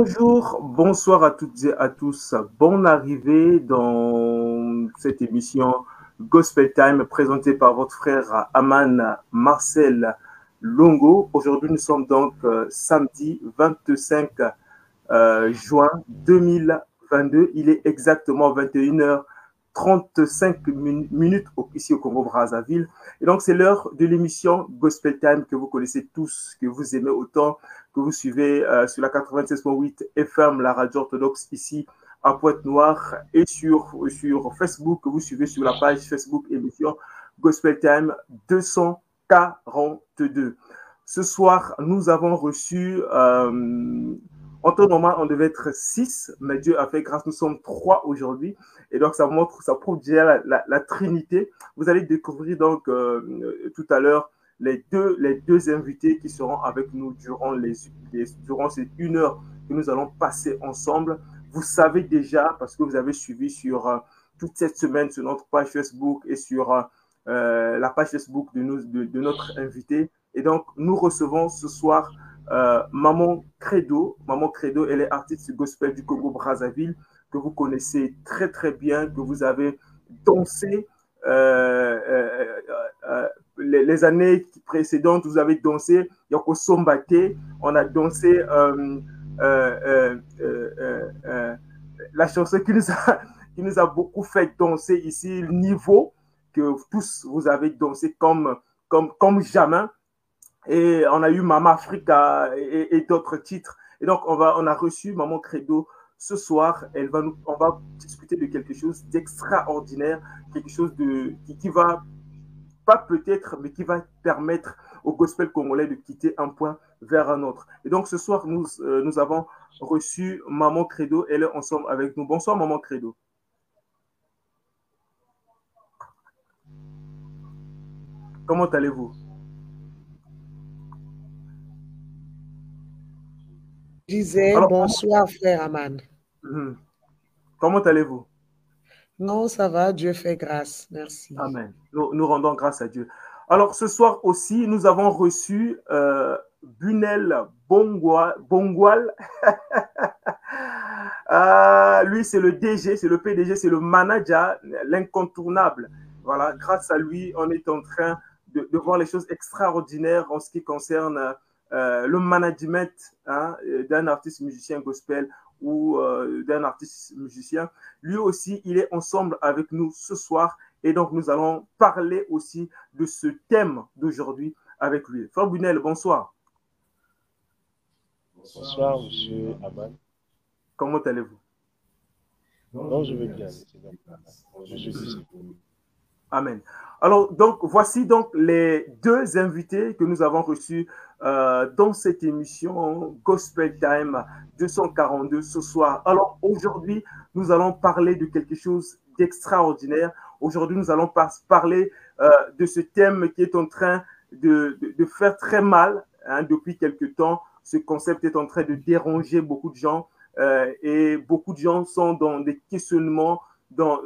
Bonjour, bonsoir à toutes et à tous. Bonne arrivée dans cette émission Gospel Time présentée par votre frère Aman Marcel Longo. Aujourd'hui, nous sommes donc euh, samedi 25 euh, juin 2022. Il est exactement 21h 35 minutes ici au Congo Brazzaville. Et donc, c'est l'heure de l'émission Gospel Time que vous connaissez tous, que vous aimez autant, que vous suivez euh, sur la 96.8 FM, la radio orthodoxe ici à Pointe-Noire et sur, sur Facebook, que vous suivez sur la page Facebook émission Gospel Time 242. Ce soir, nous avons reçu euh, en temps normal, on devait être six, mais Dieu a fait grâce, nous sommes trois aujourd'hui. Et donc, ça montre, ça prouve déjà la, Trinité. Vous allez découvrir donc euh, tout à l'heure les deux, les deux invités qui seront avec nous durant, les, durant ces une heure que nous allons passer ensemble. Vous savez déjà, parce que vous avez suivi sur euh, toute cette semaine sur notre page Facebook et sur euh, la page Facebook de, nous, de notre invité. Et donc, nous recevons ce soir euh, Maman Credo. Maman Credo, elle est artiste gospel du Congo Brazzaville, que vous connaissez très très bien, que vous avez dansé euh, euh, les, années précédentes, vous avez dansé Yoko Sombate, on a dansé la chanson qui nous, a, qui nous a beaucoup fait danser ici, le niveau que tous vous avez dansé comme, comme, jamais et on a eu Mama Africa et, d'autres titres. Et donc, on, a reçu Maman Credo ce soir. On va discuter de quelque chose d'extraordinaire, quelque chose qui, va, pas peut-être, mais qui va permettre au gospel congolais de quitter un point vers un autre. Et donc, ce soir, nous, euh, nous avons reçu Maman Credo. Elle est ensemble avec nous. Bonsoir, Maman Credo. Comment allez-vous? disais bonsoir, frère Aman. Mhm. Comment allez-vous? Non, ça va, Dieu fait grâce. Merci. Amen. Nous, rendons grâce à Dieu. Alors, ce soir aussi, nous avons reçu euh, Bunel Bongwal. Ah, lui, c'est le DG, c'est le PDG, c'est le manager, l'incontournable. Voilà, grâce à lui, on est en train de, de, voir les choses extraordinaires en ce qui concerne euh, le management hein, d'un artiste musicien gospel ou euh, d'un artiste musicien. Lui aussi, il est ensemble avec nous ce soir et donc nous allons parler aussi de ce thème d'aujourd'hui avec lui. Fabunel, bonsoir. Bonsoir, monsieur Aman. Comment allez-vous? Non, je vais bien. Je suis Amen. Alors, donc, voici donc les deux invités que nous avons reçus euh, dans cette émission Gospel Time 242 ce soir. Alors, aujourd'hui, nous allons parler de quelque chose d'extraordinaire. Aujourd'hui, nous allons parler euh, de ce thème qui est en train de, faire très mal hein, depuis quelque temps. Ce concept est en train de déranger beaucoup de gens euh, et beaucoup de gens sont dans des questionnements, dans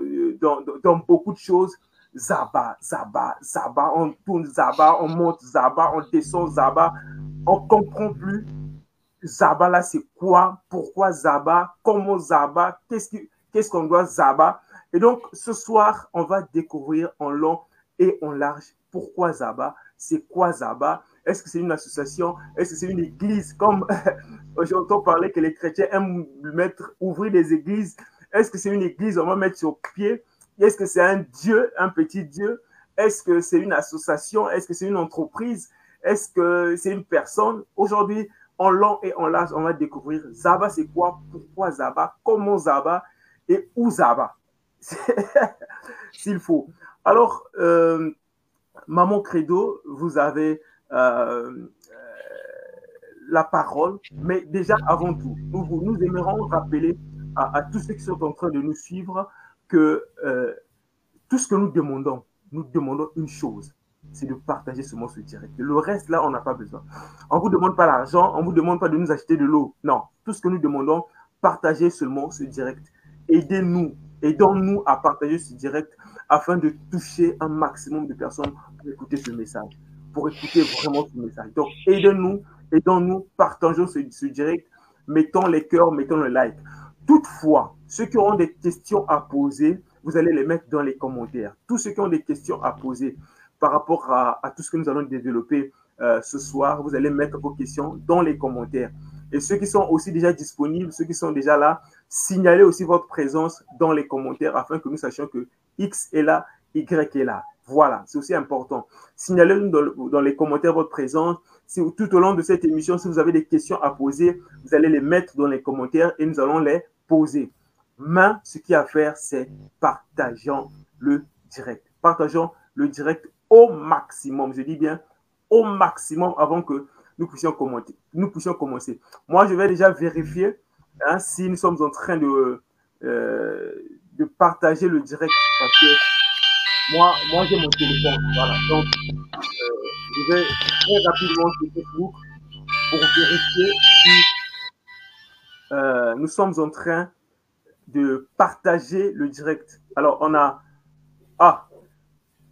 beaucoup de choses. Zaba, Zaba, Zaba, on tourne Zaba, on monte Zaba, on descend Zaba. On comprend plus Zaba là, c'est quoi, pourquoi Zaba, comment Zaba, qu'est-ce qu'on doit Zaba? Et donc, ce soir, on va découvrir en long et en large pourquoi Zaba, c'est quoi Zaba, est-ce que c'est une association, est-ce que c'est une église, comme j'entends parler que les chrétiens aiment ouvrir des églises, est-ce que c'est une église, on va mettre sur pied, est-ce que c'est un Dieu, un petit Dieu? Est-ce que c'est une association? Est-ce que c'est une entreprise? Est-ce que c'est une personne? Aujourd'hui, en long et en large, on va découvrir Zaba, c'est quoi? Pourquoi Zaba? Comment Zaba? Et où Zaba? S'il faut. Alors, euh, Maman Credo, vous avez euh, la parole, mais déjà avant tout, nous, nous aimerons rappeler à tous ceux qui sont en train de nous suivre euh, tout ce que nous demandons, nous demandons une chose, c'est de partager ce morceau direct. Le reste, là, on n'a pas besoin. On ne vous demande pas l'argent, on ne vous demande pas de nous acheter de l'eau. Non, tout ce que nous demandons, partagez seulement ce direct. Aidez-nous, aidons-nous à partager ce direct afin de toucher un maximum de personnes pour écouter ce message, pour écouter vraiment ce message. Donc, aidez-nous, aidons-nous, partageons ce, ce direct mettons les cœurs, mettons le like. Toutefois, ceux qui auront des questions à poser, vous allez les mettre dans les commentaires. Tous ceux qui ont des questions à poser par rapport à, tout ce que nous allons développer euh, ce soir, vous allez mettre vos questions dans les commentaires. Et ceux qui sont aussi déjà disponibles, ceux qui sont déjà là, signalez aussi votre présence dans les commentaires afin que nous sachions que X est là, Y est là. Voilà, c'est aussi important. Signalez-nous dans, dans, les commentaires votre présence. Tout au long de cette émission, si vous avez des questions à poser, vous allez les mettre dans les commentaires et nous allons les poser. Mais ce qu'il y a à faire, c'est partageons le direct. Partageons le direct au maximum. Je dis bien au maximum avant que nous puissions, commenter, nous puissions commencer. Moi, je vais déjà vérifier hein, si nous sommes en train de, euh, de partager le direct parce que moi, moi j'ai mon téléphone. Voilà. Donc, je vais très rapidement sur Facebook pour vérifier si euh, nous sommes en train de partager le direct. Alors, on a. Ah,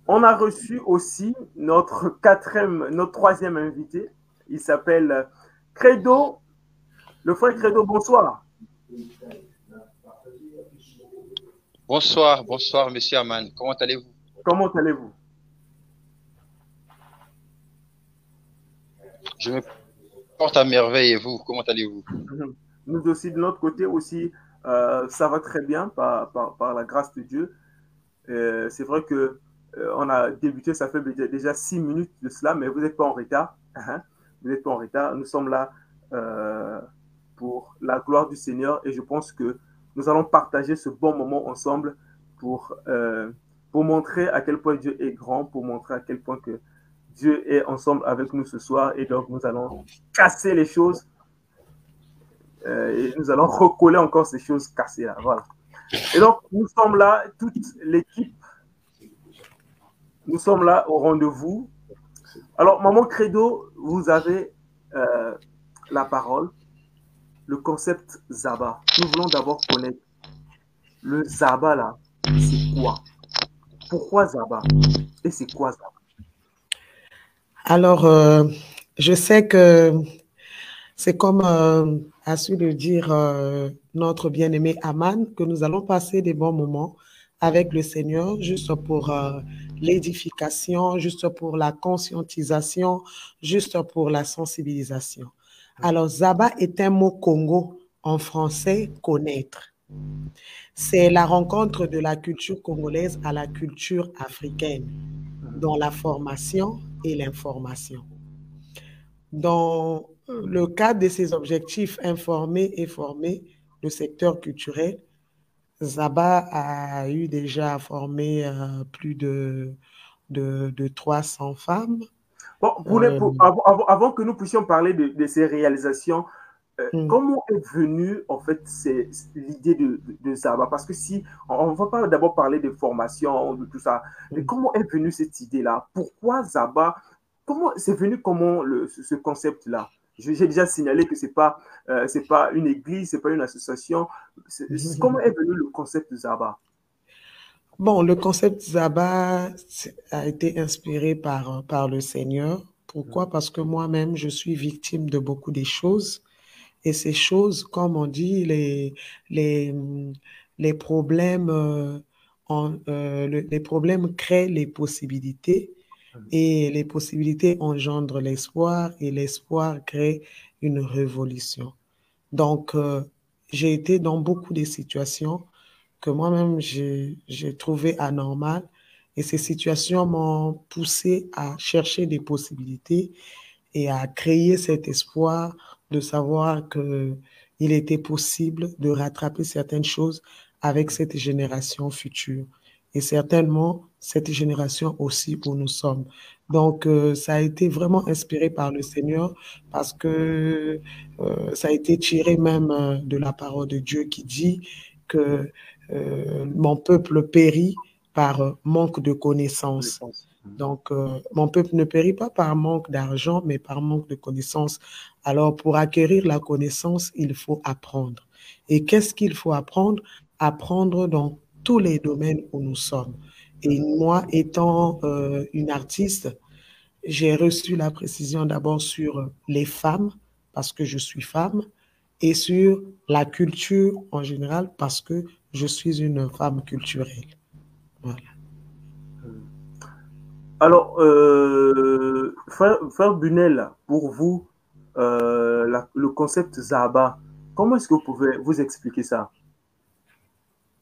on a reçu aussi notre quatrième, notre troisième invité. Il s'appelle Credo. Le frère Credo, bonsoir. Bonsoir, bonsoir, monsieur Aman. Comment allez-vous? Comment allez-vous? Je me porte à merveille et vous, comment allez-vous? Nous aussi, de notre côté aussi, euh, ça va très bien par, par, la grâce de Dieu. Euh, c'est vrai que euh, on a débuté, ça fait déjà six minutes de cela, mais vous n'êtes pas en retard. Hein. Vous n'êtes pas en retard. Nous sommes là pour la gloire du Seigneur et je pense que nous allons partager ce bon moment ensemble pour, pour montrer à quel point Dieu est grand, pour montrer à quel point que Dieu est ensemble avec nous ce soir. Et donc, nous allons casser les choses euh, et nous allons recoller encore ces choses cassées là. Voilà. Et donc, nous sommes là, toute l'équipe, nous sommes là au rendez-vous. Alors, Maman Credo, vous avez euh, la parole, le concept Zaba. Nous voulons d'abord connaître le Zaba là, c'est quoi? Pourquoi Zaba? Et c'est quoi Zaba? Alors, euh, je sais que c'est comme euh, a su le dire euh, notre bien-aimé Aman, que nous allons passer des bons moments avec le Seigneur, juste pour euh, l'édification, juste pour la conscientisation, juste pour la sensibilisation. Alors, Zaba est un mot Congo en français, connaître. C'est la rencontre de la culture congolaise à la culture africaine, dans la formation et l'information. Dans le cadre de ces objectifs, informer et former le secteur culturel, Zaba a eu déjà formé euh, plus de, de, 300 femmes. Bon, euh, avant, que nous puissions parler de, ces réalisations, euh, hmm. comment est venue en fait l'idée de, de, Zaba? Parce que si on ne va pas d'abord parler de formation, de tout ça, mais hmm. comment est venue cette idée-là? Pourquoi Zaba Comment c'est venu comment le, ce concept-là? J'ai déjà signalé que ce n'est pas, euh, pas une église, ce n'est pas une association. Mhm. comment est venu le concept de Zaba? Bon, le concept Zaba a été inspiré par, par le Seigneur. Pourquoi? Parce que moi-même, je suis victime de beaucoup de choses. Et ces choses, comme on dit, les, les, les problèmes, euh, euh, les problèmes créent les possibilités. Et les possibilités engendrent l'espoir et l'espoir crée une révolution. Donc, euh, j'ai été dans beaucoup de situations que moi-même j'ai trouvé anormales et ces situations m'ont poussé à chercher des possibilités et à créer cet espoir de savoir que il était possible de rattraper certaines choses avec cette génération future et certainement cette génération aussi où nous sommes. Donc, euh, ça a été vraiment inspiré par le Seigneur parce que euh, ça a été tiré même euh, de la parole de Dieu qui dit que mon peuple périt par manque de connaissances. Donc, mon peuple ne périt pas par manque d'argent, mais par manque de connaissances. Alors, pour acquérir la connaissance, il faut apprendre. Et qu'est-ce qu'il faut apprendre? Apprendre dans tous les domaines où nous sommes. Et moi, étant euh, une artiste, j'ai reçu la précision d'abord sur les femmes, parce que je suis femme, et sur la culture en général parce que je suis une femme culturelle. Voilà. Alors, euh, frère, pour vous, euh, le concept Zaba, comment est-ce que vous pouvez vous expliquer ça?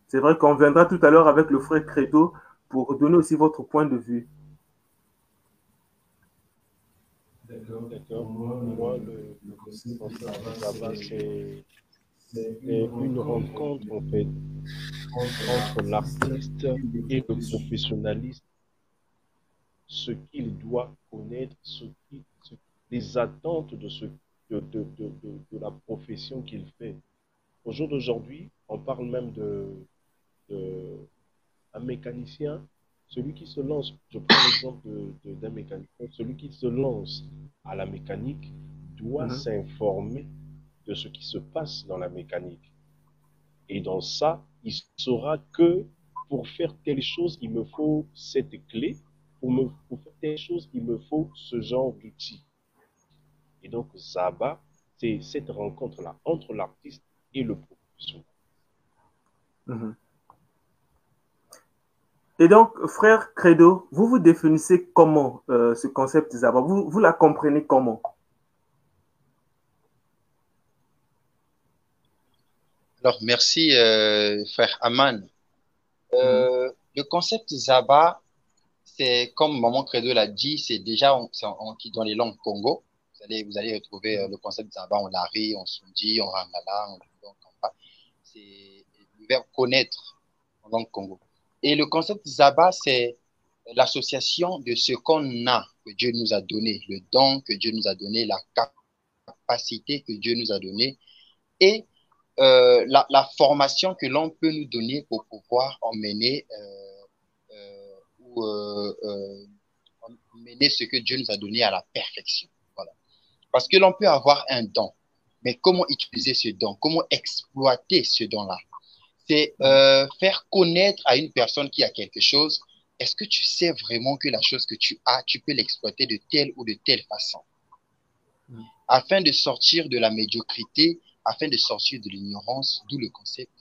C'est vrai qu'on viendra tout à l'heure avec le frère Credo pour donner aussi votre point de vue. D'accord, d'accord. Moi, le, le concept Zaba, c'est une rencontre en fait entre l'artiste et le professionnaliste ce qu'il doit connaître, ce qui, les attentes de, ce, de, de, de, de la profession qu'il fait. Au jour d'aujourd'hui, on parle même de, un mécanicien, celui qui se lance, je prends l'exemple d'un mécanicien, celui qui se lance à la mécanique doit mhm. s'informer de ce qui se passe dans la mécanique. Et dans ça, il saura que pour faire telle chose, il me faut cette clé, pour, me, pour faire telle chose, il me faut ce genre d'outil. Et donc, Zaba, c'est cette rencontre-là entre l'artiste et le professionnel. Mhm. Et donc, frère Credo, vous vous définissez comment euh, ce concept Zaba? Vous, vous la comprenez comment? Alors, merci, euh, frère Aman. Euh, mhm. Le concept Zaba, c'est comme Maman Credo l'a dit, c'est déjà dans les langues Congo. Vous allez, retrouver euh, le concept Zaba en Lari, en Sundi, en Rangala, en C'est le verbe connaître en langue Congo. Et le concept Zaba, c'est l'association de ce qu'on a, que Dieu nous a donné, le don que Dieu nous a donné, la capacité que Dieu nous a donné, et euh, la, formation que l'on peut nous donner pour pouvoir emmener euh, mener ce que Dieu nous a donné à la perfection. Parce que l'on peut avoir un don, mais comment utiliser ce don? Comment exploiter ce don-là? C'est euh, faire connaître à une personne qui a quelque chose, est-ce que tu sais vraiment que la chose que tu as, tu peux l'exploiter de telle ou de telle façon? Afin de sortir de la médiocrité, afin de sortir de l'ignorance, d'où le concept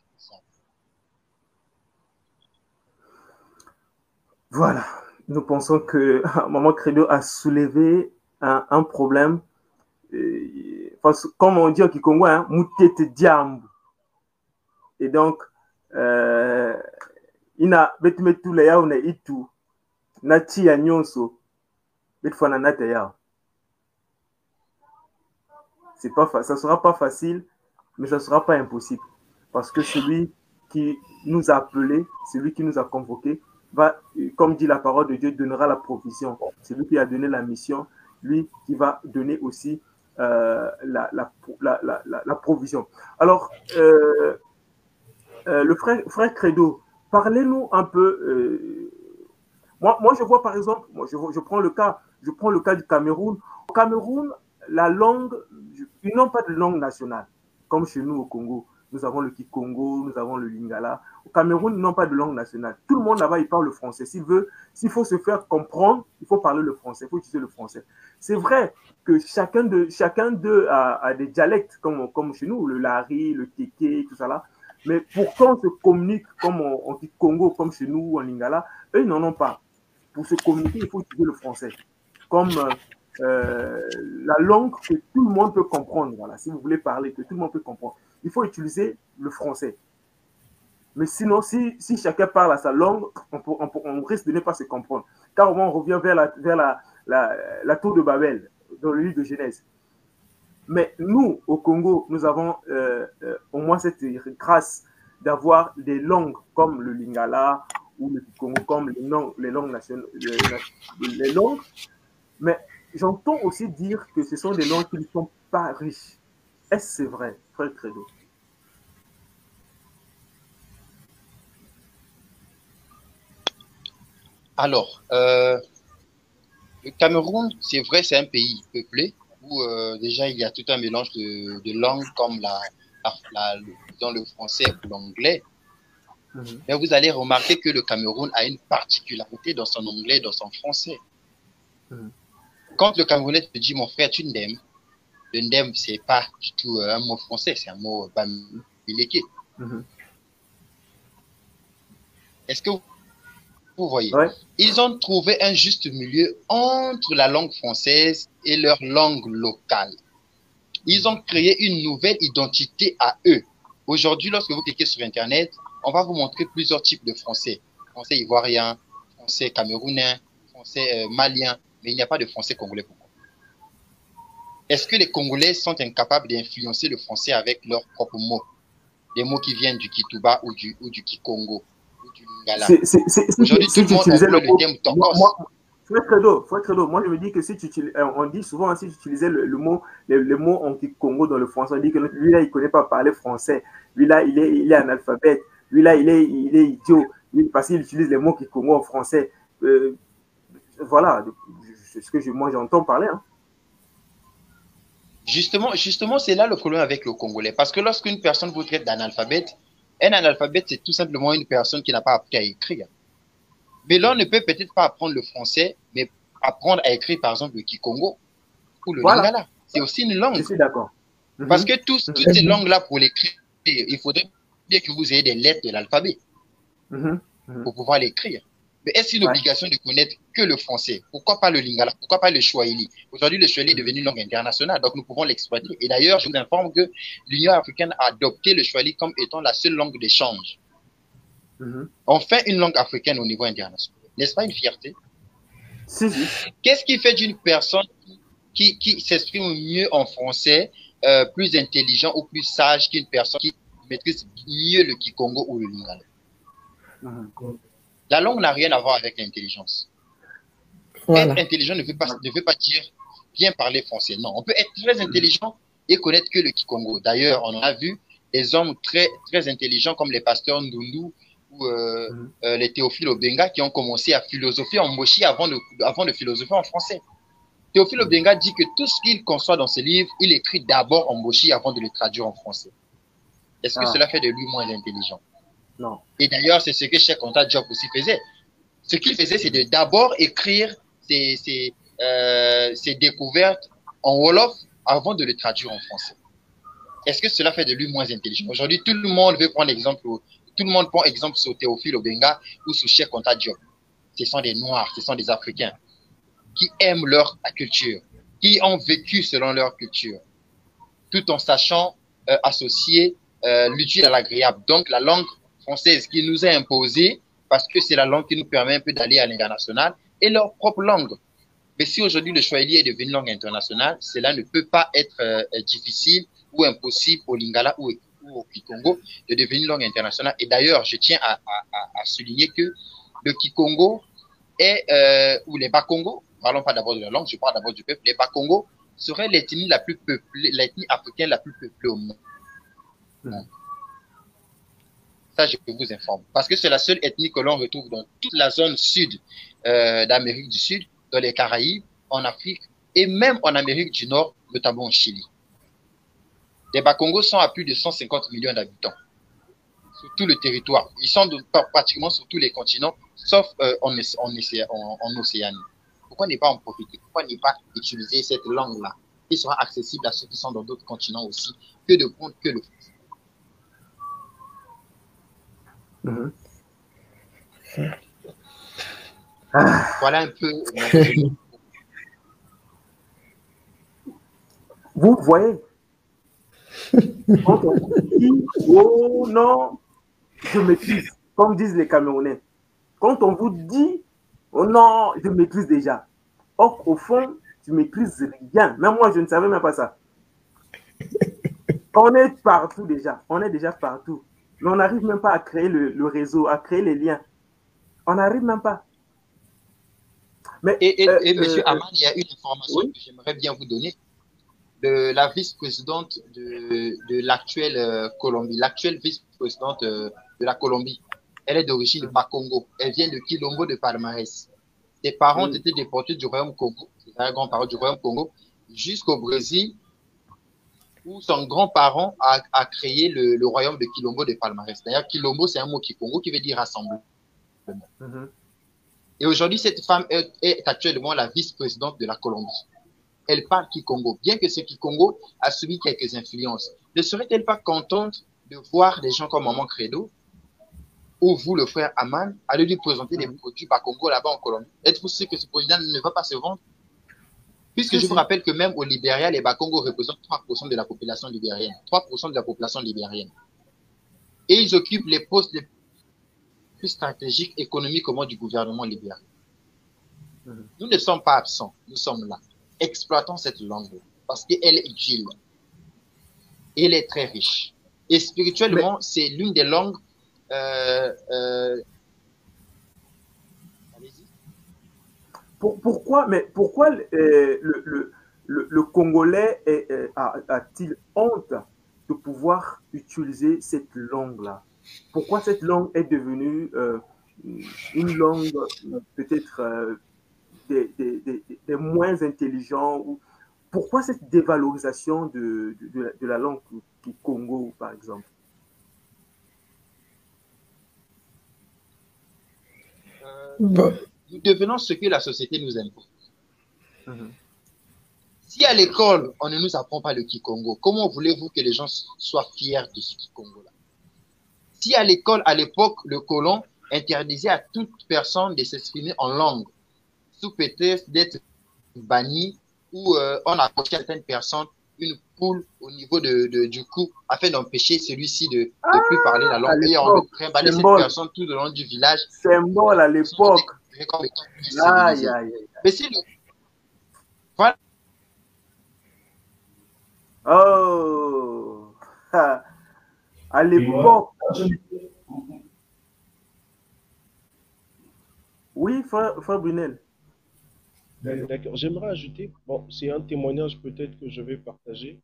Voilà, nous pensons que Maman Credo a soulevé un, problème. Comme on dit au Kikongo, hein. Et donc, euh, ina. C'est pas ça sera pas facile, mais ça sera pas impossible parce que celui qui nous a appelés, celui qui nous a convoqués, va, comme dit la parole de Dieu, donnera la provision. C'est lui qui a donné la mission, lui qui va donner aussi euh, la, la, la, la, provision. Alors, euh, euh, le frère, frère Credo, parlez-nous un peu. moi, moi, je vois par exemple, moi, je, je, prends le cas, je prends le cas du Cameroun. Au Cameroun, la langue, ils n'ont pas de langue nationale, comme chez nous au Congo nous avons le Kikongo, nous avons le Lingala. Au Cameroun, ils n'ont pas de langue nationale. Tout le monde là-bas, il parle le français. S'il veut, s'il faut se faire comprendre, il faut parler le français, il faut utiliser le français. C'est vrai que chacun de chacun d'eux a, des dialectes comme, comme chez nous, le Lari, le Kéké, tout ça là. Mais pour qu'on se communique comme en, Kikongo, comme chez nous, en Lingala, eux, ils n'en ont pas. Pour se communiquer, il faut utiliser le français. Comme euh, la langue que tout le monde peut comprendre. Voilà, si vous voulez parler, que tout le monde peut comprendre il faut utiliser le français. Mais sinon, si, si chacun parle à sa langue, on, risque de ne pas se comprendre. Car on revient vers la, vers la, la, tour de Babel, dans le livre de Genèse. Mais nous, au Congo, nous avons euh, euh, au moins cette grâce d'avoir des langues comme le Lingala ou le Congo, comme les, langues, les nationales. Les, les langues. Mais j'entends aussi dire que ce sont des langues qui ne sont pas riches. Est-ce vrai, frère Credo? Alors, euh, le Cameroun, c'est vrai, c'est un pays peuplé où euh, déjà il y a tout un mélange de, langues comme la, dans le français ou l'anglais. Mhm. Mais vous allez remarquer que le Cameroun a une particularité dans son anglais, dans son français. Mhm. Quand le Camerounais te dit, mon frère, tu n'aimes, le ndem, c'est pas du tout un mot français, c'est un mot bamileke. Mm Est-ce que vous voyez Ils ont trouvé un juste milieu entre la langue française et leur langue locale. Ils ont créé une nouvelle identité à eux. Aujourd'hui, lorsque vous cliquez sur Internet, on va vous montrer plusieurs types de français. Français ivoirien, français camerounais, français euh, malien, mais il n'y a pas de français congolais. Est-ce que les Congolais sont incapables d'influencer le français avec leurs propres mots? Des mots qui viennent du Kituba ou du, ou du Kikongo Aujourd'hui, tout le monde le, le terme tokos. Frère moi je me dis que si tu euh, on dit souvent si tu utilisais le, mot le, mot en Kikongo dans le français, on dit que lui là il connaît pas parler français, lui là il est il est analphabète, lui là il est il est idiot, parce qu'il utilise les mots Kikongo en français. Euh, voilà, c'est ce que je, moi j'entends parler. Hein. Justement, justement c'est là le problème avec le Congolais. Parce que lorsqu'une personne vous traite d'analphabète, un analphabète, c'est tout simplement une personne qui n'a pas appris à écrire. Mais l'on ne peut peut-être pas apprendre le français, mais apprendre à écrire, par exemple, le Kikongo ou le Lingala. C'est aussi une langue. Je suis d'accord. Parce que tous, toutes ces langues-là, pour l'écrire, il faudrait bien que vous ayez des lettres de l'alphabet mhm. Mhm. pour pouvoir l'écrire. Est-ce une obligation de connaître que le français? Pourquoi pas le lingala? Pourquoi pas le swahili? Aujourd'hui, le swahili est devenu une langue internationale, donc nous pouvons l'exploiter. Et d'ailleurs, je vous informe que l'Union africaine a adopté le swahili comme étant la seule langue d'échange. Mm-hmm. On fait une langue africaine au niveau international. N'est-ce pas une fierté? Qu'est-ce qui fait d'une personne qui, qui s'exprime mieux en français, euh, plus intelligent ou plus sage qu'une personne qui maîtrise mieux le kikongo ou le lingala? Mm-hmm. La langue n'a rien à voir avec l'intelligence. Être intelligent ne veut, pas, ne veut pas dire bien parler français. Non, on peut être très intelligent et connaître que le Kikongo. D'ailleurs, on a vu des hommes très, très intelligents comme les pasteurs Ndundu ou euh, mm-hmm. euh, les Théophile Obenga qui ont commencé à philosopher en mochi avant de, avant de philosopher en français. Théophile Obenga dit que tout ce qu'il conçoit dans ses livres, il écrit d'abord en mochi avant de le traduire en français. Est-ce que ah. cela fait de lui moins intelligent? Et d'ailleurs, c'est ce que Cheikh Anta Job aussi faisait. Ce qu'il faisait, c'est de d'abord écrire ses, ses, euh, ses, découvertes en Wolof avant de le traduire en français. Est-ce que cela fait de lui moins intelligent? Aujourd'hui, tout le monde veut prendre exemple, tout le monde prend exemple sur Théophile Obenga ou sur Cheikh Anta Diop. Ce sont des Noirs, ce sont des Africains qui aiment leur culture, qui ont vécu selon leur culture, tout en sachant euh, associer euh, l'utile à l'agréable. Donc, la langue française qui nous est imposée parce que c'est la langue qui nous permet un peu d'aller à l'international et leur propre langue. Mais si aujourd'hui le swahili est devenu langue internationale, cela ne peut pas être euh, difficile ou impossible au lingala ou, au kikongo de devenir langue internationale. Et d'ailleurs, je tiens à, souligner que le kikongo est, euh, ou les bakongo, parlons pas d'abord de la langue, je parle d'abord du peuple, les bakongo seraient l'ethnie la plus peuplée, l'ethnie africaine la plus peuplée au monde. Je vous informe. Parce que c'est la seule ethnie que l'on retrouve dans toute la zone sud euh, d'Amérique du Sud, dans les Caraïbes, en Afrique et même en Amérique du Nord, notamment au Chili. Les Bakongos sont à plus de 150 millions d'habitants sur tout le territoire. Ils sont pratiquement sur tous les continents, sauf euh, en, Océanie. Pourquoi ne pas en profiter? Pourquoi ne pas utiliser cette langue-là qui sera accessible à ceux qui sont dans d'autres continents aussi, que de prendre que le Mhm. Voilà un peu. Vous voyez, quand on dit oh non, je maîtrise, comme disent les Camerounais, quand on vous dit oh non, je maîtrise déjà, or au fond, tu maîtrises rien. Même moi, je ne savais même pas ça. On est partout déjà, on est déjà partout. Mais on n'arrive même pas à créer le, réseau, à créer les liens. On n'arrive même pas. Mais, et, euh, monsieur euh, il y a une information que j'aimerais bien vous donner. De la vice-présidente de, l'actuelle euh, Colombie, l'actuelle vice-présidente de la Colombie, elle est d'origine Bakongo. Elle vient de Quilombo de Palmarès. Ses parents étaient déportés du Royaume Congo, ses grands-parents du Royaume Congo, jusqu'au Brésil où son grand-parent a, créé le, royaume de Quilombo de Palmarès. D'ailleurs, Quilombo, c'est un mot kikongo qui veut dire rassemblement. Mm-hmm. Et aujourd'hui, cette femme est, actuellement la vice-présidente de la Colombie. elle parle Kikongo, bien que ce Kikongo a subi quelques influences. Ne serait-elle pas contente de voir des gens comme Maman Credo ou vous, le frère Aman, aller lui présenter des produits par Congo là-bas en Colombie? Êtes-vous sûr que ce produit ne va pas se vendre Puisque je vous rappelle que même au Libéria, les Bakongo représentent 3% de la population libérienne. 3% de la population libérienne. Et ils occupent les postes les plus stratégiques économiquement du gouvernement libérien. Mhm. Nous ne sommes pas absents, nous sommes là. Exploitons cette langue parce qu'elle est utile. Elle est très riche. Et spirituellement, c'est l'une des langues euh, euh, pourquoi, mais pourquoi euh, le, Congolais a-t-il honte de pouvoir utiliser cette langue-là? Pourquoi cette langue est devenue une langue peut-être des, moins intelligents ou Pourquoi cette dévalorisation de, la langue du Congo, par exemple? Nous devenons ce que la société nous impose. Mhm. Si à l'école, on ne nous apprend pas le Kikongo, comment voulez-vous que les gens soient fiers de ce Kikongo-là? Si à l'école, à l'époque, le colon interdisait à toute personne de s'exprimer en langue, sous prétexte d'être banni ou euh, on approchait certaines personnes une poule au niveau de, du cou afin d'empêcher celui-ci de ne plus parler la langue. Et on cette personne tout le long du village. Symbole à l'époque. Aïe, aïe, aïe. Mais si le... Voilà. Oh, à l'époque. Oui, frère, frère Brunel. D'accord. J'aimerais ajouter, bon, c'est un témoignage peut-être que je vais partager.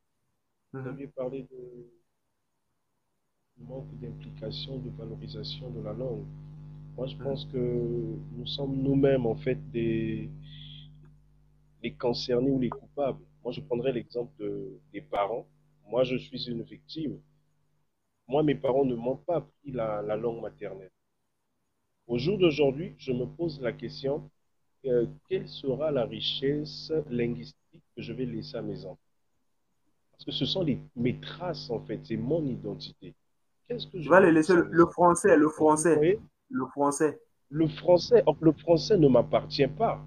Vous mhm. avez parlé de manque d'implication, de valorisation de la langue. Moi, je mhm. pense que nous sommes nous-mêmes, en fait, des, les concernés ou les coupables. Moi, je prendrais l'exemple de, des parents. Moi, je suis une victime. Moi, mes parents ne m'ont pas appris la, la langue maternelle. Au jour d'aujourd'hui, je me pose la question, euh, quelle sera la richesse linguistique que je vais laisser à mes enfants? Parce que ce sont les, mes traces, en fait, c'est mon identité. Qu'est-ce que je vais les laisser le, français, le français, le français. Le français, le français ne m'appartient pas.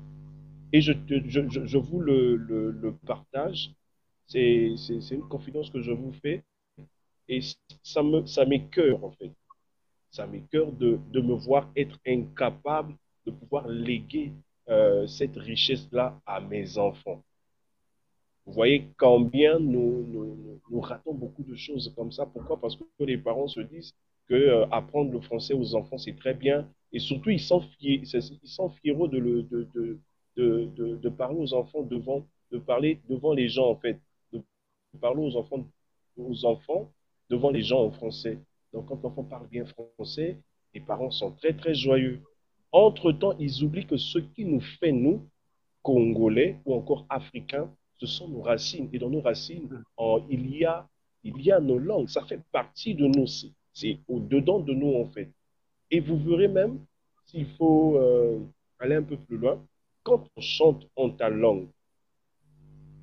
Et je, je, je, vous le, le, partage. C'est une confidence que je vous fais. Et ça me ça m'écœure, en fait. Ça m'écœure de, de me voir être incapable de pouvoir léguer euh, cette richesse-là à mes enfants. Vous voyez combien nous, nous, nous, ratons beaucoup de choses comme ça. Pourquoi? Parce que les parents se disent que euh, apprendre le français aux enfants, c'est très bien. Et surtout, ils sont, fiers, ils sont fiers de, le, de, de, de, de, parler aux enfants devant, de parler devant les gens, en fait. De parler aux enfants, aux enfants devant les gens en français. Donc, quand l'enfant parle bien français, les parents sont très, très joyeux. Entre-temps, ils oublient que ce qui nous fait, nous, Congolais ou encore Africains, ce sont nos racines. Et dans nos racines, il, y a, il y a nos langues. Ça fait partie de nous. C'est au-dedans de nous, en fait. Et vous verrez même, s'il faut euh, aller un peu plus loin, quand on chante en ta langue,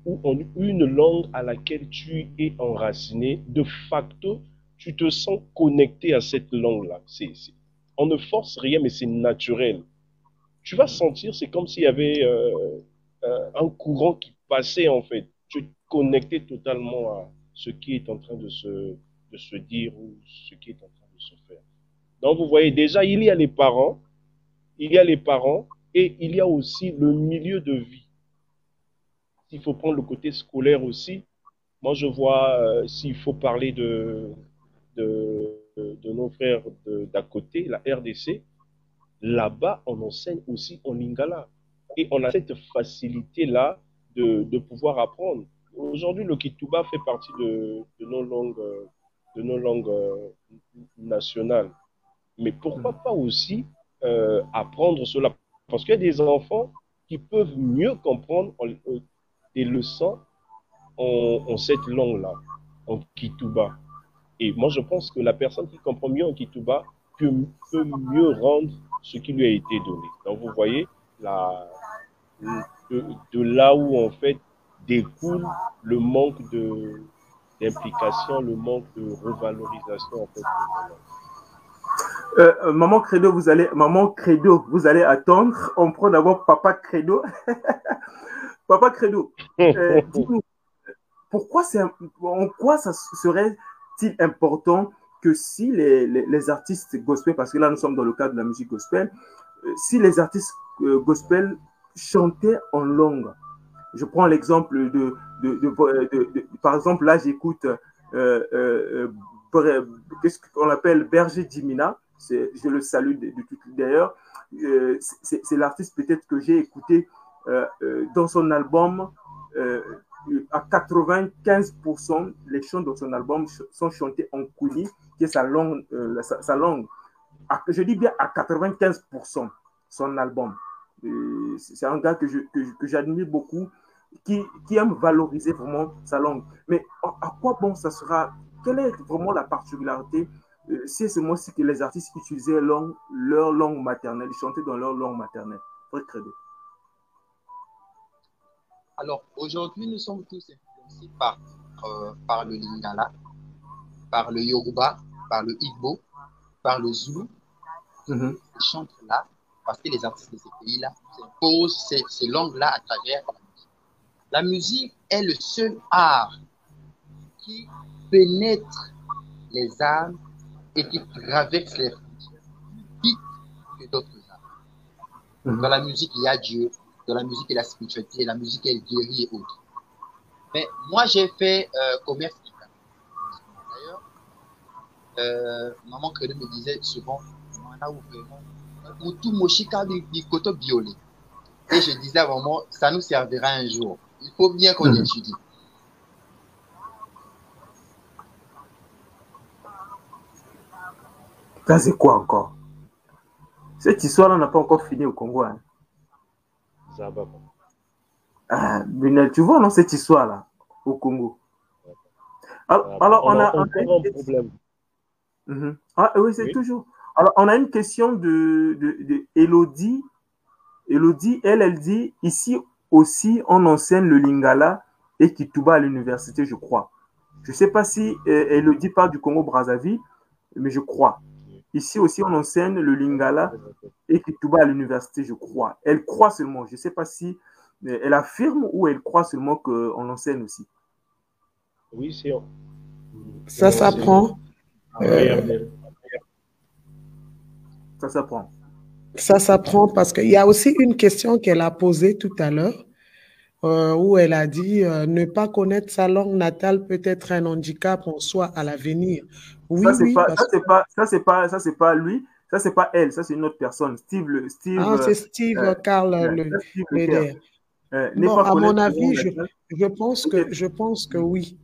ou en une langue à laquelle tu es enraciné, de facto, tu te sens connecté à cette langue-là. On ne force rien, mais c'est naturel. Tu vas sentir, c'est comme s'il y avait euh, euh, un courant qui passait en fait. Tu es connecté totalement à ce qui est en train de se, se dire ou ce qui est en train de se faire. Donc vous voyez déjà, il y a les parents, il y a les parents et il y a aussi le milieu de vie. S'il faut prendre le côté scolaire aussi, moi je vois euh, s'il faut parler de, nos frères d'à côté, la RDC, là-bas, on enseigne aussi en lingala. Et on a cette facilité-là de, de, pouvoir apprendre. Aujourd'hui, le Kituba fait partie de, de nos langues, de nos langues euh, nationales. Mais pourquoi pas aussi euh, apprendre cela? Parce qu'il y a des enfants qui peuvent mieux comprendre euh, des leçons en, en cette langue-là, en Kituba. Et moi, je pense que la personne qui comprend mieux en Kituba peut, peut mieux rendre ce qui lui a été donné. Donc, vous voyez, la, de, là où, en fait, découle le manque de d'implication, le manque de revalorisation en fait. Euh, euh, maman Credo, vous allez, maman Credo, vous allez attendre. On prend d'abord Papa Credo. Papa Credo, euh, dis-nous, pourquoi c'est, en quoi ça serait-il important que si les, les, les, artistes gospel, parce que là nous sommes dans le cadre de la musique gospel, si les artistes gospel chantaient en langue, je prends l'exemple de, de, de, par exemple, là j'écoute euh, euh, qu'est-ce qu'on appelle Berger Dimina. Je le salue d'ailleurs. Euh, c'est l'artiste peut-être que j'ai écouté euh, euh, dans son album. à 95%, les chants dans son album sont chantés en coulis, qui est sa langue. Sa, langue. je dis bien à 95% son album. C'est un gars que j'admire beaucoup, qui, qui, aime valoriser vraiment sa langue. Mais à quoi bon ça sera? Quelle est vraiment la particularité? Euh, C'est ce mois-ci que les artistes utilisaient leur, leur langue maternelle, ils chantaient dans leur langue maternelle. Credo. Alors, aujourd'hui, nous sommes tous influencés par, euh, par le Lingala, par le Yoruba, par le Igbo, par le Zulu. Mhm. Ils chantent là parce que les artistes de ces pays-là imposent ces, ces langues-là à travers la musique. Est le seul art qui pénètre les âmes et qui traverse les frontières plus vite que d'autres âmes. Dans la musique, il y a Dieu. Dans la musique, il y a la spiritualité. La musique, elle guérit et autres. Mais moi, j'ai fait euh, commerce D'ailleurs, euh, maman Credo me disait souvent, tout moshika koto biolé. Et je disais à maman, ça nous servira un jour. Il faut bien qu'on Mhm. étudie. Ça, c'est quoi encore? Cette histoire-là n'a pas encore fini au Congo. Hein. Zaba. Ah, Brunel, tu vois, non, cette histoire-là au Congo? Alors, alors, on, on, a a, on a encore une un problème. Mhm. Ah, oui, c'est Oui. toujours. Alors, on a une question de, de, de Elodie. Elodie, elle, elle dit ici aussi, on enseigne le lingala et Kituba à l'université, je crois. Je ne sais pas si euh, Elodie parle du Congo-Brazzaville, mais je crois. Ici aussi, on enseigne le lingala et Kituba à l'université, je crois. Elle croit seulement. Je ne sais pas si euh, elle affirme ou elle croit seulement qu'on enseigne aussi. Oui, c'est. Ça s'apprend. Euh, Ça s'apprend. Ça s'apprend parce qu'il y a aussi une question qu'elle a posée tout à l'heure, euh, où elle a dit euh, ne pas connaître sa langue natale peut être un handicap en soi à l'avenir. Oui, ça, c'est oui, pas, parce ça, c'est pas, ça, c'est pas, ça, c'est pas lui. Ça, c'est pas elle. Ça, c'est une autre personne. Steve, le, Steve. Ah, c'est Steve euh, Carl euh, le, le pas à mon avis, je, je pense que, je pense que oui.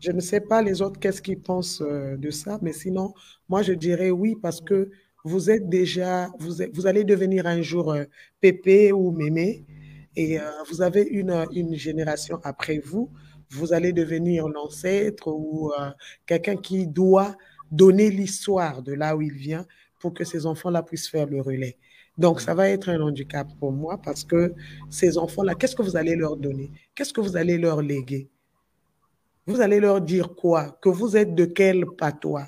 Je ne sais pas les autres qu'est-ce qu'ils pensent de ça, mais sinon, moi, je dirais oui parce que vous êtes déjà, vous, allez devenir un jour euh, Pépé ou Mémé et euh, vous avez une, une génération après vous. Vous allez devenir l'ancêtre ou euh, quelqu'un qui doit donner l'histoire de là où il vient pour que ces enfants-là puissent faire le relais. Donc, ça va être un handicap pour moi parce que ces enfants-là, qu'est-ce que vous allez leur donner? Qu'est-ce que vous allez leur léguer? Vous allez leur dire quoi? Que vous êtes de quel patois?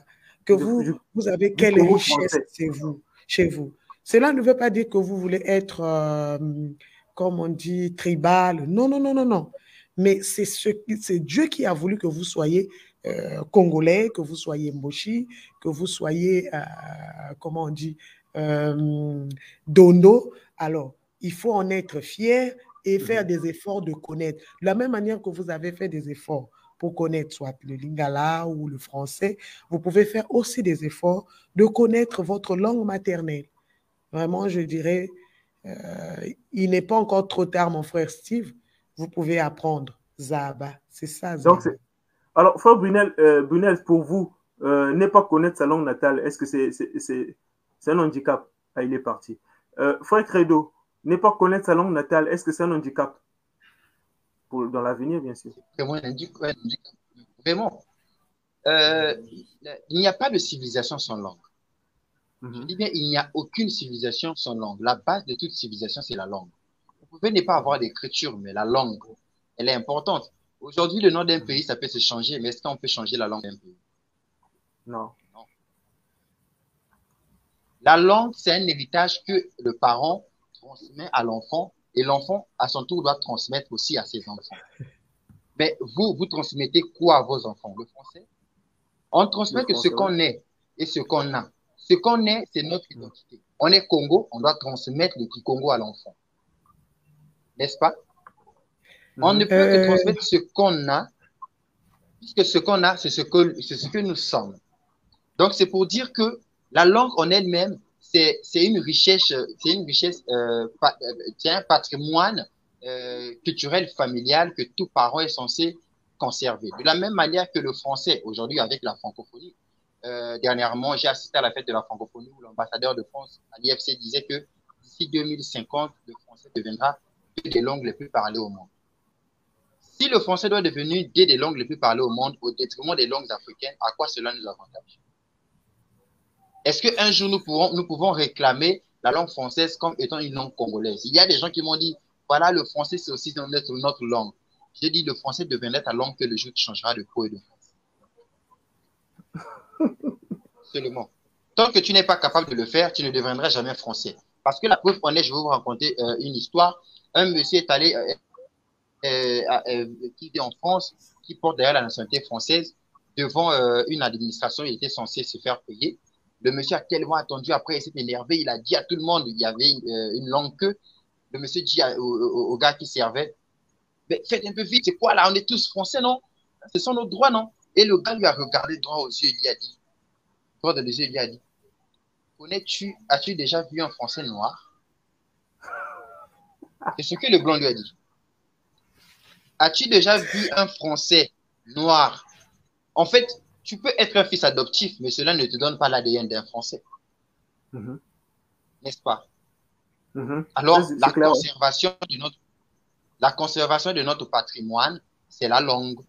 Que vous, vous avez quelle richesse chez vous, chez vous. Cela ne veut pas dire que vous voulez être, euh, comme on dit, tribal. Non, non, non, non, non. Mais c'est ce, c'est Dieu qui a voulu que vous soyez euh, congolais, que vous soyez mboshi, que vous soyez, euh, comment on dit, dondo. Alors, il faut en être fier et faire des efforts de connaître. De la même manière que vous avez fait des efforts pour connaître soit le lingala ou le français, vous pouvez faire aussi des efforts de connaître votre langue maternelle. Vraiment, je dirais, euh, il n'est pas encore trop tard, mon frère Steve. Vous pouvez apprendre Zaba. C'est ça, Donc, Zaba. c'est- alors, frère Brunel, euh, Brunel, pour vous, euh, ne pas connaître sa langue natale, est-ce que c'est un handicap? Ah, il est parti. Euh, frère Credo, ne pas connaître sa langue natale, est-ce que c'est un handicap? Pour, Dans l'avenir, bien sûr. Vraiment. Euh, il n'y a pas de civilisation sans langue. Je Mhm. dis bien, il n'y a aucune civilisation sans langue. La base de toute civilisation, c'est la langue. Vous pouvez ne pas avoir d'écriture, mais la langue elle est importante. Aujourd'hui, le nom d'un pays, ça peut se changer, mais est-ce qu'on peut changer la langue d'un pays? Non. La langue, c'est un héritage que le parent transmet à l'enfant et l'enfant, à son tour, doit transmettre aussi à ses enfants. Mais vous, vous transmettez quoi à vos enfants? Le français? On transmet que ce qu'on est et ce qu'on a. Ce qu'on est, c'est notre identité. On est Congo, on doit transmettre le Congo à l'enfant. N'est-ce pas? On ne peut que Euh. transmettre ce qu'on a, puisque ce qu'on a, c'est ce que, ce que nous sommes. Donc, c'est pour dire que la langue en elle-même, c'est, une richesse, c'est une richesse, euh, euh, un patrimoine euh, culturel, familial que tout parent est censé conserver. De la même manière que le français, aujourd'hui avec la francophonie. Dernièrement, j'ai assisté à la fête de la francophonie où l'ambassadeur de France à l'IFC disait que d'ici 2050, le français deviendra une des langues les plus parlées au monde. Si le français doit devenir une des langues les plus parlées au monde au détriment des langues africaines, à quoi cela nous avantage? Est-ce qu'un jour nous, pourrons, nous pouvons réclamer la langue française comme étant une langue congolaise? Il y a des gens qui m'ont dit, voilà, le français c'est aussi notre, notre langue. J'ai dit, le français deviendra ta langue que le jour tu changeras de peau et de France. Seulement. Tant que tu n'es pas capable de le faire, tu ne deviendras jamais français. Parce que la preuve en est, je vais vous raconter euh, une histoire. Un monsieur est allé, euh, euh, qui vit en France, qui porte derrière la nationalité française, devant une administration, il était censé se faire payer. Le monsieur a tellement attendu, après il s'est énervé, il a dit à tout le monde, il y avait une, euh, une langue que, le monsieur dit au, gars qui servait, faites un peu vite, c'est quoi là, on est tous français, non? Ce sont nos droits, non? Et le gars lui a regardé droit aux yeux, il lui a dit, droit dans les yeux, il lui a dit, connais-tu, as-tu déjà vu un français noir? C'est ce que le blanc lui a dit. As-tu déjà vu un français noir? En fait, tu peux être un fils adoptif, mais cela ne te donne pas l'ADN d'un français, Mhm. n'est-ce pas? Mhm. Alors, la clair. conservation de notre, la conservation de notre patrimoine, c'est la langue,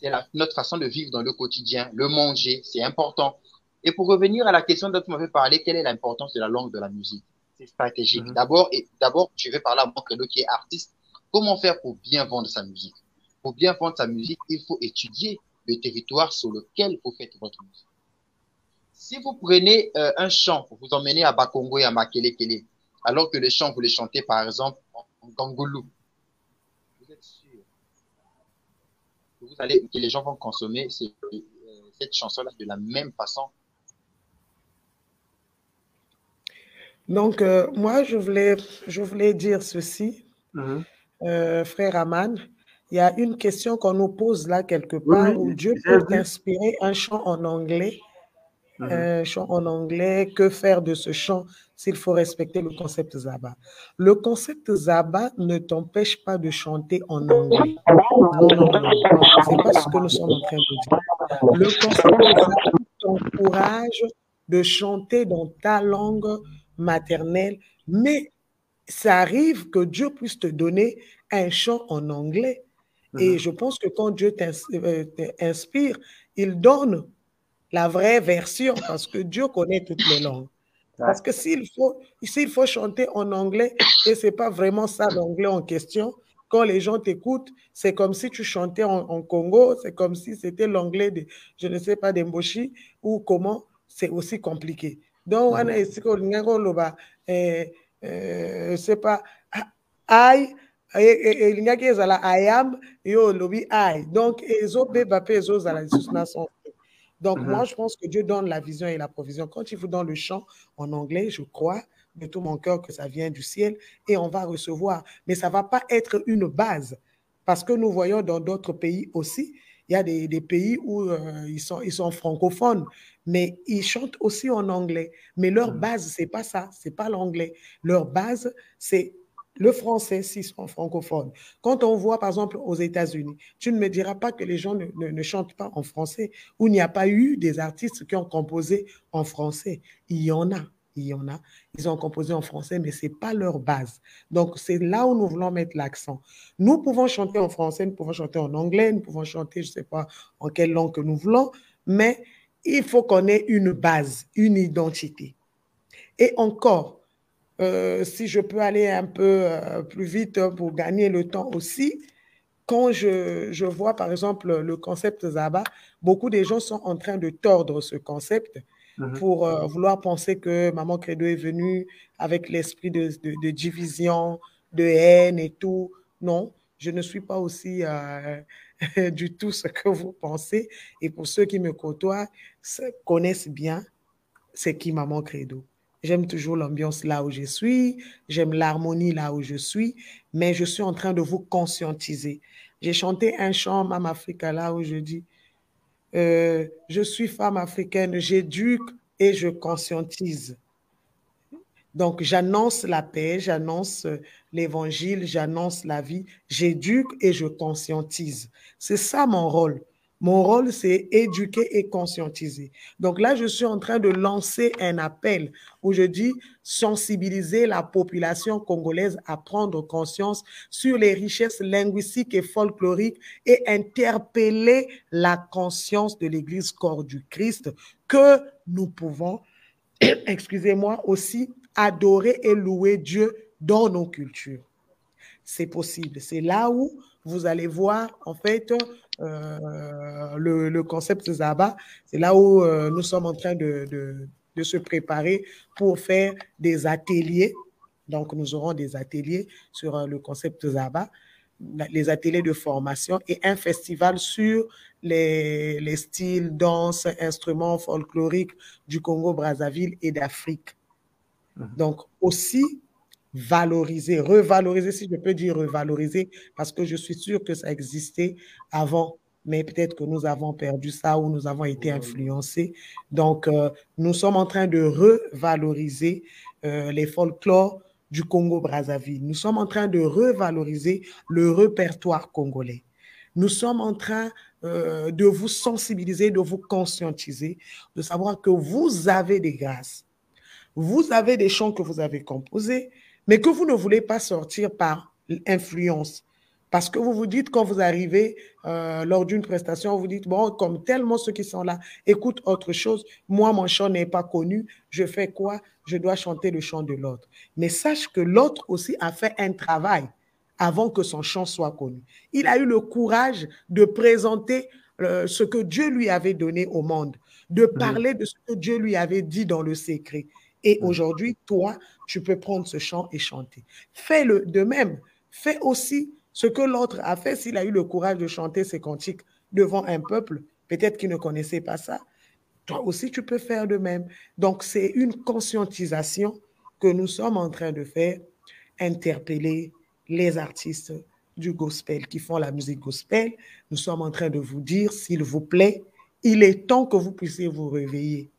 c'est la- notre façon de vivre dans le quotidien, le manger, c'est important. Et pour revenir à la question dont tu m'avais parlé, quelle est l'importance de la langue de la musique? C'est stratégique. Mhm. D'abord, et d'abord, je vais parler à mon credo qui est artiste. Comment faire pour bien vendre sa musique? Pour bien vendre sa musique, il faut étudier le territoire sur lequel vous faites votre musique. Si vous prenez euh, un chant, vous vous emmenez à Bakongo et à Makelekele, alors que le chant, vous le chantez par exemple en, en Gangoulou, vous êtes sûr que, vous allez, que les gens vont consommer ce- euh, cette chanson-là de la même façon? Donc, euh, moi, je voulais, je voulais dire ceci, Mhm. euh, frère Aman. Il y a une question qu'on nous pose là quelque part oui, où Dieu peut t'inspirer un chant en anglais, Mhm. un chant en anglais. Que faire de ce chant s'il faut respecter le concept Zaba? Le concept Zaba ne t'empêche pas de chanter en anglais. Non, non, non. C'est pas ce que nous sommes en train de dire. Le concept Zaba t'encourage de chanter dans ta langue maternelle, mais ça arrive que Dieu puisse te donner un chant en anglais. Et Mhm. je pense que quand Dieu t'ins- euh, t'inspire, il donne la vraie version parce que Dieu connaît toutes les langues. Parce que s'il faut, s'il faut chanter en anglais et c'est pas vraiment ça l'anglais en question, quand les gens t'écoutent, c'est comme si tu chantais en, en Congo, c'est comme si c'était l'anglais de, je ne sais pas, d'Emboshi ou comment, c'est aussi compliqué. Donc, koloba, eh, eh, je sais pas, I, elingaki ezala I am, yo olobi I. Donc, ezobeba pe ezozala lisusu na sens. Donc, Mhm. moi, je pense que Dieu donne la vision et la provision. Quand il vous donne le chant en anglais, je crois de tout mon cœur que ça vient du ciel et on va recevoir. Mais ça ne va pas être une base. Parce que nous voyons dans d'autres pays aussi, il y a des, des pays où euh, ils, sont, ils sont francophones, mais ils chantent aussi en anglais. Mais leur Mhm. base, ce n'est pas ça, ce n'est pas l'anglais. Leur base, c'est le français s'ils sont francophones. Quand on voit, par exemple, aux États-Unis, tu ne me diras pas que les gens ne, chantent pas en français, où il n'y a pas eu des artistes qui ont composé en français. Il y en a, il y en a. Ils ont composé en français, mais ce n'est pas leur base. Donc, c'est là où nous voulons mettre l'accent. Nous pouvons chanter en français, nous pouvons chanter en anglais, nous pouvons chanter, je ne sais pas en quelle langue que nous voulons, mais il faut qu'on ait une base, une identité. Et encore, euh, si je peux aller un peu euh, plus vite pour gagner le temps aussi, quand je, je, vois, par exemple, le concept Zaba, beaucoup de gens sont en train de tordre ce concept mm -hmm. pour euh, vouloir penser que Maman Credo est venue avec l'esprit de, de, de, division, de haine et tout. Non, je ne suis pas aussi euh, du tout ce que vous pensez. Et pour ceux qui me côtoient, connaissent bien c'est qui Maman Credo. J'aime toujours l'ambiance là où je suis, j'aime l'harmonie là où je suis, mais je suis en train de vous conscientiser. J'ai chanté un chant Mam Africa là où je dis euh, Je suis femme africaine, j'éduque et je conscientise. Donc, j'annonce la paix, j'annonce l'évangile, j'annonce la vie, j'éduque et je conscientise. C'est ça mon rôle. Mon rôle, c'est éduquer et conscientiser. Donc là, je suis en train de lancer un appel où je dis sensibiliser la population congolaise à prendre conscience sur les richesses linguistiques et folkloriques et interpeller la conscience de l'Église corps du Christ que nous pouvons, excusez-moi, aussi adorer et louer Dieu dans nos cultures. C'est possible. C'est là où vous allez voir, en fait, le, le, concept Zaba. C'est là où euh, nous sommes en train de, de, de, se préparer pour faire des ateliers. Donc, nous aurons des ateliers sur euh, le concept Zaba, les ateliers de formation et un festival sur les, les styles, danse, instruments folkloriques du Congo-Brazzaville et d'Afrique. Mmh. Donc, aussi, valoriser, revaloriser, si je peux dire revaloriser, parce que je suis sûr que ça existait avant, mais peut-être que nous avons perdu ça ou nous avons été influencés. Donc, euh, nous sommes en train de revaloriser euh, les folklores du Congo-Brazzaville. Nous sommes en train de revaloriser le répertoire congolais. Nous sommes en train euh, de vous sensibiliser, de vous conscientiser, de savoir que vous avez des grâces. Vous avez des chants que vous avez composés, mais que vous ne voulez pas sortir par influence. Parce que vous vous dites, quand vous arrivez euh, lors d'une prestation, vous dites, bon, comme tellement ceux qui sont là écoutent autre chose, moi, mon chant n'est pas connu, je fais quoi? Je dois chanter le chant de l'autre. Mais sache que l'autre aussi a fait un travail avant que son chant soit connu. Il a eu le courage de présenter euh, ce que Dieu lui avait donné au monde, de parler mmh. de ce que Dieu lui avait dit dans le secret. Et aujourd'hui, toi, tu peux prendre ce chant et chanter. Fais-le de même. Fais aussi ce que l'autre a fait s'il a eu le courage de chanter ses cantiques devant un peuple, peut-être qui ne connaissait pas ça. Toi aussi, tu peux faire de même. Donc, c'est une conscientisation que nous sommes en train de faire, interpeller les artistes du gospel qui font la musique gospel. Nous sommes en train de vous dire, s'il vous plaît, il est temps que vous puissiez vous réveiller.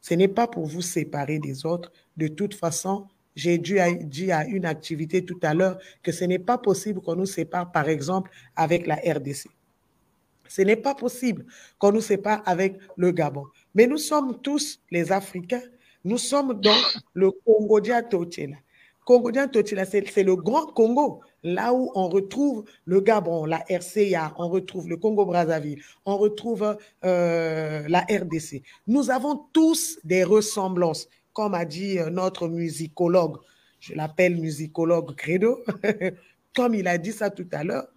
Ce n'est pas pour vous séparer des autres. De toute façon, j'ai dit à une activité tout à l'heure que ce n'est pas possible qu'on nous sépare, par exemple, avec la RDC. Ce n'est pas possible qu'on nous sépare avec le Gabon. Mais nous sommes tous les Africains. Nous sommes dans le Congo Tochela. Congo Tochela, c'est le grand Congo là où on retrouve le Gabon, la RCA, on retrouve le Congo-Brazzaville, on retrouve euh, la RDC. Nous avons tous des ressemblances, comme a dit euh, notre musicologue, je l'appelle musicologue Credo, comme il a dit ça tout à l'heure,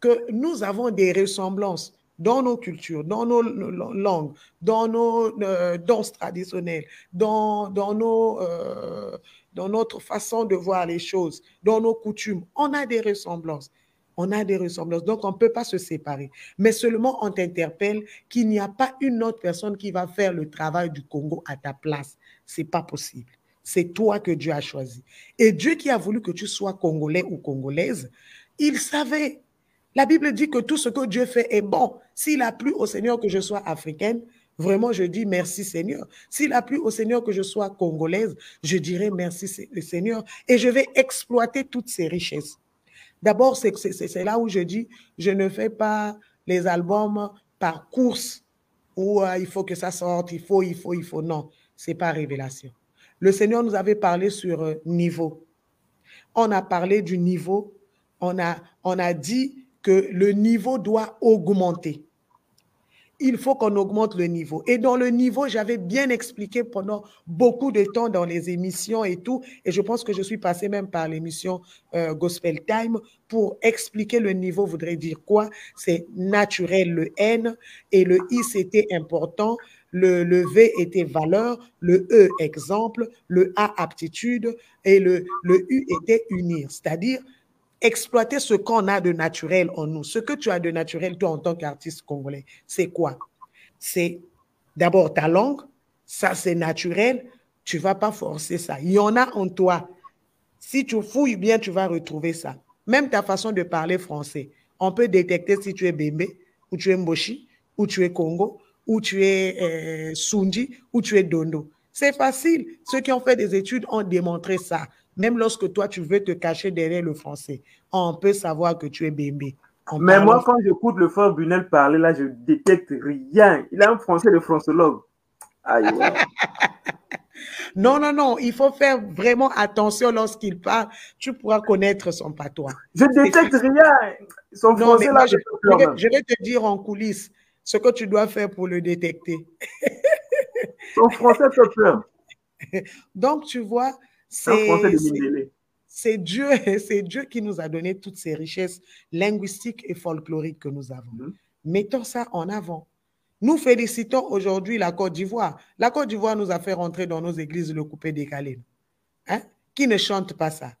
que nous avons des ressemblances dans nos cultures, dans nos langues, dans nos euh, danses traditionnelles, dans, dans nos... dans notre façon de voir les choses, dans nos coutumes. On a des ressemblances. On a des ressemblances. Donc, on ne peut pas se séparer. Mais seulement, on t'interpelle qu'il n'y a pas une autre personne qui va faire le travail du Congo à ta place. C'est pas possible. C'est toi que Dieu a choisi. Et Dieu qui a voulu que tu sois congolais ou congolaise, il savait. La Bible dit que tout ce que Dieu fait est bon. S'il a plu au Seigneur que je sois africaine, Vraiment, je dis merci Seigneur. S'il a plu au Seigneur que je sois congolaise, je dirai merci Seigneur et je vais exploiter toutes ces richesses. D'abord, c'est là où je dis, je ne fais pas les albums par course où euh, il faut que ça sorte, il faut, il faut, il faut. Non, c'est pas révélation. Le Seigneur nous avait parlé sur euh, niveau. On a parlé du niveau. On a, on a dit que le niveau doit augmenter il faut qu'on augmente le niveau. Et dans le niveau, j'avais bien expliqué pendant beaucoup de temps dans les émissions et tout, et je pense que je suis passé même par l'émission euh, Gospel Time pour expliquer le niveau voudrait dire quoi. C'est naturel, le N, et le I, c'était important. Le, le, V était valeur, le E exemple, le A aptitude et le, le U était unir. C'est-à-dire, exploiter ce qu'on a de naturel en nous. Ce que tu as de naturel, toi, en tant qu'artiste congolais, c'est quoi? C'est d'abord ta langue, ça c'est naturel, tu vas pas forcer ça. Il y en a en toi. Si tu fouilles bien, tu vas retrouver ça. Même ta façon de parler français, on peut détecter si tu es Bembe, ou tu es Mboshi, ou tu es Congo, ou tu es euh, Sunji, ou tu es Dondo. C'est facile. Ceux qui ont fait des études ont démontré ça. Même lorsque toi, tu veux te cacher derrière le français, on peut savoir que tu es bébé. Mais moi, quand j'écoute le frère Bunel parler, là, je détecte rien. Il a un français de françologue. Aïe, non, non, non, il faut faire vraiment attention lorsqu'il parle. Tu pourras connaître son patois. Je détecte rien. Son français, là, je, je, vais, je vais te dire en coulisses ce que tu dois faire pour le détecter. son français te peur. Donc, tu vois, c'est Dieu, c'est Dieu qui nous a donné toutes ces richesses linguistiques et folkloriques que nous avons. Mm-hmm. Mettons ça en avant. Nous félicitons aujourd'hui la Côte d'Ivoire. La Côte d'Ivoire nous a fait rentrer dans nos églises le coupé décalé. Hein? Qui ne chante pas ça?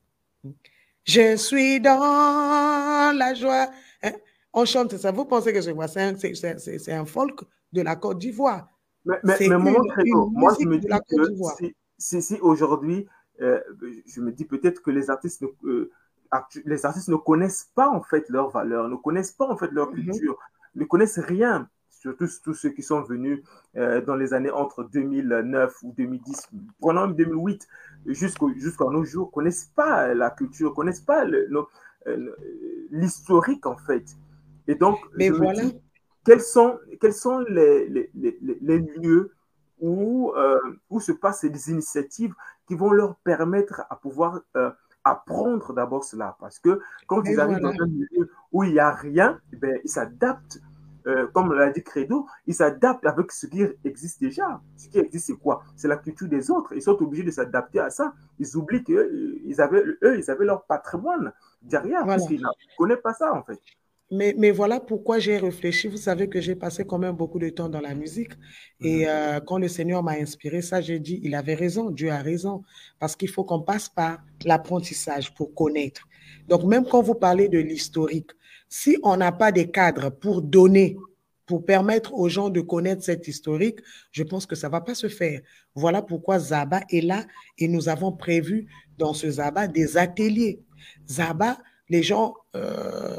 Je suis dans la joie. Hein? On chante ça. Vous pensez que c'est un, un, folk de la Côte d'Ivoire? Mais, mais, mais moi, je me dis que si, si aujourd'hui je me dis peut-être que les artistes, ne, euh, les artistes ne connaissent pas en fait leurs valeurs, ne connaissent pas en fait leur mhm. culture, ne connaissent rien. Surtout tous ceux qui sont venus euh, dans les années entre 2009 ou 2010, pendant 2008 jusqu'à nos jours, connaissent pas la culture, connaissent pas l'historique en fait. Et donc, Mais voilà. Dis, quels sont, quels sont les, les, les, les lieux où, euh, où se passent des initiatives qui vont leur permettre à pouvoir euh, apprendre d'abord cela. Parce que quand ils arrivent dans un milieu où il n'y a rien, eh bien, ils s'adaptent, euh, comme l'a dit Credo, ils s'adaptent avec ce qui existe déjà. Ce qui existe, c'est quoi? C'est la culture des autres. Ils sont obligés de s'adapter à ça. Ils oublient qu'eux, avaient, eux, ils avaient leur patrimoine derrière, parce qu'ils ne connaissent pas ça, en fait. Mais, mais, voilà pourquoi j'ai réfléchi. Vous savez que j'ai passé quand même beaucoup de temps dans la musique. Et mhm. euh, quand le Seigneur m'a inspiré ça, j'ai dit, il avait raison, Dieu a raison. Parce qu'il faut qu'on passe par l'apprentissage pour connaître. Donc, même quand vous parlez de l'historique, si on n'a pas des cadres pour donner, pour permettre aux gens de connaître cette historique, je pense que ça ne va pas se faire. Voilà pourquoi Zaba est là et nous avons prévu dans ce Zaba des ateliers. Zaba, les gens... Euh,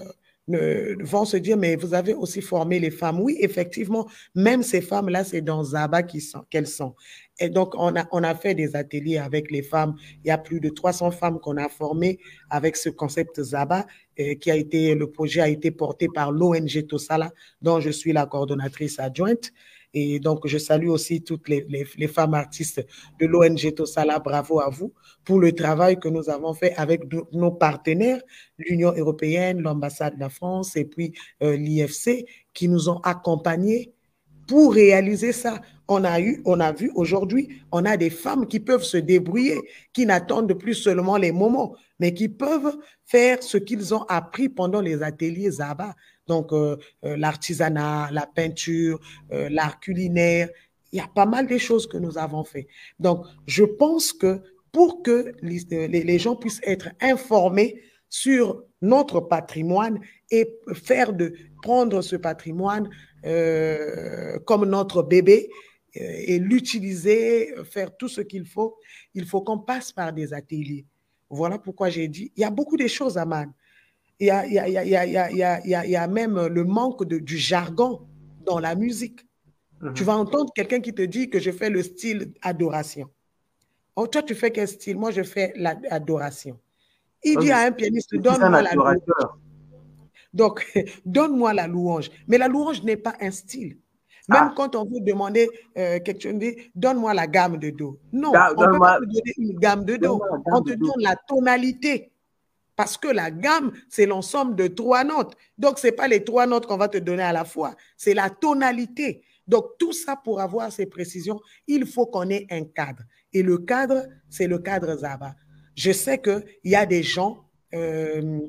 vont se dire, mais vous avez aussi formé les femmes. Oui, effectivement, même ces femmes-là, c'est dans Zaba qu'elles sont. Et donc, on a, fait des ateliers avec les femmes. Il y a plus de 300 femmes qu'on a formées avec ce concept Zaba, euh, qui a été, le projet a été porté par l'ONG Tosala, dont je suis la coordonnatrice adjointe. Et donc, je salue aussi toutes les, les, femmes artistes de l'ONG Tosala. Bravo à vous pour le travail que nous avons fait avec nos partenaires, l'Union européenne, l'ambassade de la France et puis euh, l'IFC, qui nous ont accompagnés pour réaliser ça. On a eu, on a vu aujourd'hui, on a des femmes qui peuvent se débrouiller, qui n'attendent plus seulement les moments, mais qui peuvent faire ce qu'ils ont appris pendant les ateliers Zaba. Donc, euh, euh, l'artisanat, la peinture, euh, l'art culinaire, il y a pas mal de choses que nous avons fait. Donc, je pense que pour que les, gens puissent être informés sur notre patrimoine et faire de prendre ce patrimoine comme notre bébé et l'utiliser, faire tout ce qu'il faut, il faut qu'on passe par des ateliers. Voilà pourquoi j'ai dit, il y a beaucoup de choses, y a, il y a, il y a, il y a, il y a, il y a même le manque de, du jargon dans la musique. Tu vas entendre quelqu'un qui te dit que je fais le style adoration. Oh, toi, tu fais quel style? Moi, je fais l'adoration. Il dit à un pianiste, donne-moi la louange. Donc, donne-moi la louange. Mais la louange n'est pas un style. Même ah. quand on veut demander euh, quelque chose, donne-moi la gamme de Do. Non, on ne peut pas te donner une gamme de Do. On te donne la tonalité. Parce que la gamme, c'est l'ensemble de trois notes. Donc, ce n'est pas les trois notes qu'on va te donner à la fois, c'est la tonalité. Donc, tout ça, pour avoir ces précisions, il faut qu'on ait un cadre. Et le cadre, c'est le cadre Zaba. Je sais qu'il y a des gens, euh,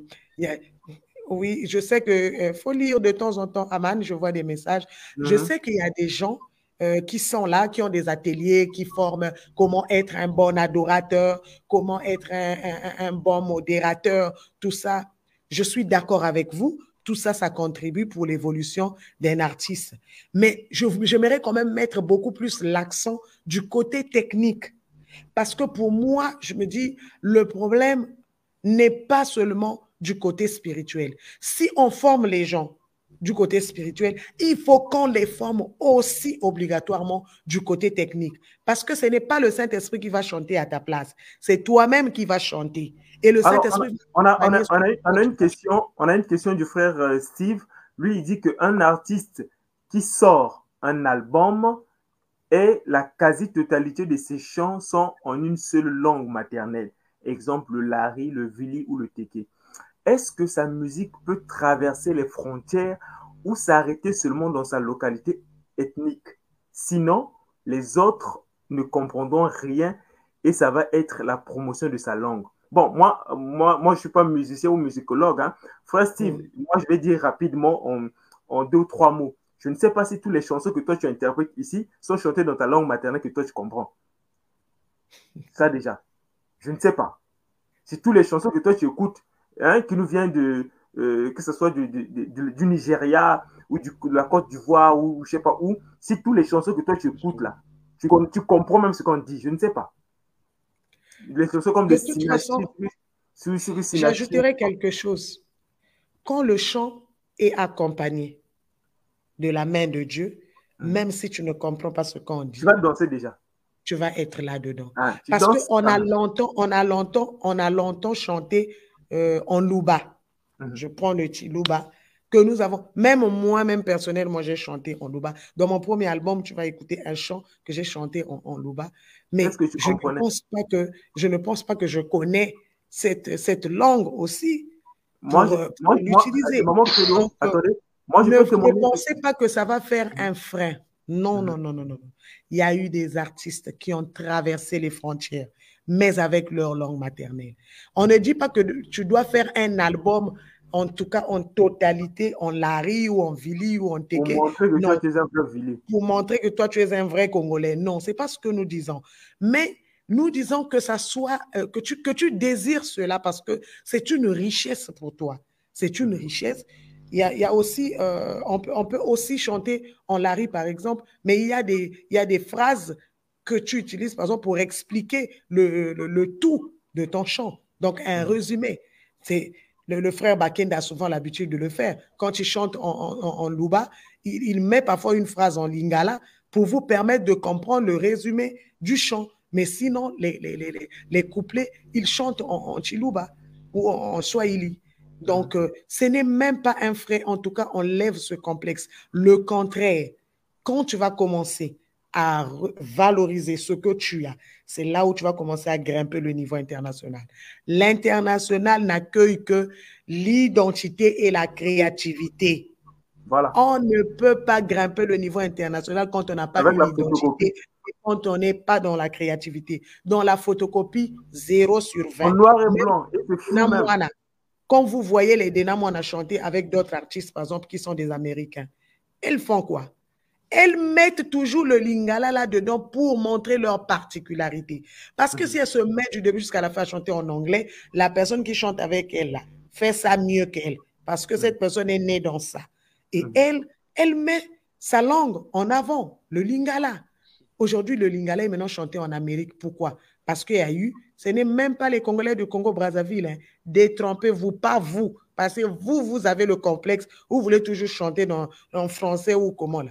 oui, je sais qu'il euh, faut lire de temps en temps, Aman, je vois des messages. Je mhm. sais qu'il y a des gens euh, qui sont là, qui ont des ateliers, qui forment comment être un bon adorateur, comment être un, bon modérateur, tout ça. Je suis d'accord avec vous. Tout ça, ça contribue pour l'évolution d'un artiste. Mais j'aimerais quand même mettre beaucoup plus l'accent du côté technique. Parce que pour moi, je me dis, le problème n'est pas seulement du côté spirituel. Si on forme les gens du côté spirituel, il faut qu'on les forme aussi obligatoirement du côté technique. Parce que ce n'est pas le Saint-Esprit qui va chanter à ta place, c'est toi-même qui vas chanter. Et le Saint-Esprit... On, a, une question, on a une question du frère euh, Steve. Lui, il dit qu'un artiste qui sort un album et la quasi-totalité de ses chants sont en une seule langue maternelle. Exemple, le Lari, le Vili ou le Teke est-ce que sa musique peut traverser les frontières ou s'arrêter seulement dans sa localité ethnique? Sinon, les autres ne comprendront rien et ça va être la promotion de sa langue. Bon, moi, moi, moi je ne suis pas musicien ou musicologue. Hein. Frère Steve, mm. moi, je vais dire rapidement en, en, deux ou trois mots. Je ne sais pas si toutes les chansons que toi tu interprètes ici sont chantées dans ta langue maternelle que toi tu comprends. Ça déjà. Je ne sais pas. Si toutes les chansons que toi tu écoutes Hein, qui nous vient de, euh, que ce soit du, du, Nigeria ou du, de la Côte d'Ivoire ou je sais pas où, si tous les chansons que toi tu écoutes là, tu, tu comprends même ce qu'on dit, je ne sais pas. Les chansons comme de des J'ajouterais quelque chose. Quand le chant est accompagné de la main de Dieu, hum. même si tu ne comprends pas ce qu'on dit. Tu vas danser déjà. Tu vas être là-dedans. Ah, Parce qu'on a longtemps, on a longtemps, on a longtemps chanté euh, en Louba. Mhm. Je prends le Louba que nous avons. Même moi-même personnellement, j'ai chanté en Louba. Dans mon premier album, tu vas écouter un chant que j'ai chanté en, en Louba. Mais je, ne pense pas que, je ne pense pas que je connais cette, cette langue aussi moi, pour, l'utiliser. Moi, ne, pensez pas que ça va faire un frein. Non, mhm. non, non, non, non. Il y a eu des artistes qui ont traversé les frontières mais avec leur langue maternelle. On ne dit pas que tu dois faire un album, en tout cas en totalité, en Lari ou en Vili ou en Teke. Pour montrer que toi, tu es un vrai Vili. Pour montrer que toi, tu es un vrai Congolais. Non, c'est pas ce que nous disons. Mais nous disons que ça soit, euh, que, tu, que tu désires cela parce que c'est une richesse pour toi. C'est une richesse. Il y, a, il y a, aussi, euh, on, peut, on, peut, aussi chanter en Lari, par exemple, mais il y a des, il y a des phrases que tu utilises, par exemple, pour expliquer le, le, tout de ton chant. Donc, un résumé. C'est le, frère Bakenda a souvent l'habitude de le faire. Quand il chante en, en, Luba, il, met parfois une phrase en lingala pour vous permettre de comprendre le résumé du chant. Mais sinon, les, les, les, les couplets, il chante en, en Chiluba ou en, Swahili. Donc, euh, ce n'est même pas un frais. En tout cas, on lève ce complexe. Le contraire, quand tu vas commencer à valoriser ce que tu as, c'est là où tu vas commencer à grimper le niveau international. L'international n'accueille que l'identité et la créativité. Voilà. On ne peut pas grimper le niveau international quand on n'a pas l'identité et quand on n'est pas dans la créativité. Dans la photocopie, 0 sur 20. En noir et blanc. quand vous voyez les Denamwana chanter avec d'autres artistes, par exemple, qui sont des Américains, ils font quoi? Elles mettent toujours le lingala là-dedans pour montrer leur particularité. Parce que mhm. si elles se mettent du début jusqu'à la fin à chanter en anglais, la personne qui chante avec elle là, fait ça mieux qu'elle. Parce que mhm. cette personne est née dans ça. Et mhm. elle, elle met sa langue en avant, le lingala. Aujourd'hui, le lingala est maintenant chanté en Amérique. Pourquoi? Parce qu'il y a eu, ce n'est même pas les Congolais du Congo-Brazzaville. Hein. Détrompez-vous, pas vous. Parce que vous, vous avez le complexe, vous voulez toujours chanter dans, en français ou comment là.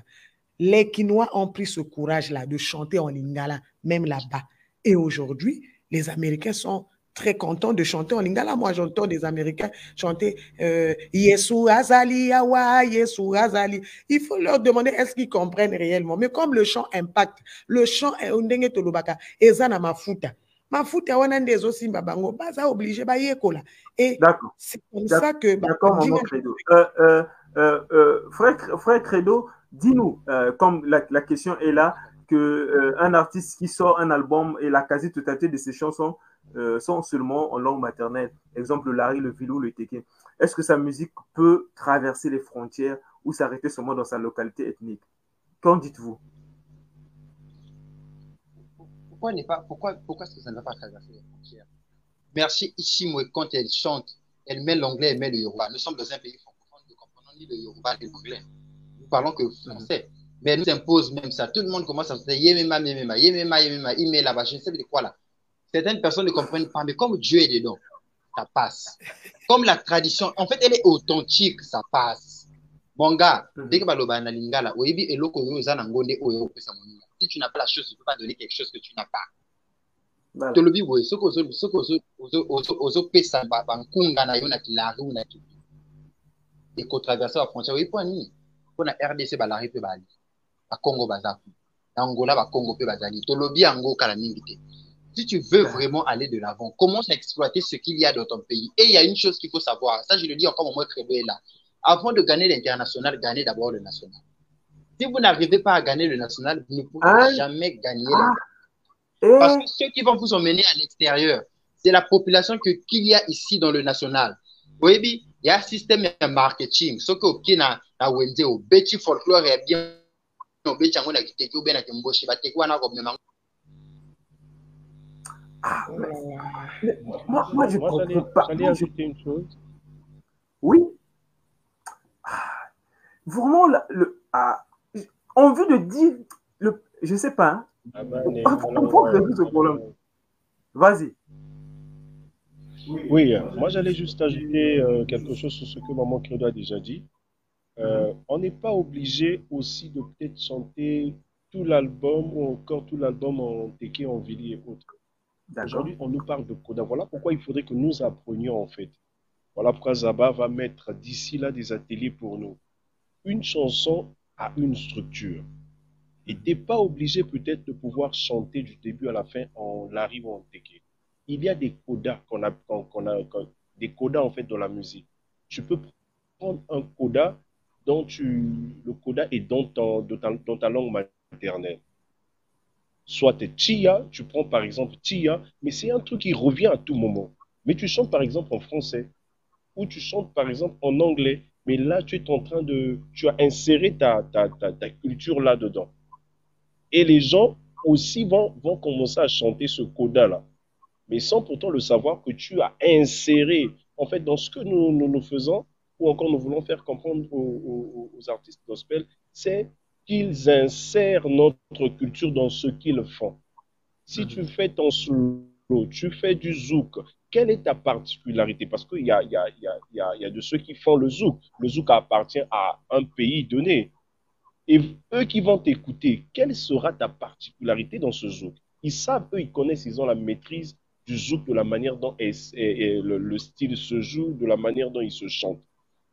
Les Quinois ont pris ce courage-là de chanter en lingala, même là-bas. Et aujourd'hui, les Américains sont très contents de chanter en lingala. Moi, j'entends des Américains chanter euh, Yesu Azali, Yawa, Yesu Azali. Il faut leur demander est-ce qu'ils comprennent réellement? Mais comme le chant impacte, le chant est Undenge Tolobaka, Ezana Mafuta. mafuta wana nde ezosimba bango baza oblige bayekola et c'est comme ça que D'accord, dimanche- Credo. Euh, euh, euh, euh, frère, frère Credo, dis-nous, euh, comme la, question est là, que euh, un artiste qui sort un album et la quasi-totalité de ses chansons euh, sont seulement en langue maternelle. Exemple, le Larry, le Vilou, le Teke. Est-ce que sa musique peut traverser les frontières ou s'arrêter seulement dans sa localité ethnique? Qu'en dites-vous? Pourquoi, n'est pas, pourquoi, pourquoi est-ce que ça ne pas traverser les frontières? Merci Ishimwe, quand elle chante, elle met l'anglais, elle met le yoruba. Nous sommes dans un pays francophone, nous comprenons ni le yoruba ni l'anglais. Parlons que français. Mais nous impose même ça. Tout le monde commence à se dire Yemema, Yemema, Yemema, Yemema, là-bas, je ne sais pas de quoi là. Certaines personnes ne comprennent pas, mais comme Dieu est dedans, ça passe. Comme la tradition, en fait, elle est authentique, ça passe. Mon gars, dès que baloba na lingala, oyebi eloko oyo eza na ngonde oyo opesa moninga. Si tu n'as pas la chose, tu ne peux pas donner quelque chose que tu n'as pas. Voilà. tolobi boye soki ozo- soki ozo- ozo- ozo- ozopesa ba- bankunga na yo na kilari ou na kipi ekotraverse bafrontière oyi mpo ya nini? Rdc balari mpe bali bakongo baza ku na angola bakongo mpe bazali tolobi yango kala mingi te. Si tu veux vraiment aller de l'avant commence à exploiter ce qu'il y a dans ton pays. Et il y a une chose qu'il faut savoir. Ça je le dis encore au moins très bien là. Avant de gagner l'international gagnez d'abord le national. Si vous n'arrivez pas à gagner le national vous ne pouvez Ah. jamais gagner Ah. le Et parce que ceux qui vont vous emmener à l'extérieur, c'est la population que qu'il y a ici dans le national. Il y a un système de marketing. Ce que qui na na au beti folklore beti yango na kiteki na kimboshi wana ko mema. Ah, mais- mais moi, moi, je j'allais- comprends pas. J'allais Moi, je- ajouter une chose. Oui. Ah, Vraiment, le, ah, envie de dire, le, je sais pas. hein. Ah ben, On on résoudre ce problème. Vas-y. Oui, euh, moi j'allais juste ajouter euh, quelque chose sur ce que Maman Credo a déjà dit. Euh, on n'est pas obligé aussi de peut-être chanter tout l'album ou encore tout l'album en Teke, en Vili et autres. Aujourd'hui, on nous parle de Koda. Voilà pourquoi il faudrait que nous apprenions en fait. Voilà pourquoi Zaba va mettre d'ici là des ateliers pour nous. Une chanson a une structure. Et t'es pas obligé peut-être de pouvoir chanter du début à la fin en Larry ou en Teke. Il y a des codas qu'on a, a, des codas en fait dans la musique. Tu peux prendre un coda dont tu, le coda est dans, ta, langue maternelle soit Tia, tu prends par exemple Tia, mais c'est un truc qui revient à tout moment. Mais tu chantes par exemple en français, ou tu chantes par exemple en anglais, mais là tu es en train de, tu as inséré ta, ta, ta, culture là-dedans. Et les gens aussi vont, commencer à chanter ce coda-là, mais sans pourtant le savoir que tu as inséré, en fait, dans ce que nous, nous faisons, ou encore nous voulons faire comprendre aux, aux- aux artistes gospel, c'est qu'ils insèrent notre culture dans ce qu'ils font. Si tu fais ton slow, tu fais du zouk, quelle est ta particularité? Parce qu'il y a, y, y, y de ceux qui font le zouk. Le zouk appartient à un pays donné. Et eux qui vont t'écouter, quelle sera ta particularité dans ce zouk? Ils savent, eux, ils connaissent, ils ont la maîtrise du zouk, de la manière dont est- est- est le, le style se joue, de la manière dont il se chante.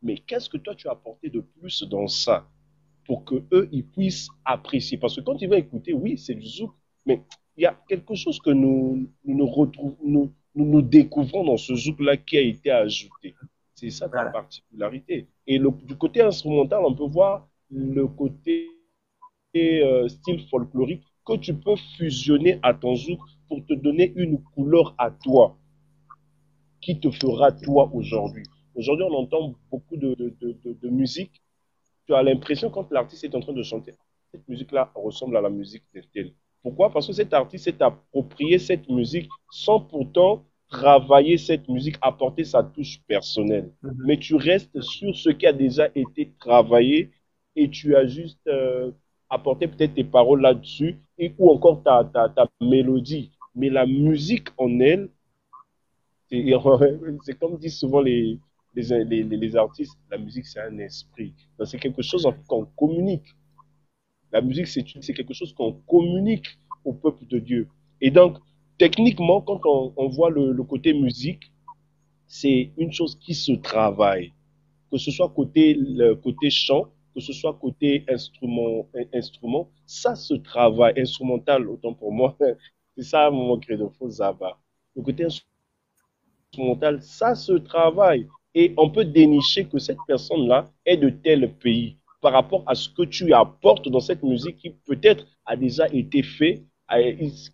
Mais qu'est-ce que toi tu as apporté de plus dans ça pour que eux ils puissent apprécier? Parce que quand ils vont écouter, oui, c'est du zouk, mais il y a quelque chose que nous nous, nous retrouvons, nous, nous, découvrons dans ce zouk-là qui a été ajouté. C'est ça ta Voilà. particularité. Et le- du côté instrumental, on peut voir le côté euh, style folklorique que tu peux fusionner à ton zouk pour te donner une couleur à toi qui te fera toi aujourd'hui. Aujourd'hui, on entend beaucoup de, de, de, musique. Tu as l'impression quand l'artiste est en train de chanter, cette musique-là ressemble à la musique de tel. Pourquoi? Parce que cet artiste s'est approprié cette musique sans pourtant travailler cette musique, apporter sa touche personnelle. Mhm. Mais tu restes sur ce qui a déjà été travaillé et tu as juste euh, apporté peut-être tes paroles là-dessus et ou encore ta, ta, ta mélodie. Mais la musique en elle, c'est c'est comme disent souvent les, les, les, les- artistes, la musique c'est un esprit. C'est quelque chose qu'on communique. La musique c'est quelque chose qu'on communique au peuple de Dieu. Et donc, techniquement, quand on, voit le, côté musique, c'est une chose qui se travaille. Que ce soit côté, le côté chant, que ce soit côté instrument, in- instrument, ça se travaille. Instrumental, autant pour moi, C'est ça mon credo, faut Zaba. Le côté instrumental, ça se travaille. Et on peut dénicher que cette personne-là est de tel pays par rapport à ce que tu apportes dans cette musique qui peut-être a déjà été fait,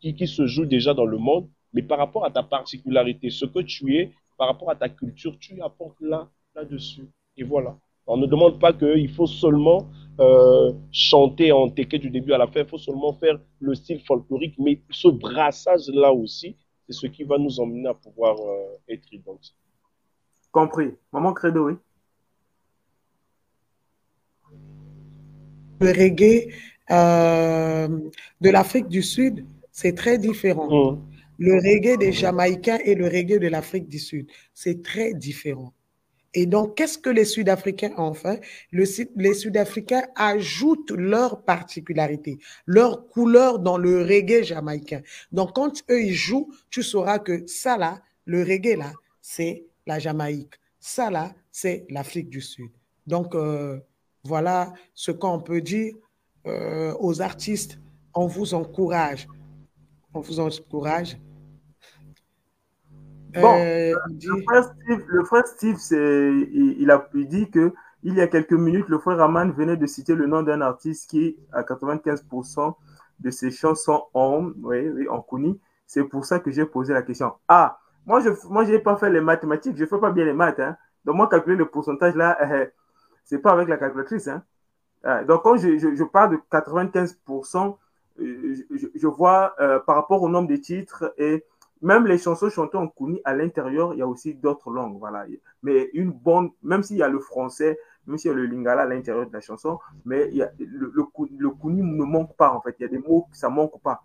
qui, se joue déjà dans le monde, mais par rapport à ta particularité, ce que tu es, par rapport à ta culture, tu apportes là, là-dessus. Et voilà. On ne demande pas qu'il faut seulement euh, chanter en teke du début à la fin, il faut seulement faire le style folklorique, mais ce brassage-là aussi, c'est ce qui va nous emmener à pouvoir euh, être identiques. Compris. Maman Credo, oui. Le reggae euh, de l'Afrique du Sud, c'est très différent. Mmh. Le reggae des Jamaïcains et le reggae de l'Afrique du Sud, c'est très différent. Et donc, qu'est-ce que les Sud-Africains ont fait? Le, Les Sud-Africains ajoutent leur particularité, leur couleur dans le reggae jamaïcain. Donc, quand eux, ils jouent, tu sauras que ça là, le reggae là, c'est la Jamaïque. Ça là, c'est l'Afrique du Sud. Donc, euh, voilà ce qu'on peut dire euh, aux artistes. On vous encourage. On vous encourage Bon, euh, le, frère Steve, le, frère Steve, il, il, a dit que il y a quelques minutes, le frère Aman venait de citer le nom d'un artiste qui, à 95% de ses chansons ont, oui, oui, en. C'est pour ça que j'ai posé la question. Ah, moi, je moi, n'ai pas fait les mathématiques, je ne fais pas bien les maths. Hein. Donc, moi, calculer le pourcentage là, euh, c'est pas avec la calculatrice. Hein. Euh, donc, quand je, je, parle de 95%, euh, je, vois euh, par rapport au nombre de titres et même les chansons chantées en Kuni, à l'intérieur, il y a aussi d'autres langues. Voilà. Mais une bonne, même s'il y a le français, même s'il y a le lingala à l'intérieur de la chanson, mais le, Kuni ne manque pas, en fait. Il y a des mots ça manque pas.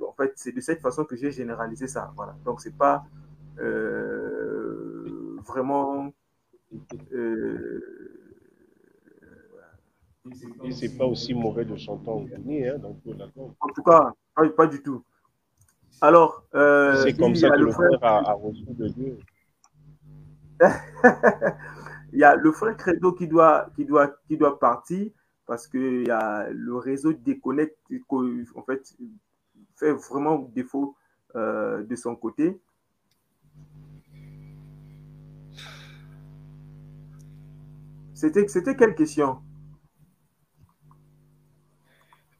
En fait, c'est de cette façon que j'ai généralisé ça. Voilà. Donc, c'est pas euh, vraiment. Euh, et c'est pas aussi mauvais de chanter en hein, donc, En tout cas, pas, pas du tout. Alors, euh, c'est comme ça que le frère, a, a, reçu de Dieu. il y a le frère Credo qui doit, qui doit, qui doit partir parce que il y a le réseau déconnecte, en fait, fait vraiment défaut euh, de son côté. C'était, c'était quelle question?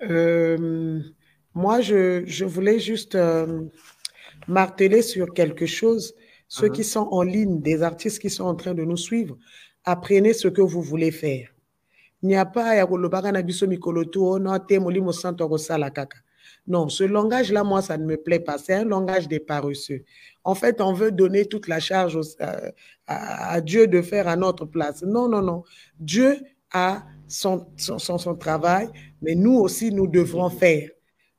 Euh, moi, je, je voulais juste euh, marteler sur quelque chose. Ceux uh -huh. qui sont en ligne, des artistes qui sont en train de nous suivre, apprenez ce que vous voulez faire. Il n'y a pas non, ce langage-là, moi, ça ne me plaît pas. C'est un langage des paresseux. En fait, on veut donner toute la charge à, à, Dieu de faire à notre place. Non, non, non. Dieu a son, son travail, mais nous aussi, nous devrons faire.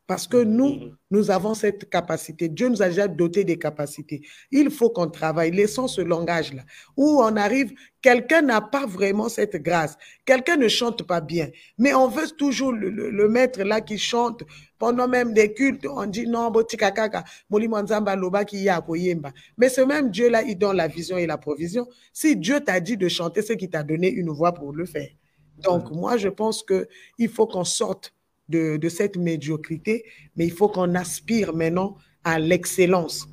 Parce que nous, nous avons cette capacité. Dieu nous a déjà doté des capacités. Il faut qu'on travaille. Laissons ce langage-là. Où on arrive, quelqu'un n'a pas vraiment cette grâce. Quelqu'un ne chante pas bien. Mais on veut toujours le, le, le maître là qui chante pendant même des cultes. On dit non, mais ce même Dieu-là, il donne la vision et la provision. Si Dieu t'a dit de chanter, c'est qu'il t'a donné une voix pour le faire. Donc, moi, je pense qu'il faut qu'on sorte de, de cette médiocrité, mais il faut qu'on aspire maintenant à l'excellence.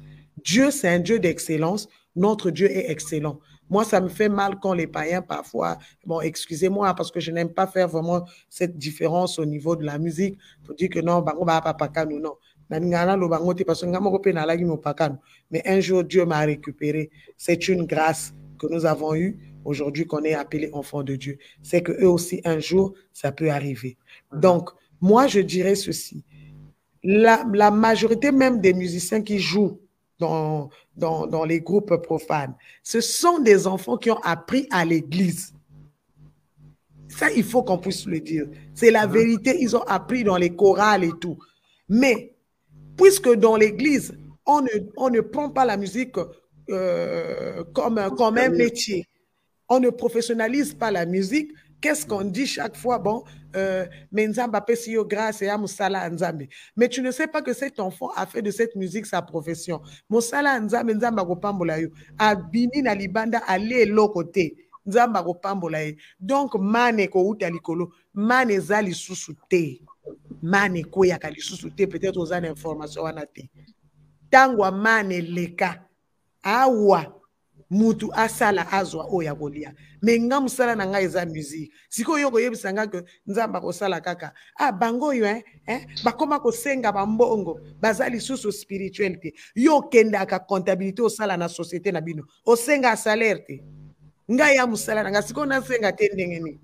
Dieu, c'est un Dieu d'excellence. Notre Dieu est excellent. Moi, ça me fait mal quand les païens, parfois, bon, excusez-moi, parce que je n'aime pas faire vraiment cette différence au niveau de la musique, pour dire que non, bango ba papa non. Mais un jour, Dieu m'a récupéré. C'est une grâce que nous avons eue aujourd'hui qu'on est appelé enfant de Dieu. C'est que eux aussi, un jour, ça peut arriver. Donc, moi, je dirais ceci. La, la, majorité même des musiciens qui jouent dans, dans, dans, les groupes profanes, ce sont des enfants qui ont appris à l'église. Ça, il faut qu'on puisse le dire. C'est la vérité, ils ont appris dans les chorales et tout. Mais, puisque dans l'église, on ne, on ne prend pas la musique euh, comme, comme un métier, on ne professionnalise pas la musique, qu'est-ce qu'on dit chaque fois? Bon, euh, mais grâce et Mais tu ne sais pas que cet enfant a fait de cette musique sa profession. Mosala nzambe nzamba kopambola yo. Abimi na libanda ale lokote. Nzamba kopambola ye. Donc mane ko uta likolo, mane zali susu te. mane ekweyaka lisusu te peut-être oza na information wana te ntango amane eleka awa mutu asala azwa oyo ya kolia. Me nga mosala na ngai eza musike sikoyo yo koyebisa nga ke nzambe akosala kaka. Ah bango oyo eh, eh, bakóma kosenga bambongo baza lisusu spirituel te. Yo okendaka comptabilité osala na société na bino. Osenga salaire te. Ngai ya mosala na ngai sikoyo nasenga te ndenge nini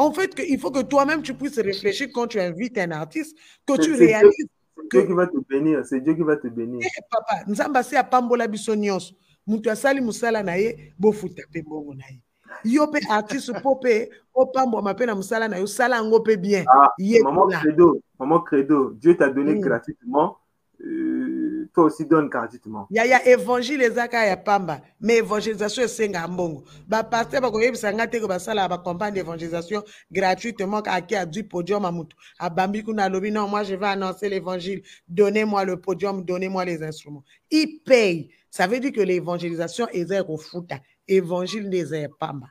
en fait que, il faut que toi-même tu puisses réfléchir quand tu invites un artiste que tu réalises que... Dieu qui va te bénir, c'est Dieu qui va te bénir. Eh, papa, nzambe asi apambola biso nyonso moto asali mosala na ye bofuta mpe mbongo na ye. Yo mpe artiste mpo mpe opambwama mpe na mosala na yo sala yango mpe bien. Ah, maman credo maman credo. Dieu t'a donné mm. gratuitement. Euh, toi aussi donne gratuitement. Ya ya évangile eza kaka ya pamba mais évangélisation esengaka mbongo. Bapaster bakoyebisa nga te ke basalaka bacampagne d'évangélisation gratuitement ake adui podium ya motu abambi kuna alobi non moi je vais annoncer l'évangile. Donnez moi le podium donnez moi les instruments. Il paye ça veut dire que l'évangélisation ya kofuta évangile ya pamba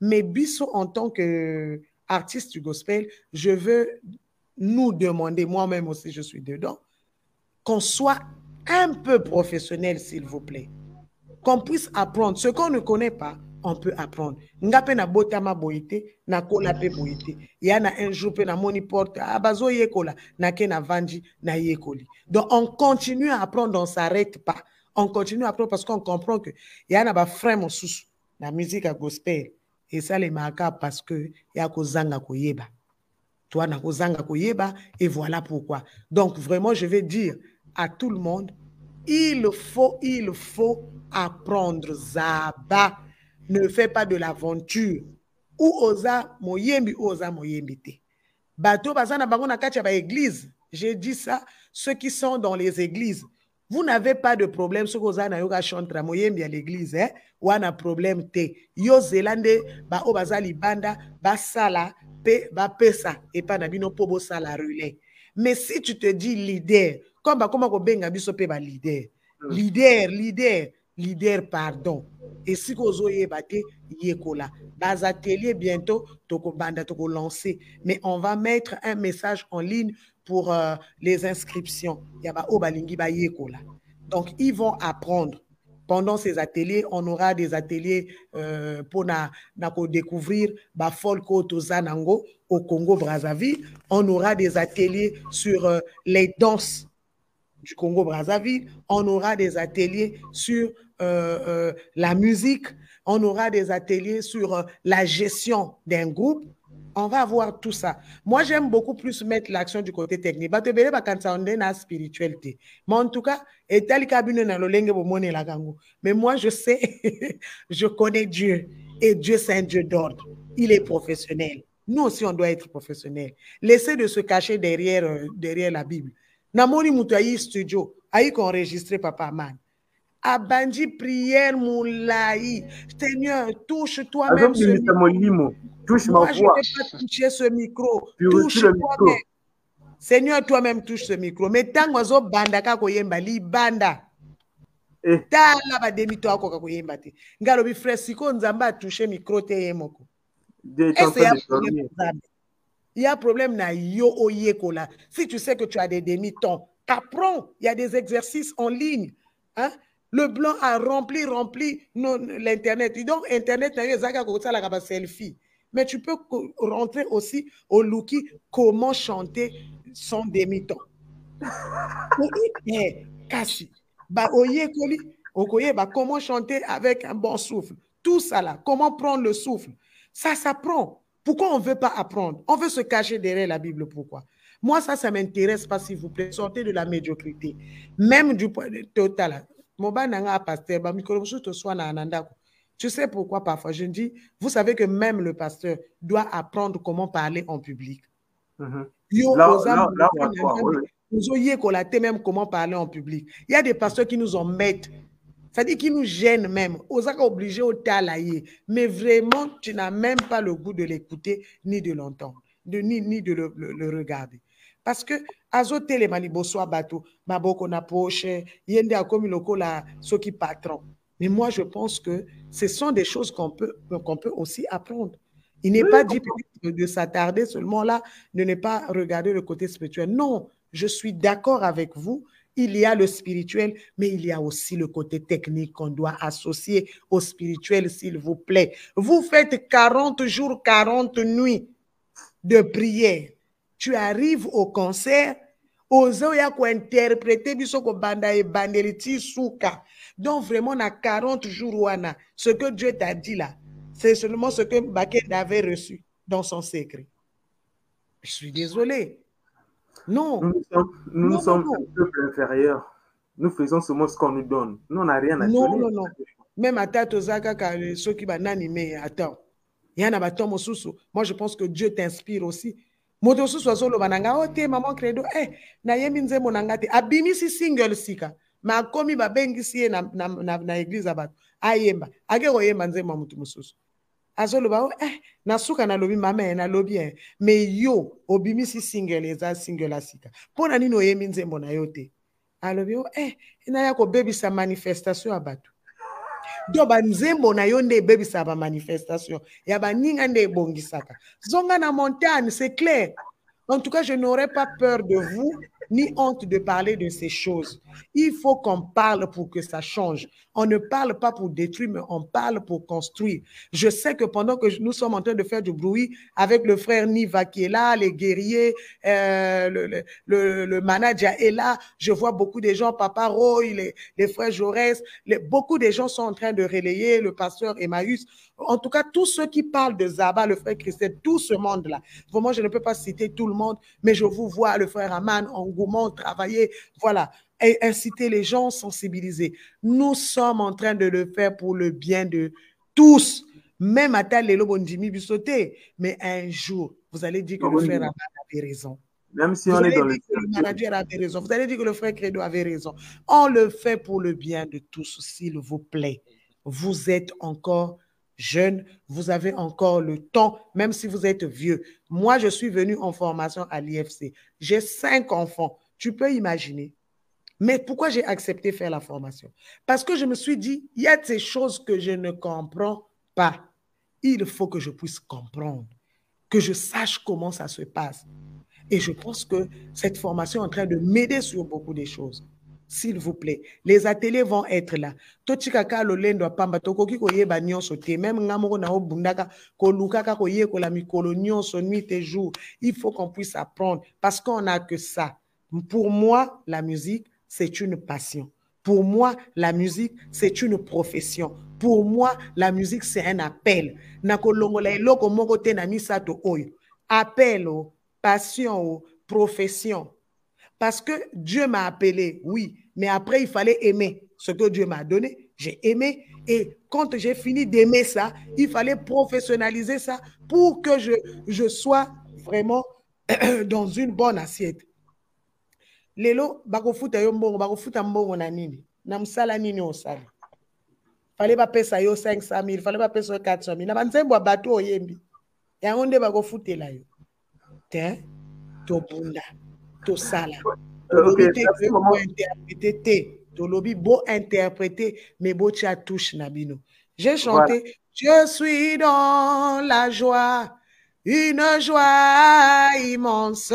mais biso en tant que artiste du gospel je veux nous demander moi-même aussi je suis dedans qu'on soit un peu professionnel s'il vous plaît. Qu'on puisse apprendre. Ce qu'on ne connaît pas on peut apprendre. Nga mpe nabotama boye te nakola mpe boye te ya na un jour mpe namoni porte. Ah, bazoyekola nake navandi nayekoli donc on continue à apprendre on s'arrête pas on continue à apprendre parce qu'on comprend que ya na bafrère mosusu na musique ya gospel. Esalemaka parce que ya kozanga koyeba. Toi na kozanga koyeba et voilà pourquoi. Donc vraiment je vais dire à tout le monde il faut il faut apprendre zaba. Ne fais pas de l'aventure. Ou oza moyembi oza moyembi te. Bato baza na bango na kati ya baéglise j'ai dit ça ceux qui sont dans les églises vous n'avez pas de problème soki oza na yo ka chantre moyembi ya l'église eh? wana problème te. Yo zela nde baoyo baza libanda basala mpe bapesa epai na bino mpo bosala relais. Mais si tu te dis leader comme bakóma kobenga biso mpe balider leader. Leader leader pardon. Esika ozoyeba te yekola bazatelier bientôt tokobanda tokolancer mais on va mettre un message en ligne pour euh, les inscriptions. Donc ils vont apprendre. Pendant ces ateliers on aura des ateliers euh, pour na, na découvrir bafolk oyo toza nango au congo brazzaville. On aura des ateliers sur euh, les danses du Congo Brazzaville, on aura des ateliers sur la musique, on aura des ateliers sur la gestion d'un groupe. On va voir tout ça. Moi, j'aime beaucoup plus mettre l'action du côté technique. la spiritualité. Mais en tout cas, mais moi, je sais, je connais Dieu. Et Dieu, c'est un Dieu d'ordre. Il est professionnel. Nous aussi, on doit être professionnel. Laissez de se cacher derrière, derrière la Bible. namoni moto ayi studio ayi koenregistre papa man abandi prière molai seigneur touche toi-même ce micro. touche Moi, ma je voix. ne vais pas toucher ce micro. Touche toi-même. Seigneur toi-même touche ce micro. Mais ntango azobanda kaka koyemba libanda. Eh. tala bademi to akoka koyemba te. Ngai alobi frère sikoyo nzambe atushe micro te ye moko. Dieu est en ese ya train de problème dormir. nzambe il y a problème na yo oyekola. Si tu sais que tu as des demi-temps apprends il y a des exercices en ligne hein? Le blanc a rempli rempli l'internet donc internet baselfie mais tu peux rentrer aussi au looki comment chanter son demi-temps Eh, kasi ba oyekoli okoyeba comment chanter avec un bon souffle? Tout ça là comment prendre le souffle? Ça s'apprend pourquoi on ne veut pas apprendre? On veut se cacher derrière la Bible. Pourquoi? Moi, ça, ça ne m'intéresse pas, s'il vous plaît. Sortez de la médiocrité. Même du point de total. Moba nanga pasteur. Tu sais pourquoi parfois je dis, vous savez que même le pasteur doit apprendre comment parler en public. Même comment parler en public. Il y a des pasteurs qui nous embêtent. C'est-à-dire qu'ils nous gênent même. Osaka obligé au talaye. Mais vraiment, tu n'as même pas le goût de l'écouter ni de l'entendre, ni, ni de le, le- le regarder. Parce que azote mani boswa bato, maboko na poche, yende akomi lokola soki patron. Mais moi, je pense que ce sont des choses qu'on peut, qu'on peut aussi apprendre. Il n'est pas dit de s'attarder seulement là, de ne pas regarder le côté spirituel. Non, je suis d'accord avec vous. Il y a le spirituel, mais il y a aussi le côté technique qu'on doit associer au spirituel, s'il vous plaît. Vous faites 40 jours, 40 nuits de prière. Tu arrives au concert, ozo ya interpréter biso ko banda e bandeliti souka. Donc vraiment, on a 40 jours, wana. Ce que Dieu t'a dit là, c'est seulement ce que Baken avait reçu dans son secret. Je suis désolé. Non. Nous sommes, nous non, sommes non, non. un peuple inférieur. Nous faisons seulement ce qu'on nous donne. Nous, on n'a rien à non, donner. Non, non, Même à Tatozaka, ceux qui vont animer, attends. Il y en a bateau Moi, je pense que Dieu t'inspire aussi. Moto mosusu azoloba na ngai o te mama credo. Eh, nayembi nzembo na ngai te. Abimisi single sika. Ma akomi babengisi ye na, na, na, na eglize ya bato. Ayemba. Ake koyemba nzembo ya motu mosusu. Azoloba o eh, nasuka nalobi mama ye nalobi ye. Me yo obimisi single eza single ya sika. Mpo na nini oyembi nzembo na yo te? Alobi o eh, naya kobebisa manifestation ya bato do banzembo na yo nde ebebisaka bamanifestation ya baninga nde ebongisaka. Zonga na montagne c'est clair en tout cas je n'aurais pas peur de vous ni honte de parler de ces choses. Il faut qu'on parle pour que ça change. On ne parle pas pour détruire, mais on parle pour construire. Je sais que pendant que nous sommes en train de faire du bruit avec le frère Niva qui est là, les guerriers, euh, le, le, le, le, manager est là, je vois beaucoup de gens, Papa Roy, les, les frères Jaurès, beaucoup de gens sont en train de relayer, le pasteur Emmaüs. En tout cas, tous ceux qui parlent de Zaba, le frère Christian, tout ce monde-là. Vraiment, je ne peux pas citer tout le monde, mais je vous vois, le frère Aman, engouement, travailler, voilà, et inciter les gens, sensibiliser. Nous sommes en train de le faire pour le bien de tous. Même à tel Bondimi Bissoté. Mais un jour, vous allez dire que le frère Aman avait raison. Même si vous on est dans dire le... que le manager avait raison. Vous allez dire que le frère Credo avait raison. On le fait pour le bien de tous, s'il vous plaît. Vous êtes encore jeune, vous avez encore le temps, même si vous êtes vieux. Moi, je suis venu en formation à l'IFC. J'ai cinq enfants. Tu peux imaginer. Mais pourquoi j'ai accepté faire la formation? Parce que je me suis dit, il y a ces choses que je ne comprends pas. Il faut que je puisse comprendre, que je sache comment ça se passe. Et je pense que cette formation est en train de m'aider sur beaucoup de choses. S'il vous plaît, les ateliers vont être là. totikaka lolendo apamba tokoki koyeba nyonso te. Même nga moko na obundaka kolukaka koyekola mikolo nyonso nuit et jour. Il faut qu'on puisse apprendre. Parce qu'on n'a que ça. Pour moi la musique c'est une passion. Pour moi la musique c'est une profession. Pour moi la musique c'est un appel. Nakolongola eloko moko te na misato oyo. Appel o passion o profession parce que Dieu m'a appelé, oui, mais après, il fallait aimer ce que Dieu m'a donné. J'ai aimé. Et quand j'ai fini d'aimer ça, il fallait professionnaliser ça pour que je, je sois vraiment dans une bonne assiette. Lelo, bakofuta yo mbongo, mbongo na nini? Na msala nini osali? Fallait pas pesa yo 500 000, fallait pas pesa yo 400 000. Na banzembo oyembi. Yo. Te, tobunda. Tosala tolobi te bointerpréter te tolobi bointerpréter mais botia touche na bino j'ai chanté voilà. je suis dans la joie une joie immense.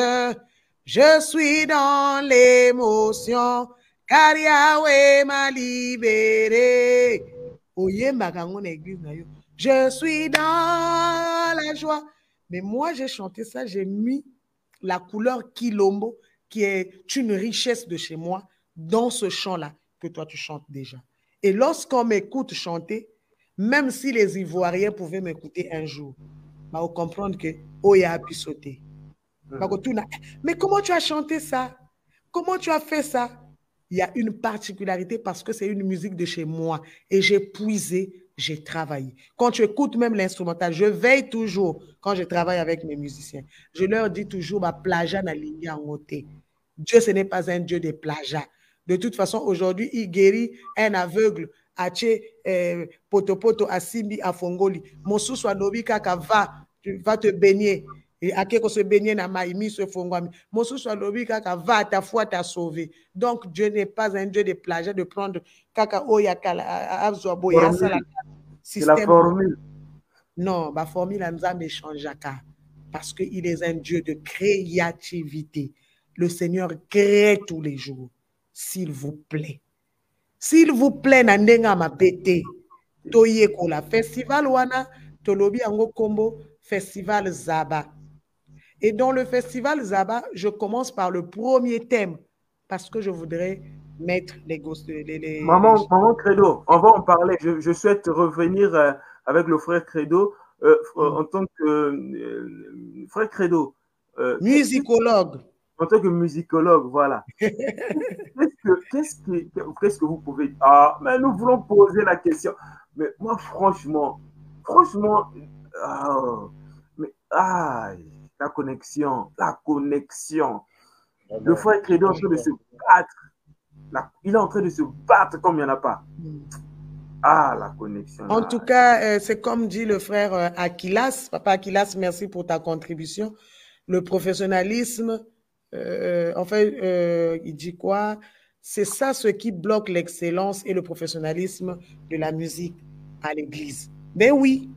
Je suis dans l'émotion car Yahweh m'a libéré. Oyembaka yango na église na yo. Je suis dans la joie. Mais moi j'ai chanté ça j'ai mis la couleur Kilombo, qui est une richesse de chez moi, dans ce chant-là que toi tu chantes déjà. Et lorsqu'on m'écoute chanter, même si les Ivoiriens pouvaient m'écouter un jour, bah, on comprendre que Oya a pu sauter. Mais comment tu as chanté ça? Comment tu as fait ça? Il y a une particularité parce que c'est une musique de chez moi et j'ai puisé j'ai travaillé. Quand tu écoutes même l'instrumental, je veille toujours quand je travaille avec mes musiciens. Je leur dis toujours, ma plagia na en. Dieu, ce n'est pas un Dieu de plagiat. De toute façon, aujourd'hui, il guérit un aveugle. Ache eh, potopoto à Simbi à Fongoli. Mon sous va, vas te baigner. Se baigner na maïmi se fongwami. Mon sous soit kaka va, ta foi t'a sauvé. Donc, Dieu n'est pas un Dieu de plagiat de prendre kaka ya sala C'est la formule. Non, ma formule Nzambe changeaka parce qu'il est un Dieu de créativité. Le Seigneur crée tous les jours. S'il vous plaît. S'il vous plaît, Nandenga ma pété. Toye la festival wana tolobi ango kombo festival Zaba. Et dans le festival Zaba, je commence par le premier thème parce que je voudrais mettre les gosses. Les, Maman, maman Credo, on va en parler. Je, souhaite revenir euh, avec le frère Credo euh, mm. en tant que euh, frère Credo. musicologue. En tant que musicologue, voilà. Qu'est-ce que, que, vous pouvez. Ah, mais nous voulons poser la question. Mais moi, franchement, franchement, ah, mais, ah, la connexion, la connexion. Le frère Credo est en train de se battre. il est en train de se battre comme il n'y en a pas. Ah, la connexion. En tout cas, euh, c'est comme dit le frère euh, Aquilas. Papa Aquilas, merci pour ta contribution. Le professionnalisme, euh, en fait, il dit quoi? C'est ça ce qui bloque l'excellence et le professionnalisme de la musique à l'église. Mais oui,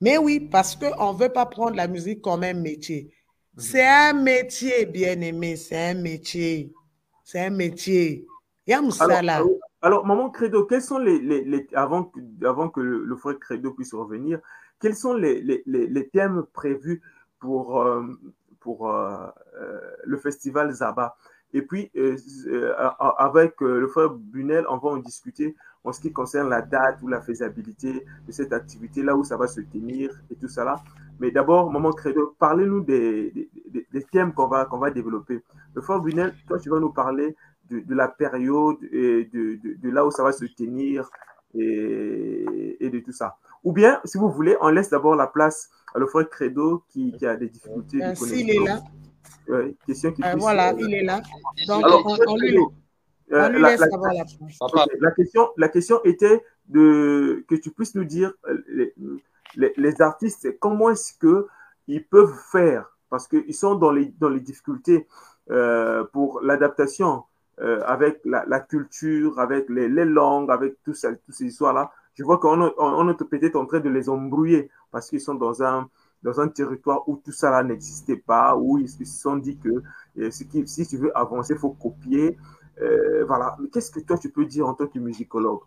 mais oui, parce qu'on ne veut pas prendre la musique comme un métier. Mhm. C'est un métier, bien aimé, c'est un métier. C'est un métier. Alors, alors, Maman Credo, quels sont les, les, avant, avant que le, frère Credo puisse revenir, quels sont les, les thèmes prévus pour, euh, pour euh, euh, le festival Zaba? Et puis, avec le frère Bunel, on va en discuter en ce qui concerne la date ou la faisabilité de cette activité, là où ça va se tenir et tout ça là. Mais d'abord, Maman Credo, parlez-nous des, des, thèmes qu'on va, qu'on va développer. Le frère Brunel, toi, tu vas nous parler de, de la période et de, de, là où ça va se tenir et, et, de tout ça. Ou bien, si vous voulez, on laisse d'abord la place à le frère Credo qui, qui a des difficultés. de il est là. question qui euh, voilà, il est là. Donc, Alors, on, lui, euh, la, la, question, la question était de, que tu puisses nous dire, euh, les, les, artistes, comment est-ce qu'ils peuvent faire? Parce qu'ils sont dans les, dans les difficultés euh, pour l'adaptation avec la, culture, avec les, les, langues, avec tout ça, toutes ces histoires-là. Je vois qu'on on, est peut-être en train de les embrouiller parce qu'ils sont dans un, dans un territoire où tout ça n'existait pas, où ils se sont dit que si, si tu veux avancer, il faut copier. Euh, voilà. Mais qu'est-ce que toi, tu peux dire en tant que musicologue?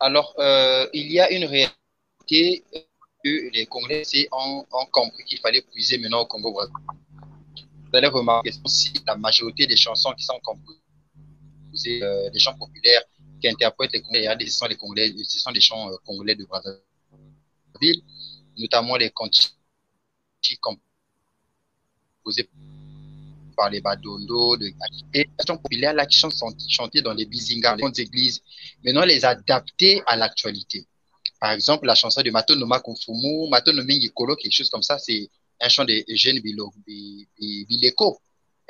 Alors, euh, il y a une réalité que les Congolais ont, compris qu'il fallait puiser maintenant au Congo. Vous allez remarquer aussi la majorité des chansons qui sont composées, euh, des chants populaires qui interprètent les Congolais, ce sont, Congolais, ce sont des chants congolais de Brazzaville, notamment les cantiques composés par les Badondo, de, les chansons populaires là qui sont chantées dans les bizingas, les grandes églises, maintenant les adapter à l'actualité. Par exemple, la chanson de Mato Noma Konfumu, Mato Nomingi Kolo, quelque chose comme ça, c'est un chant de Eugène Bileko,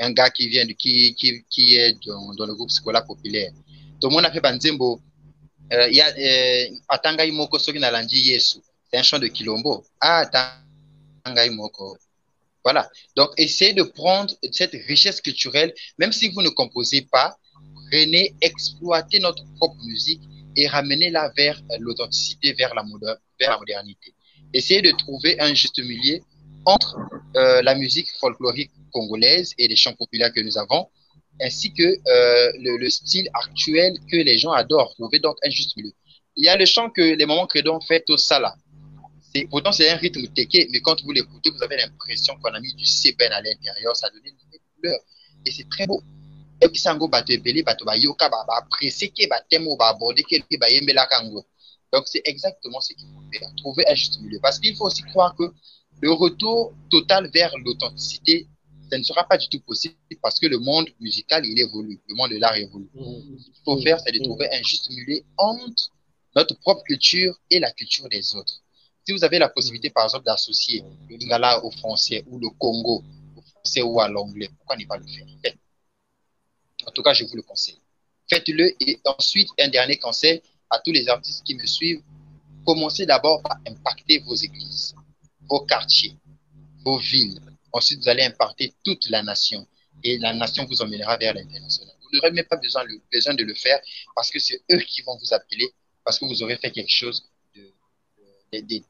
un gars qui vient de, qui, qui, qui est dans, dans le groupe scolaire populaire. Tout le monde a fait Banzembo. Euh, il y a euh, Atanga Imoko Soki Nalandi Yesu. C'est un chant de Kilombo. Ah, Imoko. Voilà. Donc, essayez de prendre cette richesse culturelle, même si vous ne composez pas, prenez, exploitez notre propre musique et ramenez-la vers l'authenticité, vers la, modernité. Essayez de trouver un juste milieu entre euh, la musique folklorique congolaise et les chants populaires que nous avons, ainsi que euh, le, style actuel que les gens adorent. Trouvez donc un juste milieu. Il y a le chant que les moments crédits ont fait au Sala pourtant c'est un rythme teke, mais quand vous l'écoutez, vous avez l'impression qu'on a mis du sébène à l'intérieur, ça donne une nouvelle couleur. Et c'est très beau. Et puis, sango ba yoka, apprécier, temo, ba aborder, kango. Donc, c'est exactement ce qu'il faut faire. Trouver un juste milieu. Parce qu'il faut aussi croire que le retour total vers l'authenticité, ça ne sera pas du tout possible parce que le monde musical, il évolue. Le monde de l'art évolue. Mmh. Ce qu'il faut faire, c'est de trouver un juste milieu entre notre propre culture et la culture des autres. Si vous avez la possibilité, par exemple, d'associer le Lingala au français ou le Congo au français ou à l'anglais, pourquoi ne pas le faire? En tout cas, je vous le conseille. Faites-le et ensuite, un dernier conseil à tous les artistes qui me suivent. Commencez d'abord par impacter vos églises, vos quartiers, vos villes. Ensuite, vous allez impacter toute la nation et la nation vous emmènera vers l'international. Vous n'aurez même pas besoin, besoin de le faire parce que c'est eux qui vont vous appeler parce que vous aurez fait quelque chose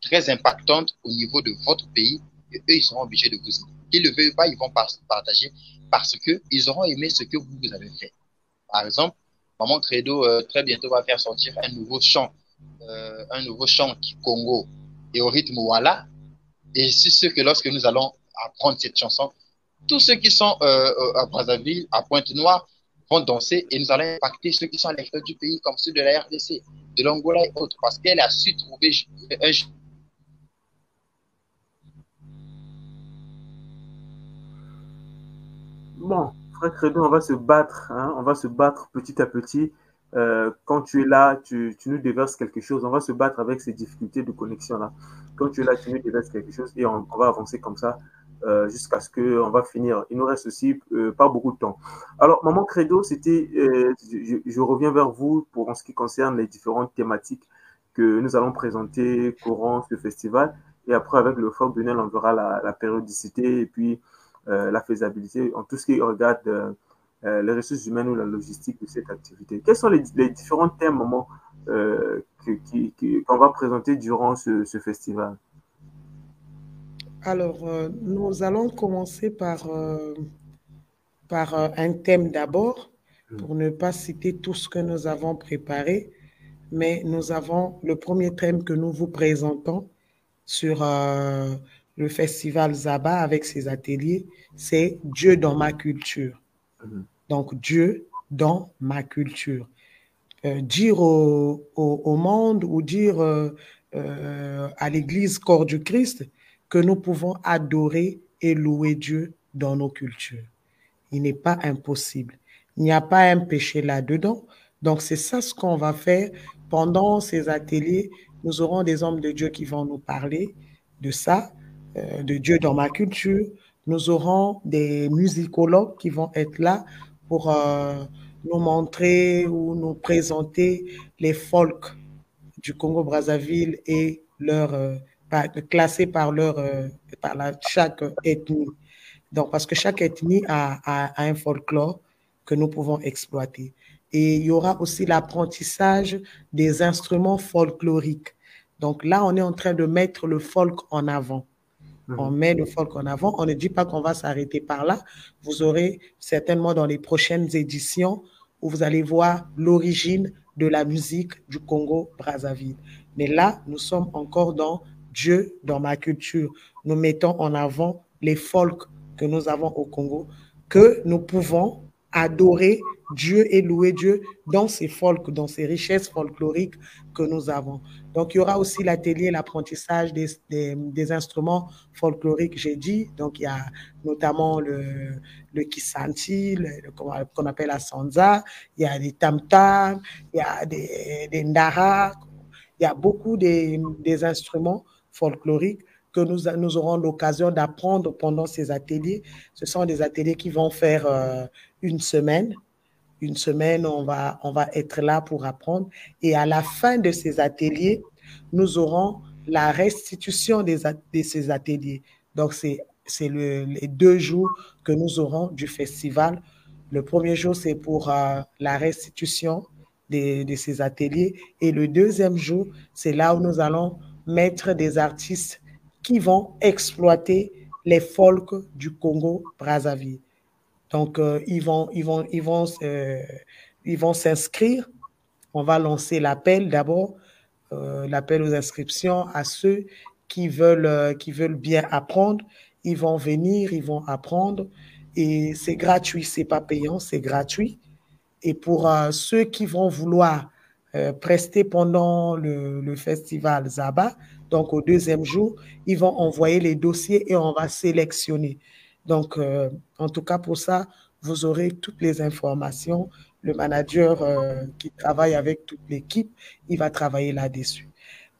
très impactantes au niveau de votre pays, et eux, ils seront obligés de vous aider. Qu'ils le veulent pas, ils vont partager parce qu'ils auront aimé ce que vous, avez fait. Par exemple, Maman Credo, euh, très bientôt, va faire sortir un nouveau chant, euh, un nouveau chant qui Congo et au rythme Walla. Et c'est sûr que lorsque nous allons apprendre cette chanson, tous ceux qui sont euh, à Brazzaville, à Pointe-Noire, vont danser et nous allons impacter ceux qui sont à l'extérieur du pays, comme ceux de la RDC, de l'Angola et autres, parce qu'elle a su trouver un Bon, frère Credo, on va se battre, hein, on va se battre petit à petit. Euh, quand tu es là, tu, nous déverses quelque chose. On va se battre avec ces difficultés de connexion là. Quand tu es là, tu nous déverses quelque chose et on va avancer comme ça euh, jusqu'à ce qu'on va finir. Il nous reste aussi euh, pas beaucoup de temps. Alors, Maman Credo, c'était, euh, je, reviens vers vous pour en ce qui concerne les différentes thématiques que nous allons présenter courant ce festival. Et après, avec le Fort Bunel, on verra la, périodicité et puis la faisabilité en tout ce qui regarde les ressources humaines ou la logistique de cette activité. Quels sont les, différents thèmes, Maman, qu'on va présenter durant ce festival? Alors, euh, nous allons commencer par, euh, par euh, un thème d'abord, pour ne pas citer tout ce que nous avons préparé, mais nous avons le premier thème que nous vous présentons sur le festival Zaba avec ses ateliers, c'est Dieu dans ma culture. Donc, Dieu dans ma culture. dire au, au, au, monde ou dire à l'Église corps du Christ, que nous pouvons adorer et louer Dieu dans nos cultures. Il n'est pas impossible. Il n'y a pas un péché là-dedans. Donc, c'est ça ce qu'on va faire pendant ces ateliers. Nous aurons des hommes de Dieu qui vont nous parler de ça, euh, de Dieu dans ma culture. Nous aurons des musicologues qui vont être là pour euh, nous montrer ou nous présenter les folks du Congo-Brazzaville et leur euh, classés par leur euh, par la, chaque ethnie. Donc, parce que chaque ethnie a, a, a, un folklore que nous pouvons exploiter. Et il y aura aussi l'apprentissage des instruments folkloriques. Donc là, on est en train de mettre le folk en avant. On met le folk en avant. On ne dit pas qu'on va s'arrêter par là. Vous aurez certainement dans les prochaines éditions où vous allez voir l'origine de la musique du Congo-Brazzaville. Mais là, nous sommes encore dans Dieu dans ma culture. Nous mettons en avant les folks que nous avons au Congo, que nous pouvons adorer Dieu et louer Dieu dans ces folks, dans ces richesses folkloriques que nous avons. Donc, il y aura aussi l'atelier, l'apprentissage des, des, instruments folkloriques, j'ai dit. Donc, il y a notamment le, le kisanti, qu'on appelle la sanza, il y a des tam-tam, il y a des, des ndara, il y a beaucoup des, des instruments folklorique que nous, nous aurons l'occasion d'apprendre pendant ces ateliers. Ce sont des ateliers qui vont faire euh, une semaine. Une semaine, on va, on va être là pour apprendre. Et à la fin de ces ateliers, nous aurons la restitution de ces ateliers. Donc, c'est le, les deux jours que nous aurons du festival. Le premier jour, c'est pour euh, la restitution de, ces ateliers. Et le deuxième jour, c'est là où nous allons mettre des artistes qui vont exploiter les folks du Congo Brazzaville. Donc euh, ils vont ils vont ils vont euh, ils vont s'inscrire. On va lancer l'appel d'abord, euh, l'appel aux inscriptions à ceux qui veulent qui veulent bien apprendre. Ils vont venir, ils vont apprendre et c'est gratuit, c'est pas payant, c'est gratuit. Et pour ceux qui vont vouloir euh, presté pendant le, festival Zaba. Donc, au deuxième jour, ils vont envoyer les dossiers et on va sélectionner. Donc, euh, en tout cas, pour ça, vous aurez toutes les informations. Le manager euh, qui travaille avec toute l'équipe, il va travailler là-dessus.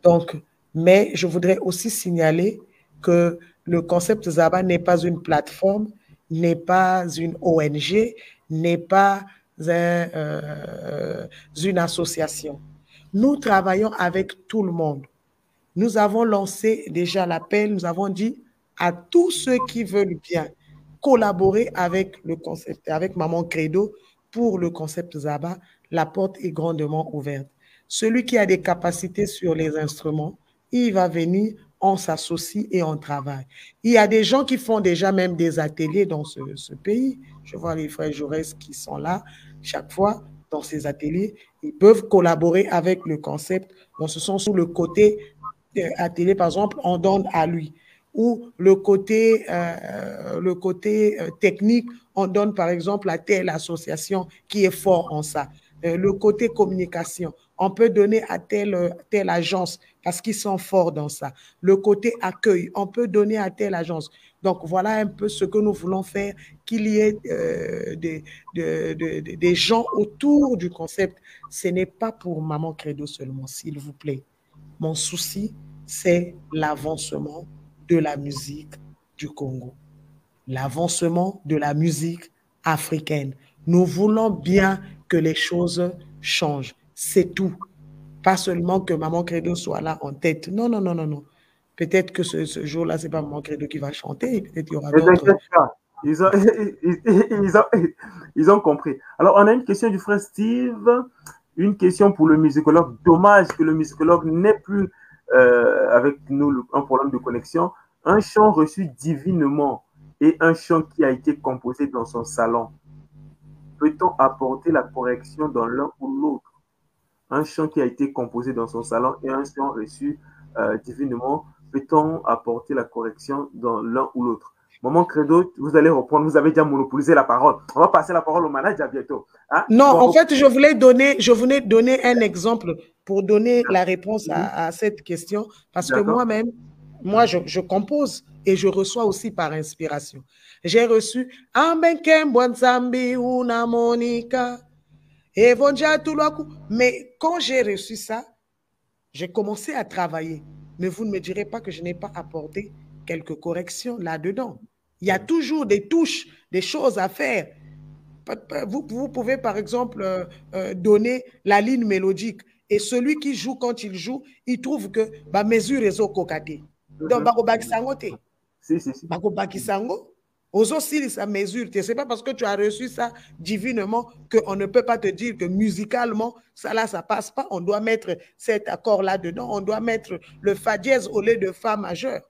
Donc, mais je voudrais aussi signaler que le concept Zaba n'est pas une plateforme, n'est pas une ONG, n'est pas euh, une association. Nous travaillons avec tout le monde. Nous avons lancé déjà l'appel, nous avons dit à tous ceux qui veulent bien collaborer avec le concept, avec Maman Credo pour le concept Zaba, la porte est grandement ouverte. Celui qui a des capacités sur les instruments, il va venir, on s'associe et on travaille. Il y a des gens qui font déjà même des ateliers dans ce, pays. Je vois les frères Jaurès qui sont là chaque fois dans ces ateliers. Ils peuvent collaborer avec le concept. Donc, ce sont sous le côté euh, atelier, par exemple, on donne à lui. Ou le côté, euh, le côté euh, technique, on donne par exemple à telle association qui est fort en ça. le côté communication, on peut donner à telle, telle agence parce qu'ils sont forts dans ça. Le côté accueil, on peut donner à telle agence. Donc voilà un peu ce que nous voulons faire, qu'il y ait euh, des, des gens autour du concept. Ce n'est pas pour Maman Credo seulement, s'il vous plaît. Mon souci, c'est l'avancement de la musique du Congo, l'avancement de la musique africaine. Nous voulons bien que les choses changent. C'est tout. Pas seulement que Maman Credo soit là en tête. Non, non, non, non, non. Peut-être que ce, jour-là, ce n'est pas Maman Credo qui va chanter. Peut-être qu'il y aura d'autres. Ils ont, ils, ont, ils ont compris. Alors, on a une question du frère Steve. Une question pour le musicologue. Dommage que le musicologue n'ait plus euh, avec nous un problème de connexion. Un chant reçu divinement et un chant qui a été composé dans son salon. Peut-on apporter la correction dans l'un ou l'autre? Un chant qui a été composé dans son salon et un chant reçu euh, divinement, peut-on apporter la correction dans l'un ou l'autre? Maman Credo, vous allez reprendre, vous avez déjà monopolisé la parole. On va passer la parole au manager bientôt. Hein? Non, en fait, je voulais donner, je voulais donner un exemple pour donner la réponse à, cette question, parce que moi-même, moi, je, je, compose et je reçois aussi par inspiration. J'ai reçu una Monica. Mais quand j'ai reçu ça, j'ai commencé à travailler. Mais vous ne me direz pas que je n'ai pas apporté quelques corrections là-dedans. Il y a toujours des touches, des choses à faire. Vous, vous pouvez, par exemple, euh, euh, donner la ligne mélodique. Et celui qui joue, quand il joue, il trouve que ma mesure est au. Donc, mhm. si, si, si. Ça mesure. Ce n'est pas parce que tu as reçu ça divinement qu'on ne peut pas te dire que musicalement, ça là, ça passe pas. On doit mettre cet accord là-dedans. On doit mettre le fa dièse au lieu de fa majeur.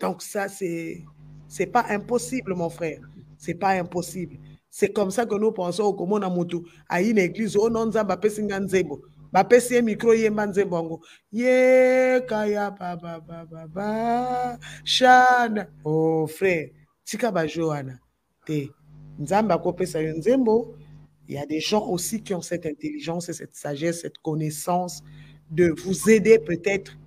Donc ça, c'est c'est pas impossible, mon frère. C'est pas impossible. C'est comme ça que nous pensons au Komona Mutu. À une église, au nom de Nzebo. bapesi micro yemba nzembo ye kaya baba baba ba shana oh frère tika bajo wana te nzambe akopesa yo nzembo. Il y a des gens aussi qui ont cette intelligence et cette sagesse cette connaissance de vous aider peut-être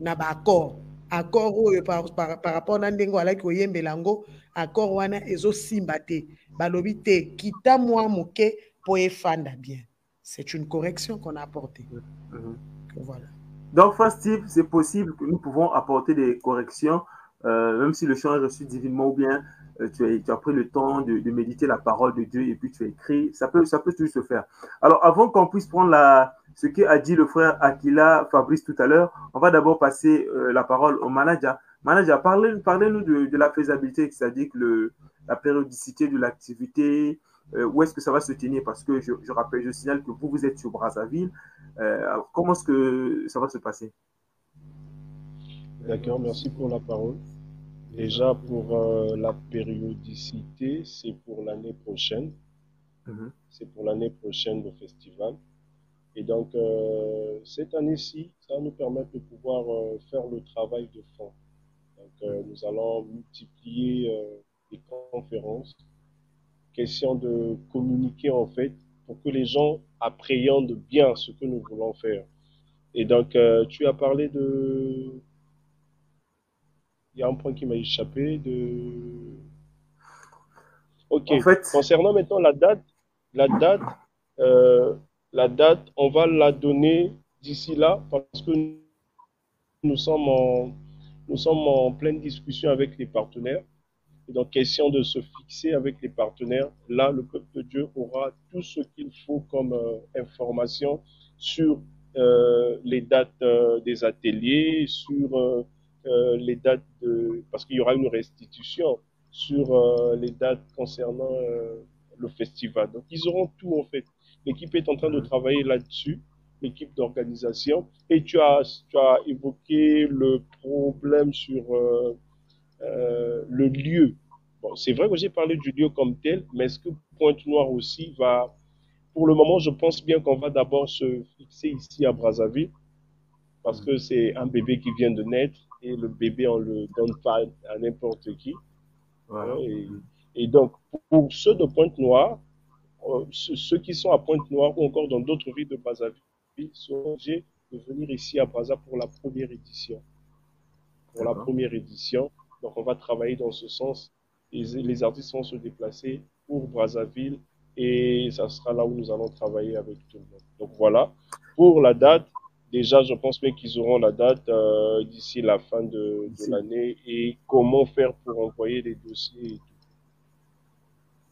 na baaccord accord. Oyo par, par, par rapport na ndenge alaki oyembela yango accord wana ezosimba te. Balobi te kita mwa moke mpo efanda bien. C'est une correction qu'on a apportée. Mm -hmm. voilà. Donc frère Steve c'est possible que nous pouvons apporter des corrections euh, même si le chant est reçu divinement ou bien euh, tu, as, pris le temps de, méditer la parole de Dieu et puis tu as écrit, ça peut, ça peut toujours se faire. Alors, avant qu'on puisse prendre la, ce qu'a dit le frère Aquila Fabrice tout à l'heure, on va d'abord passer euh, la parole au manager. Manager, parlez-nous parlez de, de, la faisabilité, c'est-à-dire que le, la périodicité de l'activité, où est-ce que ça va se tenir? Parce que je, je, rappelle, je signale que vous, vous êtes sur Brazzaville. Comment est-ce que ça va se passer? D'accord, merci pour la parole. Déjà, pour euh, la périodicité, c'est pour l'année prochaine. Mhm. C'est pour l'année prochaine le festival. Et donc, euh, cette année-ci, ça va nous permettre de pouvoir euh, faire le travail de fond. Donc, euh, nous allons multiplier les conférences. Question de communiquer, en fait, pour que les gens appréhendent bien ce que nous voulons faire. Et donc, tu as parlé de y a un point qui m'a échappé de. Ok. En fait... Concernant maintenant la date, la date, euh, la date, on va la donner d'ici là parce que nous sommes en, nous sommes en pleine discussion avec les partenaires. Et donc, question de se fixer avec les partenaires. Là, le peuple de Dieu aura tout ce qu'il faut comme euh, information sur euh, les dates euh, des ateliers, sur euh, les dates de, parce qu'il y aura une restitution sur euh, les dates concernant euh, le festival. Donc ils auront tout en fait. L'équipe est en train de travailler là-dessus. équipe d'organisation. Et tu as, tu as évoqué le problème sur le lieu. Bon, c'est vrai que j'ai parlé du lieu comme tel, mais est-ce que Pointe-Noire aussi va... Pour le moment, je pense bien qu'on va d'abord se fixer ici à Brazzaville, parce que c'est un bébé qui vient de naître, et le bébé, on le donne pas à n'importe qui. Voilà. Hein, Et, et donc, pour ceux de Pointe-Noire, euh, ceux qui sont à Pointe-Noire ou encore dans d'autres villes de Brazzaville sont obligés de venir ici à Brazza pour la première édition. Pour la première édition. Donc, on va travailler dans ce sens. Et les artistes vont se déplacer pour Brazzaville et ça sera là où nous allons travailler avec tout le monde. Donc, voilà. Pour la date, déjà, je pense bien qu'ils auront la date euh, d'ici la fin de, l'année et comment faire pour envoyer les dossiers et tout.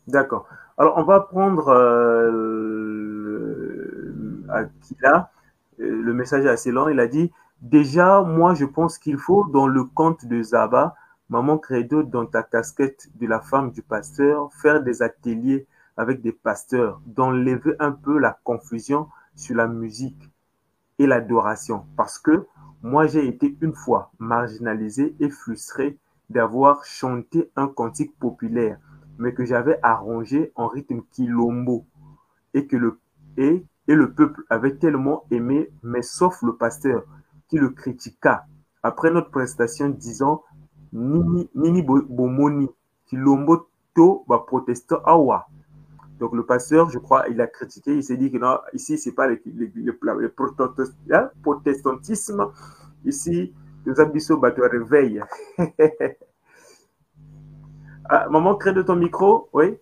D'accord. Alors, on va prendre euh, le- Akila. Le message est assez long. Il a dit Déjà, moi, je pense qu'il faut, dans le conte de Zaba, Maman Credo, dans ta casquette de la femme du pasteur, faire des ateliers avec des pasteurs, d'enlever un peu la confusion sur la musique et l'adoration. Parce que moi, j'ai été une fois marginalisé et frustré d'avoir chanté un cantique populaire mais que j'avais arrangé en rythme quilombo et que le et, et le peuple avait tellement aimé, mais sauf le pasteur qui le critiqua après notre prestation disant Nini, Nini Bo- Bomoni, Quilombo to ba protestant awa. Donc le pasteur, je crois, il a critiqué, il s'est dit que non, ici, c'est pas le, hein, protestantisme, ici, nous avons bateau réveil. Ah, maman, crée de ton micro, oui.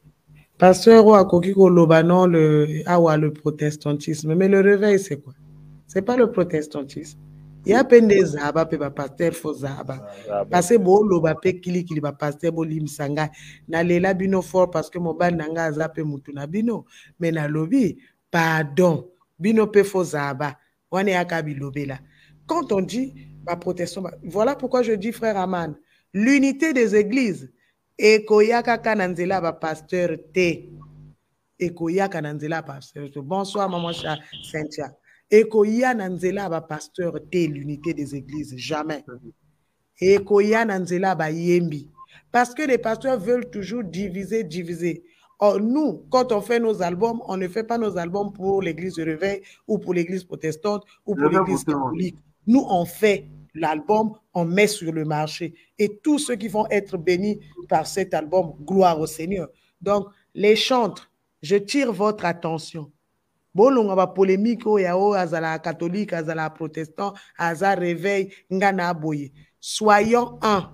Pasteur ou akoki koloba non le awa le protestantisme mais le réveil c'est quoi? C'est pas le protestantisme il y a peine des zaba pe ba pasteur fo zaba Ah, bah, parce que bo loba pe kili kili ba pasteur bo limsanga na lela bino fort parce que mobali nanga aza pe mutu na bino. Mais na lobi pardon bino pe fo zaba wana yaka bilobela. Quand on dit ba protestant ba- voilà pourquoi je dis frère Aman l'unité des églises ekoyaka kaka na nzela ya bapasteur te. Ekoyaka na nzela ya pasteur te. Bonsoir maman Cha- cynthia ekoya na nzela ya bapasteur te l'unité des églises jamais ekoya na nzela ya bayembi parce que les pasteurs veulent toujours diviser diviser Or, nous, quand on fait nos albums, on ne fait pas nos albums pour l'église de réveil ou pour l'église protestante ou pour l'église catholique. Nous, on fait l'album, on met sur le marché. Et tous ceux qui vont être bénis par cet album, gloire au Seigneur. Donc, les chantres, je tire votre attention. Bolonga bapolémike oyo ya oyo azala catholique azala protestant aza réveil nga na aboye soyons un.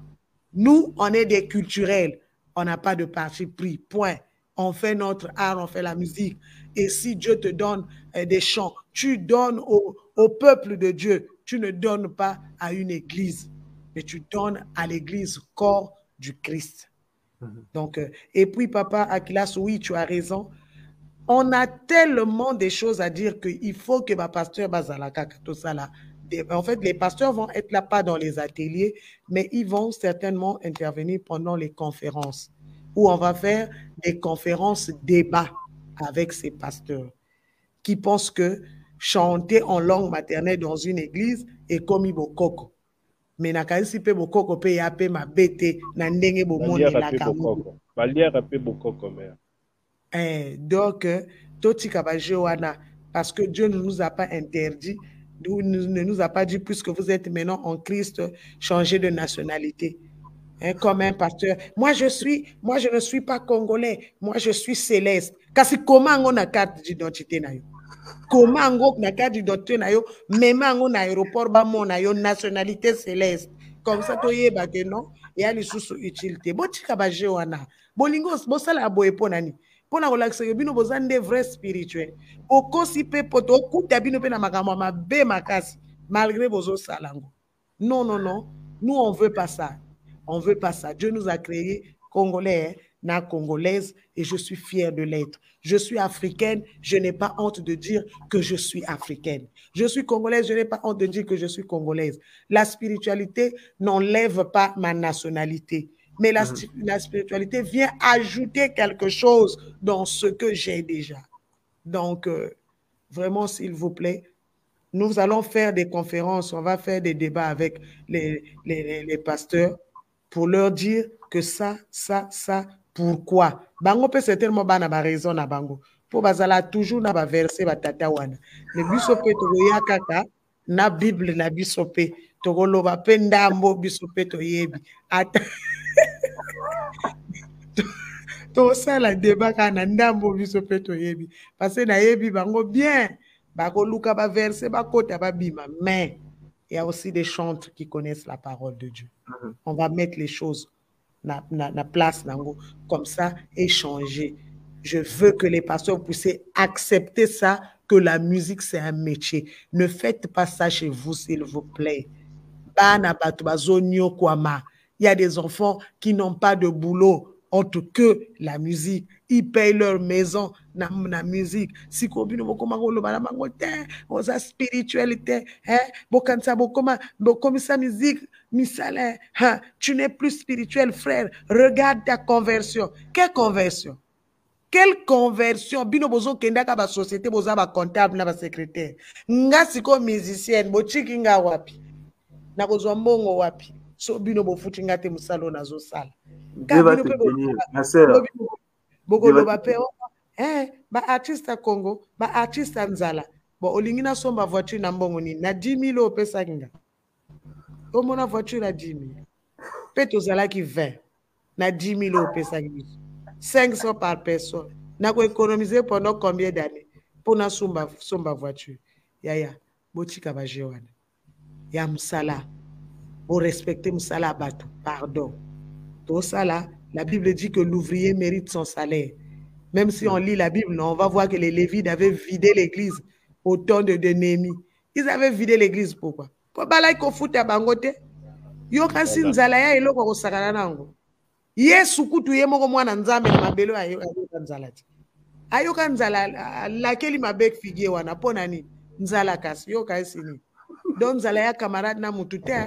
Nous on est des culturels. On n'a pas de parti pris. Point. On fait notre art on fait la musique. Et si Dieu te donne euh, des chants tu donnes au, au peuple de Dieu. Tu ne donnes pas à une église mais tu donnes à l'église corps du Christ. Donc euh, et puis papa Akilas oui tu as raison on a tellement de choses à dire qu'il faut que ma pasteur Bazalaka, tout ça là. Des- En fait, les pasteurs vont être là, pas dans les ateliers, mais ils vont certainement intervenir pendant les conférences, où on va faire des conférences débats avec ces pasteurs qui pensent que chanter en langue maternelle dans une église est comme ibokoko. Mais nakanisi pe bokoko pe ya pe mabete na ndenge bomoni bokoko mpe bokoko mère Eh, donc, euh, totika baje wana, parce que Dieu ne nous a pas interdit, ne nous a pas dit, puisque vous êtes maintenant en Christ, changez de nationalité. Hein, comme un pasteur. Moi, je suis, moi, je ne suis pas congolais. Moi, je suis céleste. Kasi comment on a carte d'identité na yo? Comment on a carte d'identité na yo? Même on a aéroport ba mon na yo nationalité céleste. Comme ça, to yeba que non, il y a les sous utilité. Botika baje wana. Bolingo, bosala boye po nani? Mpona kolakisa yo bino boza nde vrai spirituel. Okosi mpe poto okuta bino mpe na makambo ya mabe makasi malgré bozosala yango non non non. Nous on veut pas ça. On veut pas ça. Dieu nous a créé congolais hein, na congolaise et je suis fière de l'être. Je suis africaine je n'ai pas honte de dire que je suis africaine. Je suis congolaise je n'ai pas honte de dire que je suis congolaise. La spiritualité n'enlève pas ma nationalité mais la, la spiritualité vient ajouter quelque chose dans ce que j'ai déjà. Donc, euh, vraiment, s'il vous plaît, nous allons faire des conférences, on va faire des débats avec les, les, les pasteurs pour leur dire que ça, ça, ça, pourquoi. Bango peut certainement bana ba raison na bango. Po bazala toujours na ba verset ba tata wana. Mais biso pe to kaka na Bible na biso pe to loba pe ndambo biso pe to yebi. Ata to sala débat kana ndambo biso pe to yebi. Parce que na yebi bango bien. Bakoluka ba verset ba kota ba bima. Mais il y a aussi des chantres qui connaissent la parole de Dieu. Mhm. On va mettre les choses na, na, na place nango, comme ça échanger. Je veux que les pasteurs puissent accepter ça, que la musique c'est un métier. Ne faites pas ça chez vous, s'il vous plaît. Bana bato. Il y a des enfants qui n'ont pas de boulot autre que la musique. Ils payent leur maison na, na musique. Si kobino bokoma koloba na bango te, oza spiritualité, hein, bokanisa bokoma bokomisa musique misale, hein, tu n'es plus spirituel frère. Regarde ta conversion. Quelle conversion? Quelle conversion? Bino bozo kendaka ba société boza ba comptable na ba secrétaire. Nga siko musicienne, bochiki nga wapi? Na kozwa mbongo wapi? So bino bofuti nga te nazosala. Bénir, ma sœur. bokoloba mpe eh, baartiste ya congo baartiste ya nzala. Bo olingi nasomba voiture na mbongo nini? Na 10 000 opesaki nga. Omona voiture ya 10 000 mpe tozalaki 20 na 10 000 opesaki biso 500 par personne. Nakoéconomise pendant combien d'année mpo nasomba somba voiture. Yaya botika baje wana ya mosala borespecte mosala ya bato pardon tosala la Bible dit que l'ouvrier mérite son salaire. Même si on lit la Bible, on va voir que les Lévites avaient vidé l'église au temps de, de Néhémie. Ils avaient vidé l'église pourquoi? Po balai ko futa bangote? Yo kasi nzala ya eloko ko sakana nango. Yesu kutu ye moko mwana nzambe na mabelo ayo ayo nzala ti. Ayo kan nzala lakeli mabek figie wana pona nini? Nzala kasi yo kasi ni. Donc nzala ya camarade na mutu te.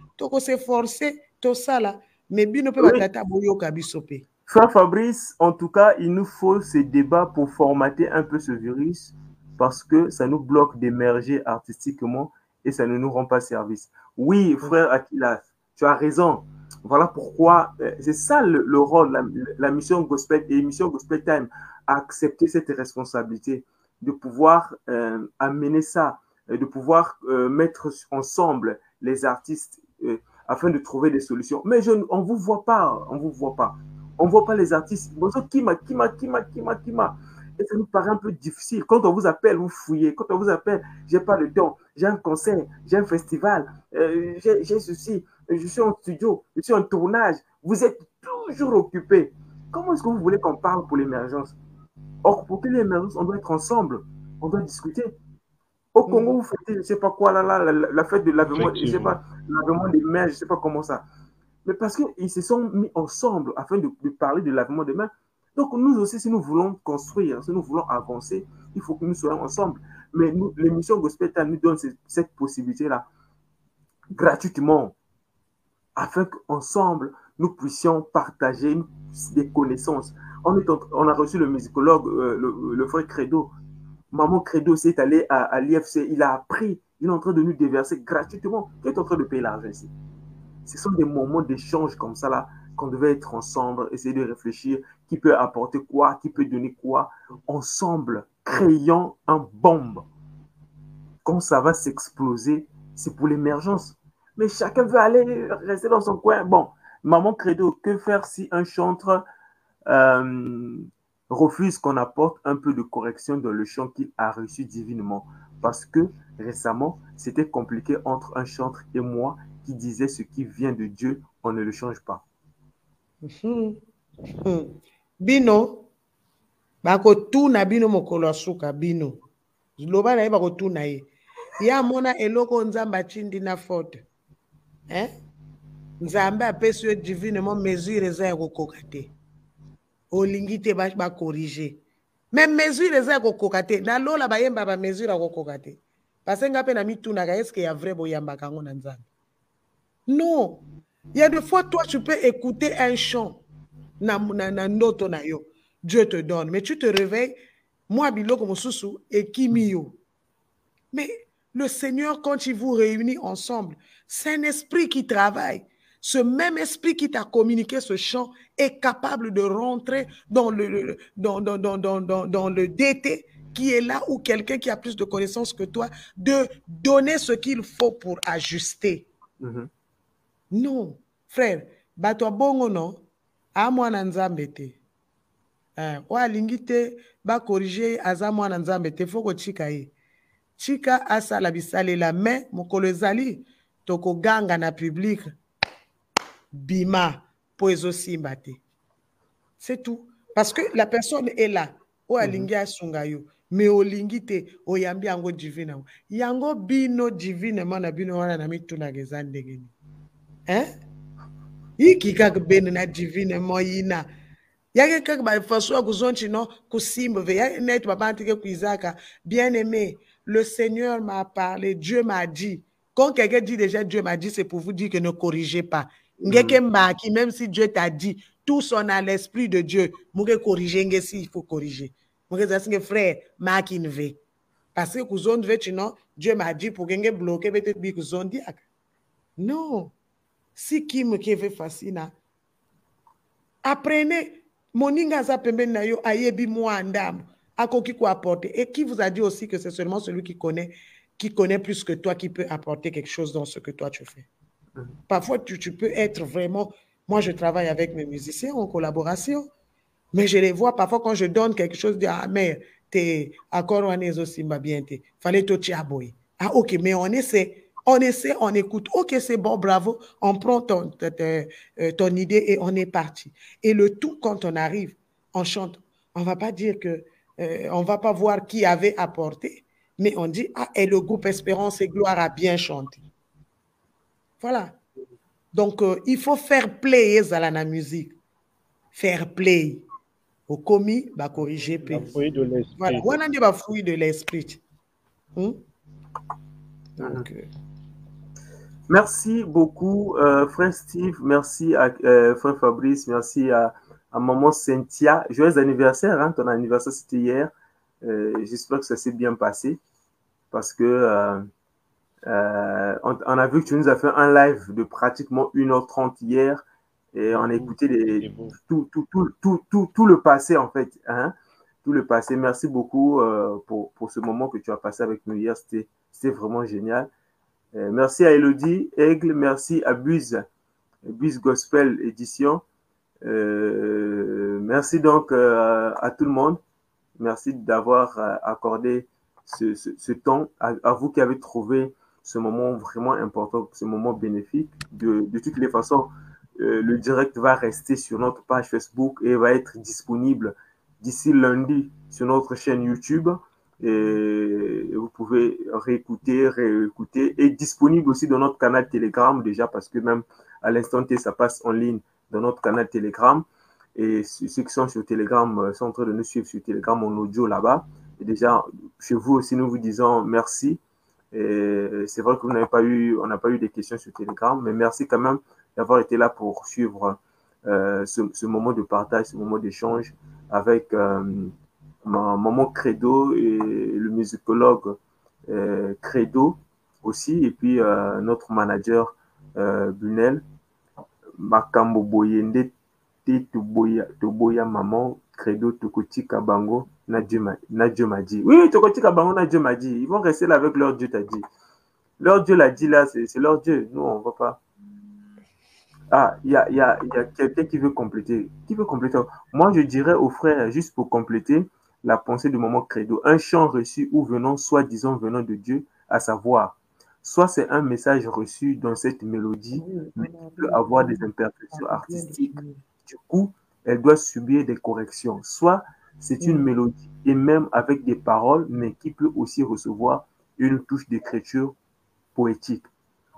tokoseforce tosala me bino mpe batata boyoka biso mpe Frère Fabrice, en tout cas, il nous faut ce débat pour formater un peu ce virus parce que ça nous bloque d'émerger artistiquement et ça ne nous rend pas service. Oui, frère Akilas, tu as raison. Voilà pourquoi euh, c'est ça le, le rôle, la, la, mission Gospel et mission Gospel Time, accepter cette responsabilité de pouvoir euh, amener ça, de pouvoir euh, mettre ensemble les artistes afin de trouver des solutions. Mais on ne vous voit pas, on vous voit pas. On ne voit pas les artistes. Bonjour, Kima, Kima, Kima, Kima, Kima. Et ça nous paraît un peu difficile. Quand on vous appelle, vous fouillez. Quand on vous appelle, j'ai pas le temps. J'ai un concert, j'ai un festival, euh, j'ai ceci, je suis en studio, je suis en tournage. Vous êtes toujours occupé. Comment est-ce que vous voulez qu'on parle pour l'émergence? Or, pour que l'émergence, on doit être ensemble. On doit discuter. Au Congo, vous faites, je ne sais pas quoi, là, là, la, la fête de l'avènement, je sais pas, l'avènement des mers, je ne sais pas comment ça. Mais parce qu'ils se sont mis ensemble afin de, de parler de l'avènement des mers. Donc, nous aussi, si nous voulons construire, si nous voulons avancer, il faut que nous soyons ensemble. Mais l'émission Gospel nous donne cette, cette possibilité-là gratuitement afin qu'ensemble, nous puissions partager des connaissances. On, est en, on a reçu le musicologue, euh, le, le, frère Credo. Maman Credo s'est allé à, l'IFC, il a appris, il est en train de nous déverser gratuitement. Qui est en train de payer l'argent ici Ce sont des moments d'échange comme ça là qu'on devait être ensemble, essayer de réfléchir qui peut apporter quoi, qui peut donner quoi, ensemble, créant un bombe. Quand ça va s'exploser, c'est pour l'émergence. Mais chacun veut aller rester dans son coin. Bon, maman Credo, que faire si un chantre euh, refuse qu'on apporte un peu de correction dans le chant qu'il a reçu divinement Parce que récemment, c'était compliqué entre un chantre et moi qui disait ce qui vient de Dieu, on ne le change pas. Bino bakotuna bino mokolo ya suka bino liloba na ye bakotuna ye ye amona eloko nzambe atindi na faute eh? nzambe apesi yo divinement mesure eza ya kokoka te olingi te bakorige me mesure eza ya kokoka te. Nalola bayemba bamesure ya kokoka te. Parce nga mpe na mitunaka estce ya vrai boyambaka yango na nzambe? Non. Il y a des fois toi tu peux écouter un chant na, na, na ndoto na yo. Dieu te donne. Mais tu te réveilles moi biloko mosusu ekimi mais le seigneur quand il vous réunit ensemble c'est un esprit qui travaille ce même esprit qui t'a communiqué ce chant est capable de rentrer dans le, dans, dans, dans, dans, dans le DT qui est là ou quelqu'un qui a plus de connaissances que toi, de donner ce qu'il faut pour ajuster. Mm -hmm. Non, frère, bato bongo no, a mwana nzambe te. Uh, o alingi te bakorige aza mwana nzambe te fo kotika ye tika asala bisalela me mokolo ezali tokoganga na publike bima mpo ezosimba te. C'est tout. Parce que la personne est là. Oyo alingi asunga yo. Me olingi te oyambi yango divine yango. Yango bino divinema na bino wana na mitunaka eza ndenge nini hein? yiki kaka bene na divine mo yina yake kaka bafaso ya kuzonchi no kusimba ve. Yake neti babantike kuizaka. Bien aimé le seigneur m'a parlé dieu m'a dit. Quand quelqu'un dit déjà dieu m'a dit c'est pour vous dire que ne corrigez pas même si dieu t'a dit tous on a l'esprit de dieu muke corriger si il faut corriger. Muke zasinge frère maki nve. Parce que kuzondi ve chino dieu m'a dit pour ngenge bloquer bete bi kuzondi aka non. Si kim keve fasina apprenez moninga aza pembeni na yo ayebi mwa ndambo akoki koapporter et qui vous a dit aussi que c'est seulement celui qui connaît qui connaît plus que toi qui peut apporter quelque chose dans ce que toi tu fais? Parfois, tu, tu, peux être vraiment... Moi, je travaille avec mes musiciens en collaboration, mais je les vois parfois quand je donne quelque chose, de Ah, mais t'es accord aussi bien, fallait te tiaboy. Ah, ok, mais on essaie. On essaie, on écoute. Ok, c'est bon, bravo. On prend ton, ton, ton idée et on est parti. Et le tout, quand on arrive, on chante. On va pas dire que... Euh, on va pas voir qui avait apporté, mais on dit, ah, et le groupe Espérance et Gloire a bien chanté. Voilà. Donc, euh, il faut faire play à la musique. Faire play. Au commis, bah corriger. La fruit de l'esprit. Voilà. On a dit bah fruit de l'esprit. Donc, euh... Merci beaucoup, euh, frère Steve. Merci à euh, frère Fabrice. Merci à, à maman Cynthia. Joyeux anniversaire. Hein? Ton anniversaire, c'était hier. J'espère que ça s'est bien passé. Parce que euh, on, on, a vu que tu nous as fait un live de pratiquement 1h30 hier et on a écouté les, tout, tout, tout, tout, tout, tout le passé en fait. Hein? Tout le passé. Merci beaucoup euh, pour, pour ce moment que tu as passé avec nous hier. C'était vraiment génial. Euh, merci à Elodie Aigle. Merci à Buse, Buse Gospel Édition. merci donc à tout le monde. Merci d'avoir accordé ce, ce, ce temps à, à, vous qui avez trouvé ce moment vraiment important, ce moment bénéfique. De, toutes les façons, euh, le direct va rester sur notre page Facebook et va être disponible d'ici lundi sur notre chaîne YouTube. Vous pouvez réécouter, réécouter et disponible aussi dans notre canal Telegram déjà parce que même à l'instant T, ça passe en ligne dans notre canal Telegram. Et ceux qui sont sur Telegram sont en train de nous suivre sur Telegram en audio là-bas. Et déjà, chez vous aussi, nous vous disons merci. C'est vrai que vous n'avez pas eu, on n'a pas eu des questions sur Telegram, mais merci quand même d'avoir été là pour suivre euh, ce, moment de partage, ce moment d'échange avec euh, ma maman Credo et le musicologue euh, Credo aussi, et puis notre manager Bunel, Makambo Boyende, Toboya Maman, Credo Tokoti Kabango, Dieu m'a dit. Oui, Tokoti Kabango, Dieu m'a dit. Ils vont rester là avec leur Dieu t'a dit. Leur Dieu l'a dit là, c'est leur Dieu. Nous, on ne va pas. Ah, il y a, y a, y a quelqu'un qui veut compléter. Qui veut compléter? Moi, je dirais aux frères, juste pour compléter la pensée du moment credo, un chant reçu ou venant, soit disant venant de Dieu, à savoir, soit c'est un message reçu dans cette mélodie, mais qui peut avoir des imperfections artistiques. Du coup, elle doit subir des corrections. Soit c'est une mélodie et même avec des paroles, mais qui peut aussi recevoir une touche d'écriture poétique.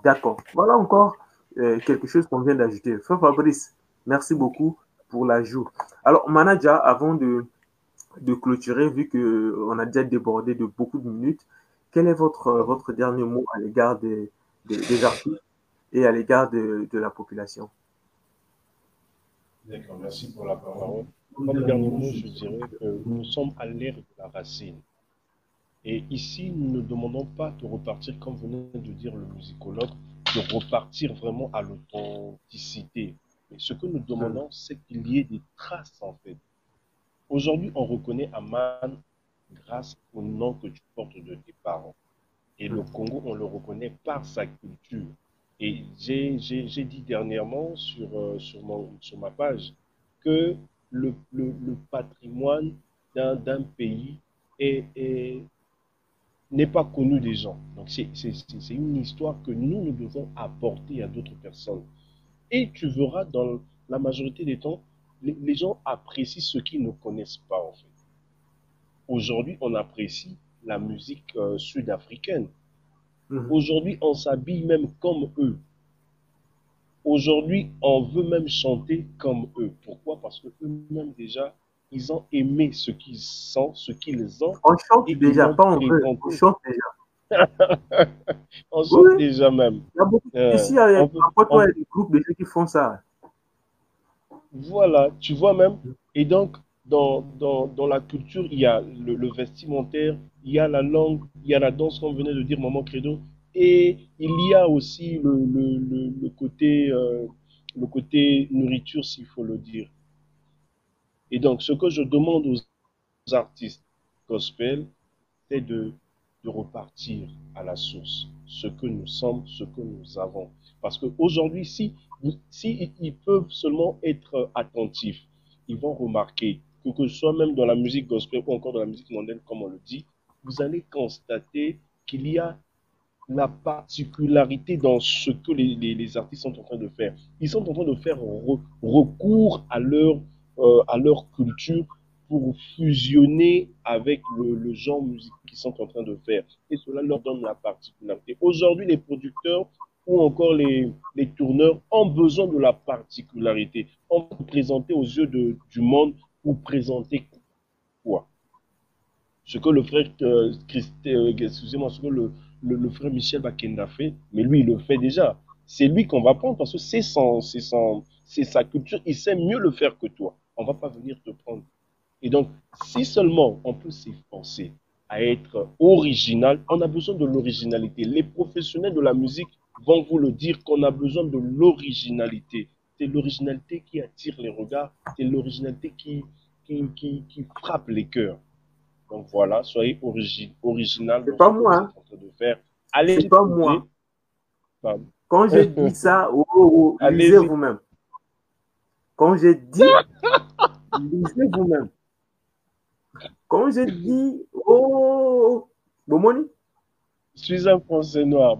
D'accord. Voilà encore euh, quelque chose qu'on vient d'ajouter. Frère Fabrice, merci beaucoup pour l'ajout. Alors, Manaja, avant de, de clôturer, vu qu'on a déjà débordé de beaucoup de minutes, quel est votre, votre dernier mot à l'égard des, des, artistes et à l'égard de, de, la population? D'accord, merci pour la parole. Mon dernier mot, je dirais que nous sommes à l'ère de la racine. Et ici, nous ne demandons pas de repartir, comme venait de dire le musicologue, de repartir vraiment à l'authenticité. Mais ce que nous demandons, c'est qu'il y ait des traces, en fait. Aujourd'hui, on reconnaît Aman grâce au nom que tu portes de tes parents. Et le Congo, on le reconnaît par sa culture. Et j'ai dit dernièrement euh, sur ma page que le, le, le patrimoine d'un pays est, est n'est pas connu des gens. Donc c'est une histoire que nous, nous devons apporter à d'autres personnes. Et tu verras dans la majorité des temps, les, gens apprécient ce qu'ils ne connaissent pas en fait. Aujourd'hui, on apprécie la musique euh, sud-africaine. Mhm. Aujourd'hui, on s'habille même comme eux. Aujourd'hui, on veut même chanter comme eux. Pourquoi? Parce que eux-mêmes déjà, ils ont aimé ce qu'ils sont, ce qu'ils ont. On chante déjà, pas on veut, on chante déjà. on chante déjà même. Il y a beaucoup, euh, ici, il y a, on a des groupes de gens qui font ça. Voilà, tu vois même. Et donc, dans, dans, dans la culture, il y a le, le, vestimentaire, il y a la langue, il y a la danse, comme venait de dire Maman Credo, et il y a aussi le, le, le côté, euh, le côté nourriture, s'il faut le dire. Et donc, ce que je demande aux artistes gospel, c'est de, de repartir à la source, ce que nous sommes, ce que nous avons. Parce qu'aujourd'hui, si, si ils peuvent seulement être attentifs, ils vont remarquer que, que ce soit même dans la musique gospel ou encore dans la musique mondaine, comme on le dit, vous allez constater qu'il y a la particularité dans ce que les, les, artistes sont en train de faire. Ils sont en train de faire recours à leur euh, à leur culture pour fusionner avec le, genre musique qu'ils sont en train de faire. Et cela leur donne la particularité. Aujourd'hui, les producteurs ou encore les, les, tourneurs ont besoin de la particularité. On peut présenter aux yeux de, du monde pour présenter quoi? Ce que le frère euh, euh, excusez-moi, ce que le, le, frère Michel Bakenda fait, mais lui, il le fait déjà. C'est lui qu'on va prendre parce que c'est sa culture. Il sait mieux le faire que toi on va pas venir te prendre. Et donc, si seulement on peut s'efforcer à être original, on a besoin de l'originalité. Les professionnels de la musique vont vous le dire qu'on a besoin de l'originalité. C'est l'originalité qui attire les regards, c'est l'originalité qui, qui, qui, frappe les cœurs. Donc voilà, soyez original. C'est pas moi. De faire. Allez, c'est pas moi. Quand j'ai dit ça, oh, oh, oh lisez vous-même. Quand j'ai dit, lisez vous-même. Quand j'ai dit, oh, Bomoni. Je suis un français noir.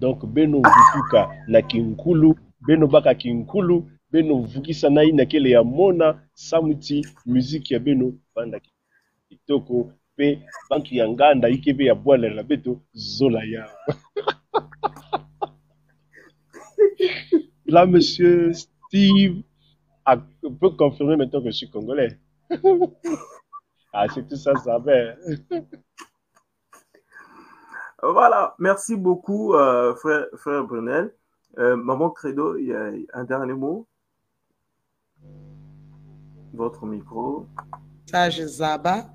Donc, beno vukuka na kinkulu, beno baka kinkulu, beno vukisa na kele mona, samuti, musique ya beno, banda kitoko, pe bantu ya nganda ikebe ya bwala la beto, zola ya. Là, monsieur Steve peut confirmer maintenant que je suis congolais. ah, c'est tout ça, ça va. voilà, merci beaucoup, euh, frère, frère Brunel. Euh, Maman Credo, il y a un dernier mot? Votre micro. Sage Zaba.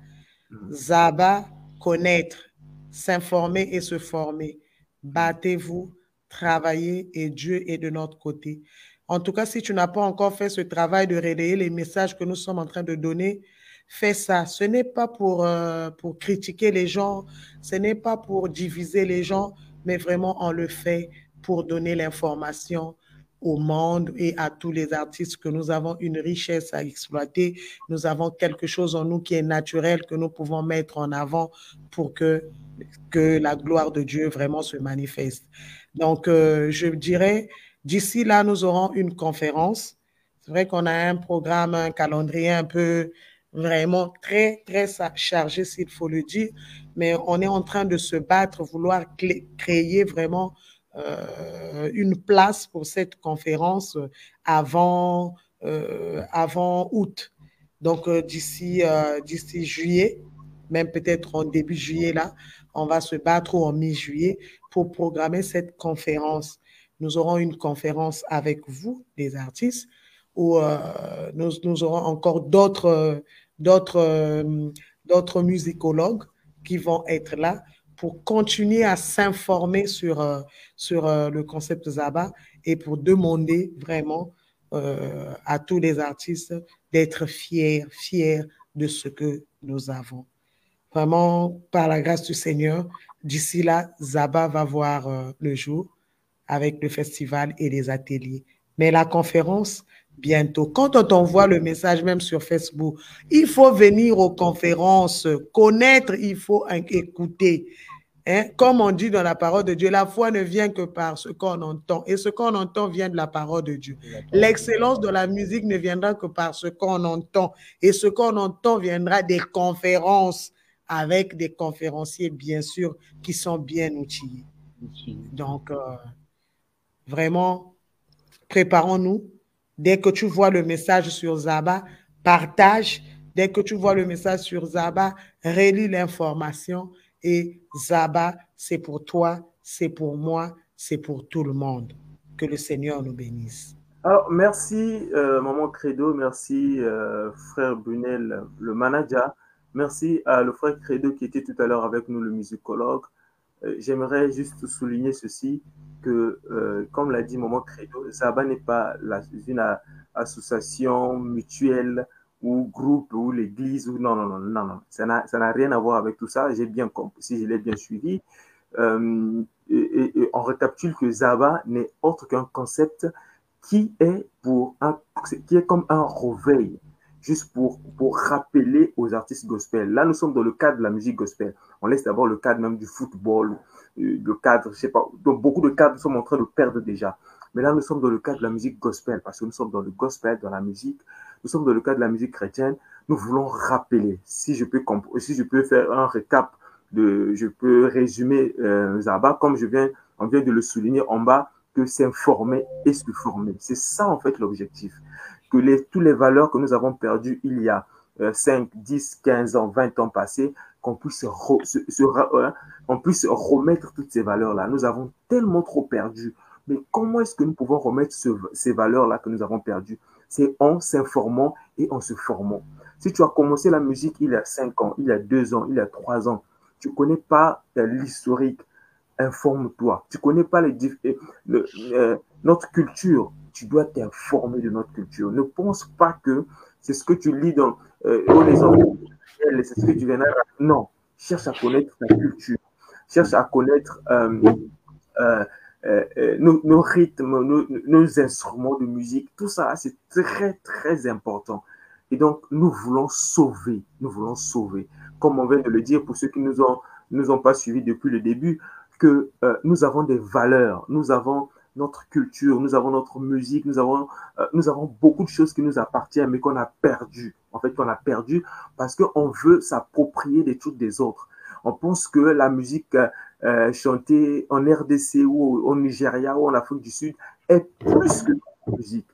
Zaba, connaître, s'informer et se former. Battez-vous, travaillez et Dieu est de notre côté. En tout cas, si tu n'as pas encore fait ce travail de relayer les messages que nous sommes en train de donner, fais ça. Ce n'est pas pour, euh, pour critiquer les gens, ce n'est pas pour diviser les gens, mais vraiment on le fait pour donner l'information au monde et à tous les artistes que nous avons une richesse à exploiter. Nous avons quelque chose en nous qui est naturel que nous pouvons mettre en avant pour que, que la gloire de Dieu vraiment se manifeste. Donc, euh, je dirais, D'ici là, nous aurons une conférence. C'est vrai qu'on a un programme, un calendrier un peu vraiment très, très chargé, s'il faut le dire, mais on est en train de se battre, vouloir créer vraiment une place pour cette conférence avant, euh, avant août. Donc, euh, d'ici d'ici juillet, même peut-être en début juillet, là, on va se battre ou en mi-juillet pour programmer cette conférence. Nous aurons une conférence avec vous, les artistes, où nous, nous, aurons encore euh, d'autres musicologues qui vont être là pour continuer à s'informer sur, euh, sur euh, le concept Zaba et pour demander vraiment à tous les artistes d'être fiers, fiers de ce que nous avons. Vraiment, par la grâce du Seigneur, d'ici là, Zaba va voir le jour avec le festival et les ateliers. Mais la conférence, bientôt. Quand on t'envoie le message, même sur Facebook, il faut venir aux conférences, connaître, il faut écouter. Hein? Comme on dit dans la parole de Dieu, la foi ne vient que par ce qu'on entend. Et ce qu'on entend vient de la parole de Dieu. L'excellence de la musique ne viendra que par ce qu'on entend. Et ce qu'on entend viendra des conférences avec des conférenciers, bien sûr, qui sont bien outillés. Donc, euh, vraiment, préparons-nous Dès que tu vois le message sur Zaba, partage. Dès que tu vois le message sur Zaba, relis l'information. Et Zaba, c'est pour toi, c'est pour moi, c'est pour tout le monde. Que le Seigneur nous bénisse. Alors, merci, euh, Maman Credo. Merci, euh, frère Brunel, le manager. Merci à le frère Credo qui était tout à l'heure avec nous, le musicologue. Euh, j'aimerais juste souligner ceci que, comme l'a dit Maman Credo, Zaba n'est pas une association mutuelle ou groupe ou l'église ou non, non, non, non, non. Ça n'a rien à voir avec tout ça. J'ai bien compris, si je l'ai bien suivi. Euh, et, on récapitule que Zaba n'est autre qu'un concept qui est pour un, qui est comme un réveil, juste pour, pour rappeler aux artistes gospel. Là, nous sommes dans le cadre de la musique gospel. On laisse d'abord le cadre même du football, le cadre, je sais pas, donc beaucoup de cadres sont en train de perdre déjà. Mais là, nous sommes dans le cadre de la musique gospel, parce que nous sommes dans le gospel, dans la musique, nous sommes dans le cadre de la musique chrétienne. Nous voulons rappeler, si je peux, si je peux faire un récap de, je peux résumer euh, comme je viens, on vient de le souligner en bas, que s'informer et se former. C'est ça, en fait, l'objectif. Que toutes les valeurs que nous avons perdues il y a 5, 10, 15 ans, 20 ans passés, qu'on puisse, euh, on puisse remettre toutes ces valeurs-là. Nous avons tellement trop perdu. Mais comment est-ce que nous pouvons remettre ces valeurs-là que nous avons perdues? C'est en s'informant et en se formant. Si tu as commencé la musique il y a 5 ans, il y a 2 ans, il y a 3 ans, tu ne connais pas l'historique, informe-toi. Tu ne connais pas les, euh, notre culture, tu dois t'informer de notre culture. Ne pense pas que c'est ce que tu lis dans euh, les enfants c'est ce que tu viens Non, cherche à connaître ta culture, cherche à connaître euh, euh, euh, nos, rythmes, nos, instruments de musique, tout ça, c'est très, très important. Et donc, nous voulons sauver, nous voulons sauver. Comme on vient de le dire pour ceux qui nous ont, nous ont pas suivis depuis le début, que nous avons des valeurs, nous avons notre culture, nous avons notre musique, nous avons, euh, nous avons beaucoup de choses qui nous appartiennent, mais qu'on a perdu. En fait, qu'on a perdu parce qu'on veut s'approprier des trucs des autres. On pense que la musique euh, en RDC ou au Nigeria ou en Afrique du Sud est plus que notre musique.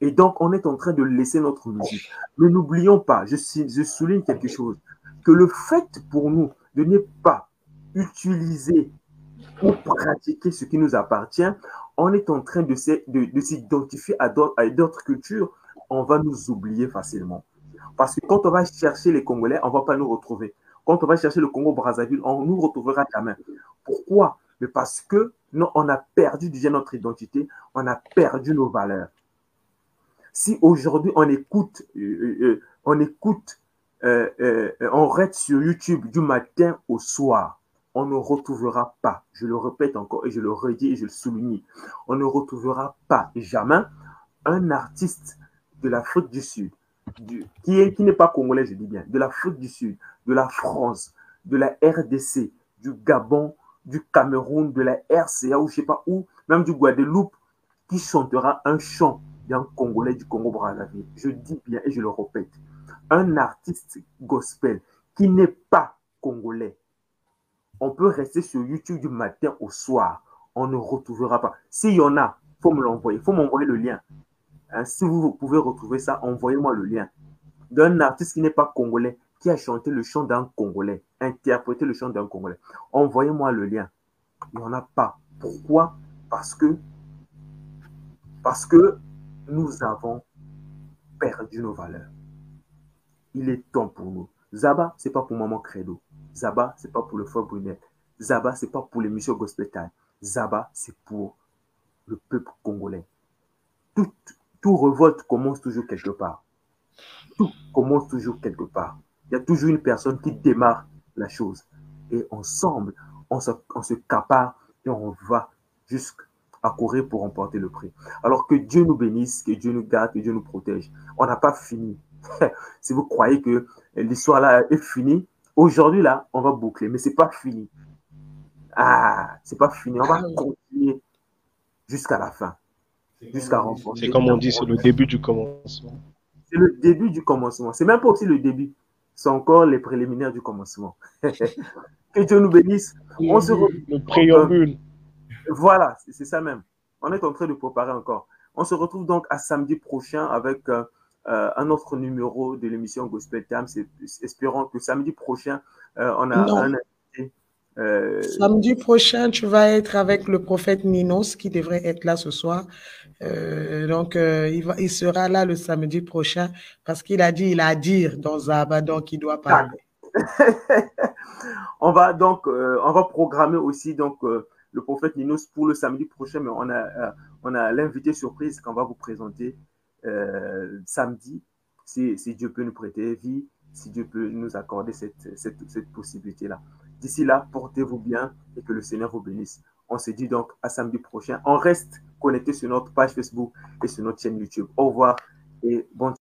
Et donc, on est en train de laisser notre musique. Mais n'oublions pas, je, je souligne quelque chose, que le fait pour nous de ne pas utiliser pour pratiquer ce qui nous appartient, on est en train de, s'identifier à d'autres cultures, on va nous oublier facilement. Parce que quand on va chercher les Congolais, on ne va pas nous retrouver. Quand on va chercher le Congo-Brazzaville, on nous retrouvera jamais. Pourquoi? Mais Parce que non, on a perdu déjà notre identité, on a perdu nos valeurs. Si aujourd'hui on écoute, euh, euh, euh, on écoute, on reste sur YouTube du matin au soir, on ne retrouvera pas, je le répète encore et je le redis et je le souligne, on ne retrouvera pas jamais un artiste de l'Afrique du Sud, qui n'est pas congolais, je dis bien, de l'Afrique du Sud, de la France, de la RDC, du Gabon, du Cameroun, de la RCA ou je sais pas où, même du Guadeloupe, qui chantera un chant d'un Congolais du Congo-Brazzaville. Je dis bien et je le répète. un artiste gospel qui n'est pas congolais, on peut rester sur YouTube du matin au soir. On ne retrouvera pas. S'il y en a, il faut me l'envoyer. Il faut m'envoyer le lien. Hein, si vous pouvez retrouver ça, envoyez-moi le lien d'un artiste qui n'est pas congolais, qui a chanté le chant d'un Congolais, interprété le chant d'un Congolais. Envoyez-moi le lien. Il n'y en a pas. Pourquoi? Parce que parce que nous avons perdu nos valeurs. Il est temps pour nous. Zaba, c'est pas pour Maman Credo. Zaba, c'est pas pour le frère Brunet. Zaba, c'est pas pour l'émission Gospel Time. Zaba, c'est pour le peuple congolais. Tout, tout révolte commence toujours quelque part. Tout commence toujours quelque part. Il y a toujours une personne qui démarre la chose. Et ensemble, on se, on se capare et on va jusqu'à courir pour remporter le prix. Alors que Dieu nous bénisse, que Dieu nous garde, que Dieu nous protège. On n'a pas fini. si vous croyez que l'histoire là est finie, aujourd'hui là, on va boucler, mais c'est pas fini. Ah, c'est pas fini. On va ah continuer jusqu'à la fin, jusqu'à remporter. C'est comme on dit, c'est le début du commencement. C'est le début du commencement. C'est même pas aussi le début. C'est encore les préliminaires du commencement. que Dieu nous bénisse. On se retrouve. Le préambule. Voilà, c'est ça même. On est en train de préparer encore. On se retrouve donc à samedi prochain avec euh, euh, un autre numéro de l'émission Gospel Time. Espérons que samedi prochain, euh, on a un invité. Samedi prochain, tu vas être avec le prophète Ninos qui devrait être là ce soir. donc, il, va, il sera là le samedi prochain parce qu'il a dit, il a à dire dans Zaba, donc il doit parler. on va donc, on va programmer aussi donc le prophète Ninos pour le samedi prochain, mais on a, euh, on a l'invité surprise qu'on va vous présenter euh, samedi, si, si, Dieu peut nous prêter vie, si Dieu peut nous accorder cette, cette, cette possibilité-là. D'ici là, portez-vous bien et que le Seigneur vous bénisse. On se dit donc à samedi prochain. On reste connecté sur notre page Facebook et sur notre chaîne YouTube. Au revoir et bonne